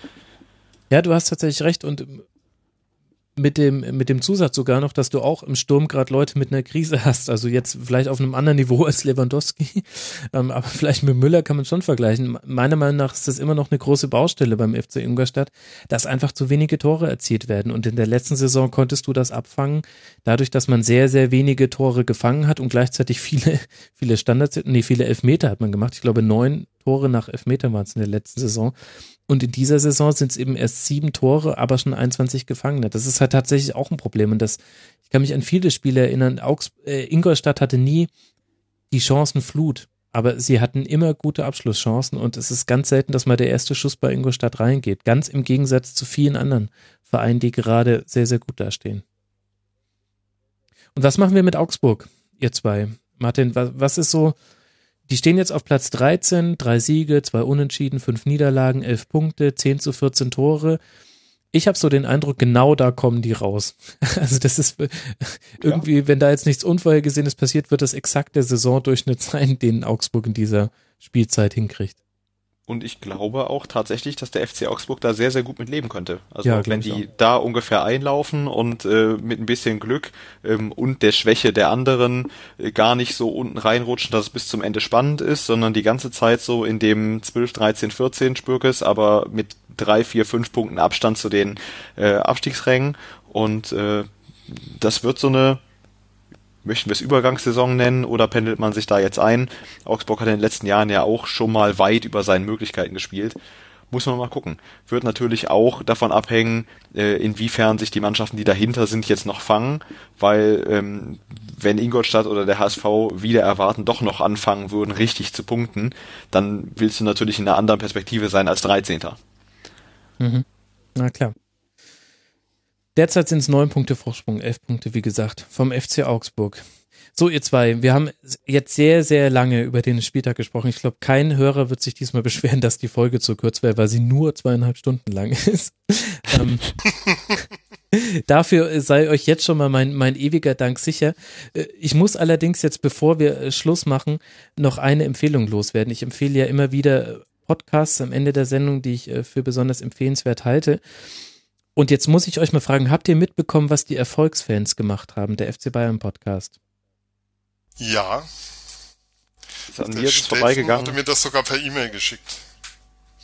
Ja, du hast tatsächlich recht und mit dem, mit dem Zusatz sogar noch, dass du auch im Sturm gerade Leute mit einer Krise hast. Also jetzt vielleicht auf einem anderen Niveau als Lewandowski, [LAUGHS] ähm, aber vielleicht mit Müller kann man schon vergleichen. Meiner Meinung nach ist das immer noch eine große Baustelle beim FC Ingolstadt, dass einfach zu wenige Tore erzielt werden. Und in der letzten Saison konntest du das abfangen, dadurch, dass man sehr, sehr wenige Tore gefangen hat und gleichzeitig viele, [LAUGHS] viele Standards, nee, viele Elfmeter hat man gemacht. Ich glaube, neun Tore nach Elfmeter waren es in der letzten Saison. Und in dieser Saison sind es eben erst sieben Tore, aber schon 21 Gefangene. Das ist halt tatsächlich auch ein Problem. Und das, ich kann mich an viele Spiele erinnern. Augs äh, Ingolstadt hatte nie die Chancenflut, aber sie hatten immer gute Abschlusschancen und es ist ganz selten, dass mal der erste Schuss bei Ingolstadt reingeht. Ganz im Gegensatz zu vielen anderen Vereinen, die gerade sehr, sehr gut dastehen. Und was machen wir mit Augsburg, ihr zwei? Martin, was, was ist so, die stehen jetzt auf Platz 13, drei Siege, zwei Unentschieden, fünf Niederlagen, elf Punkte, 10 zu 14 Tore. Ich habe so den Eindruck, genau da kommen die raus. [LAUGHS] Also das ist [LAUGHS] irgendwie, ja. wenn da jetzt nichts Unvorhergesehenes passiert, wird das exakt der Saisondurchschnitt sein, den Augsburg in dieser Spielzeit hinkriegt. Und ich glaube auch tatsächlich, dass der FC Augsburg da sehr, sehr gut mit leben könnte. Also ja, wenn die da ungefähr einlaufen und äh, mit ein bisschen Glück ähm, und der Schwäche der anderen äh, gar nicht so unten reinrutschen, dass es bis zum Ende spannend ist, sondern die ganze Zeit so in dem 12, 13, 14 Spürkes, aber mit drei, vier, fünf Punkten Abstand zu den äh, Abstiegsrängen. Und äh, das wird so eine möchten wir es Übergangssaison nennen oder pendelt man sich da jetzt ein? Augsburg hat in den letzten Jahren ja auch schon mal weit über seinen Möglichkeiten gespielt. Muss man mal gucken. Wird natürlich auch davon abhängen, äh, inwiefern sich die Mannschaften, die dahinter sind, jetzt noch fangen, weil ähm, wenn Ingolstadt oder der HSV wieder erwarten, doch noch anfangen würden, richtig zu punkten, dann willst du natürlich in einer anderen Perspektive sein als 13. Mhm. Na klar. Derzeit sind es neun Punkte Vorsprung, elf Punkte, wie gesagt, vom FC Augsburg. So, ihr zwei, wir haben jetzt sehr, sehr lange über den Spieltag gesprochen. Ich glaube, kein Hörer wird sich diesmal [LAUGHS] beschweren, dass die Folge zu kurz wäre, weil sie nur zweieinhalb Stunden lang [LAUGHS] ist. ähm, [LAUGHS] dafür sei euch jetzt schon mal mein, mein ewiger Dank sicher. Äh, ich muss allerdings jetzt, bevor wir äh, Schluss machen, noch eine Empfehlung loswerden. Ich empfehle ja immer wieder Podcasts am Ende der Sendung, die ich äh, für besonders empfehlenswert halte. Und jetzt muss ich euch mal fragen, habt ihr mitbekommen, was die Erfolgsfans gemacht haben, der FC Bayern Podcast? Ja. Ist an mir jetzt vorbeigegangen. hatte mir das sogar per E-Mail geschickt.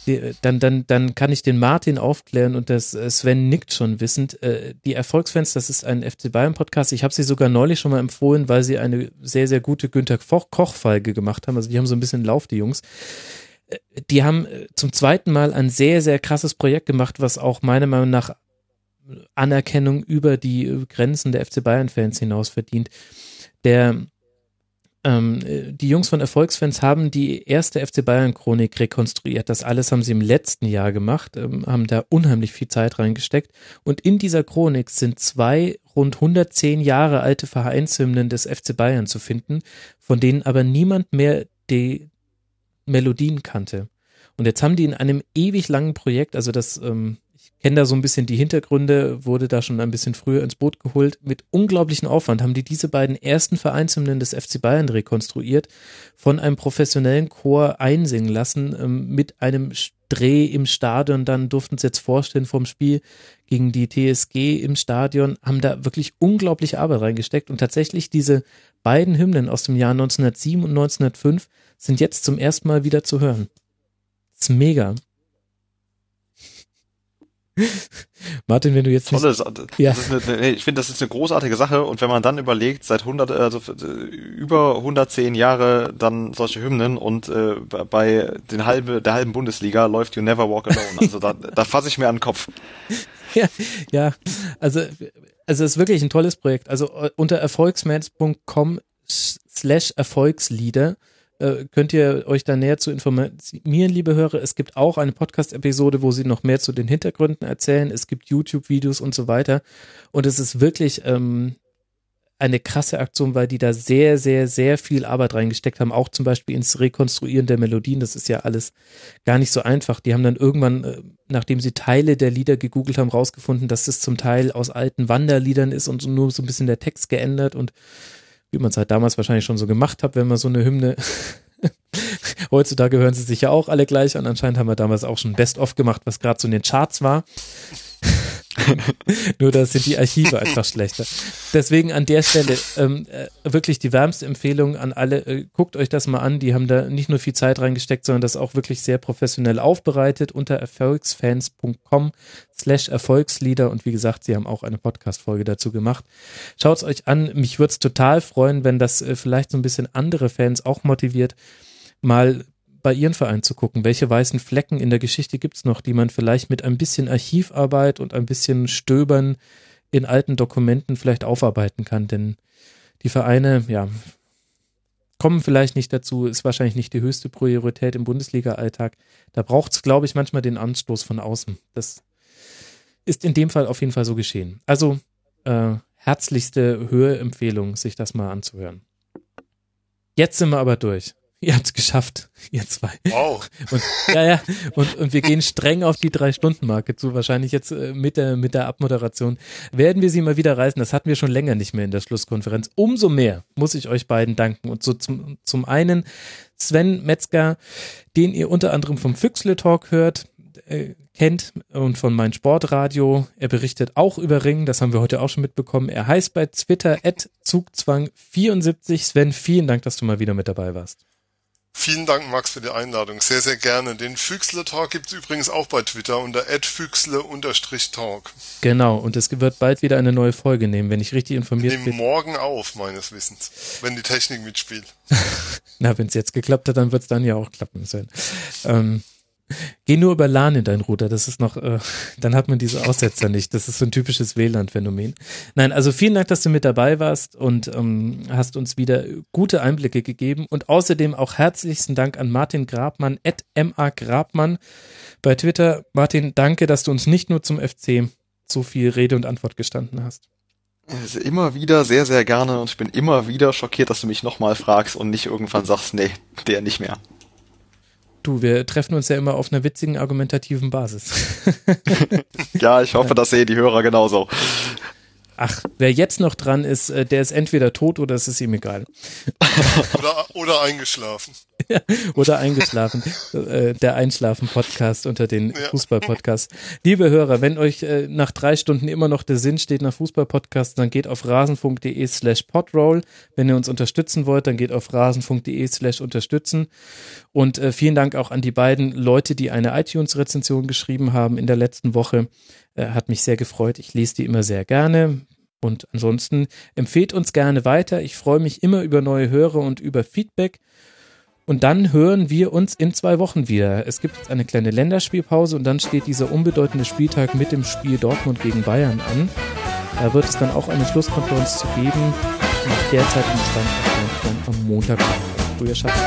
Die, dann, dann, dann kann ich den Martin aufklären und das äh, Sven nickt schon wissend. Äh, die Erfolgsfans, das ist ein FC Bayern Podcast. Ich habe sie sogar neulich schon mal empfohlen, weil sie eine sehr, sehr gute Günther Koch-Folge gemacht haben. Also die haben so ein bisschen Lauf, die Jungs äh, die haben zum zweiten Mal ein sehr, sehr krasses Projekt gemacht, was auch meiner Meinung nach Anerkennung über die Grenzen der FC Bayern-Fans hinaus verdient. Der ähm, die Jungs von Erfolgsfans haben die erste FC Bayern-Chronik rekonstruiert. Das alles haben sie im letzten Jahr gemacht, ähm, haben da unheimlich viel Zeit reingesteckt. Und in dieser Chronik sind zwei rund 110 Jahre alte Vereinshymnen des FC Bayern zu finden, von denen aber niemand mehr die Melodien kannte. Und jetzt haben die in einem ewig langen Projekt, also das ähm, kenne da so ein bisschen die Hintergründe, wurde da schon ein bisschen früher ins Boot geholt. Mit unglaublichem Aufwand haben die diese beiden ersten Vereinshymnen des FC Bayern rekonstruiert, von einem professionellen Chor einsingen lassen, ähm, mit einem Dreh im Stadion. Dann durften sie jetzt vorstellen vom Spiel gegen die TSG im Stadion, haben da wirklich unglaubliche Arbeit reingesteckt. Und tatsächlich diese beiden Hymnen aus dem Jahr 1907 und 1905 sind jetzt zum ersten Mal wieder zu hören. Das ist mega. [LAUGHS] Martin, wenn du jetzt Tolle, nicht, ja. Eine, ich finde, das ist eine großartige Sache und wenn man dann überlegt, seit 100, also über 110 Jahre dann solche Hymnen und äh, bei den halbe, der halben Bundesliga läuft You Never Walk Alone. Also da, [LAUGHS] da fasse ich mir an den Kopf. Ja, ja, also also es ist wirklich ein tolles Projekt. Also äh, unter erfolgsmans.com slash Erfolgslieder äh, könnt ihr euch da näher zu informieren, liebe Hörer. Es gibt auch eine Podcast-Episode, wo sie noch mehr zu den Hintergründen erzählen. Es gibt YouTube-Videos und so weiter. Und es ist wirklich ähm, eine krasse Aktion, weil die da sehr, sehr, sehr viel Arbeit reingesteckt haben, auch zum Beispiel ins Rekonstruieren der Melodien. Das ist ja alles gar nicht so einfach. Die haben dann irgendwann, äh, nachdem sie Teile der Lieder gegoogelt haben, rausgefunden, dass das zum Teil aus alten Wanderliedern ist und nur so ein bisschen der Text geändert und wie man es halt damals wahrscheinlich schon so gemacht hat, wenn man so eine Hymne [LAUGHS] Heutzutage hören sie sich ja auch alle gleich an. Anscheinend haben wir damals auch schon Best-of gemacht, was gerade so in den Charts war. [LAUGHS] Nur da sind die Archive einfach schlechter. Deswegen an der Stelle ähm, äh, wirklich die wärmste Empfehlung an alle. Äh, guckt euch das mal an. Die haben da nicht nur viel Zeit reingesteckt, sondern das auch wirklich sehr professionell aufbereitet unter erfolgsfans.com slash Erfolgslieder. Und wie gesagt, sie haben auch eine Podcast-Folge dazu gemacht. Schaut es euch an. Mich würde es total freuen, wenn das äh, vielleicht so ein bisschen andere Fans auch motiviert, mal bei Ihren Verein zu gucken, welche weißen Flecken in der Geschichte gibt's noch, die man vielleicht mit ein bisschen Archivarbeit und ein bisschen Stöbern in alten Dokumenten vielleicht aufarbeiten kann. Denn die Vereine, ja, kommen vielleicht nicht dazu, ist wahrscheinlich nicht die höchste Priorität im Bundesliga-Alltag. Da braucht's, glaube ich, manchmal den Anstoß von außen. Das ist in dem Fall auf jeden Fall so geschehen. Also äh, herzlichste Höheempfehlung, sich das mal anzuhören. Jetzt sind wir aber durch. Ihr habt's geschafft, ihr zwei. Wow. Und, ja, ja. Und, und wir gehen streng auf die Drei-Stunden-Marke zu. Wahrscheinlich jetzt äh, mit der, mit der Abmoderation werden wir sie mal wieder reißen. Das hatten wir schon länger nicht mehr in der Schlusskonferenz. Umso mehr muss ich euch beiden danken. Und so zum, zum einen Sven Metzger, den ihr unter anderem vom Füchsle Talk hört, äh, kennt und von mein Sportradio. Er berichtet auch über Ringen, das haben wir heute auch schon mitbekommen. Er heißt bei Twitter Zugzwang74. Sven, vielen Dank, dass du mal wieder mit dabei warst. Vielen Dank, Max, für die Einladung. Sehr, sehr gerne. Den Füchsle Talk gibt's übrigens auch bei Twitter unter @füchsle_talk. Genau, und es wird bald wieder eine neue Folge nehmen, wenn ich richtig informiert bin. morgen auf, meines Wissens, wenn die Technik mitspielt. [LAUGHS] Na, wenn es jetzt geklappt hat, dann wird's dann ja auch klappen. Ähm, Geh nur über LAN in dein Router, das ist noch, äh, [LAUGHS] dann hat man diese Aussetzer nicht. Das ist so ein typisches WLAN-Phänomen. Nein, also vielen Dank, dass du mit dabei warst und ähm, hast uns wieder gute Einblicke gegeben und außerdem auch herzlichsten Dank an Martin Grabmann, at MA Grabmann bei Twitter. Martin, danke, dass du uns nicht nur zum FC so viel Rede und Antwort gestanden hast. Immer wieder sehr, sehr gerne und ich bin immer wieder schockiert, dass du mich nochmal fragst und nicht irgendwann sagst, nee, der nicht mehr. Du, wir treffen uns ja immer auf einer witzigen, argumentativen Basis. [LAUGHS] ja, ich hoffe, das sehen die Hörer genauso. Ach, wer jetzt noch dran ist, äh, der ist entweder tot oder es ist ihm egal. oder, oder eingeschlafen. [LAUGHS] Oder eingeschlafen. Äh, der Einschlafen-Podcast unter den ja. Fußball-Podcasts. Liebe Hörer, wenn euch äh, nach drei Stunden immer noch der Sinn steht nach Fußball-Podcasts, dann geht auf rasenfunk.de slash podroll. Wenn ihr uns unterstützen wollt, dann geht auf rasenfunk.de slash unterstützen. Und äh, vielen Dank auch an die beiden Leute, die eine iTunes-Rezension geschrieben haben in der letzten Woche. Äh, hat mich sehr gefreut. Ich lese die immer sehr gerne. Und ansonsten empfehlt uns gerne weiter. Ich freue mich immer über neue Hörer und über Feedback. Und dann hören wir uns in zwei Wochen wieder. Es gibt jetzt eine kleine Länderspielpause und dann steht dieser unbedeutende Spieltag mit dem Spiel Dortmund gegen Bayern an. Da wird es dann auch eine Schlusskonferenz zu geben. Nach der Zeit im Stand dann am Montag. Früher schafft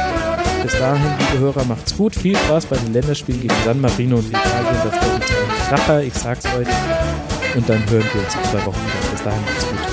Bis dahin, liebe Hörer, macht's gut. Viel Spaß bei den Länderspielen gegen San Marino und Italien. Das wird ein Kracher, ich sag's euch. Und dann hören wir uns in zwei Wochen wieder. Bis dahin, macht's gut.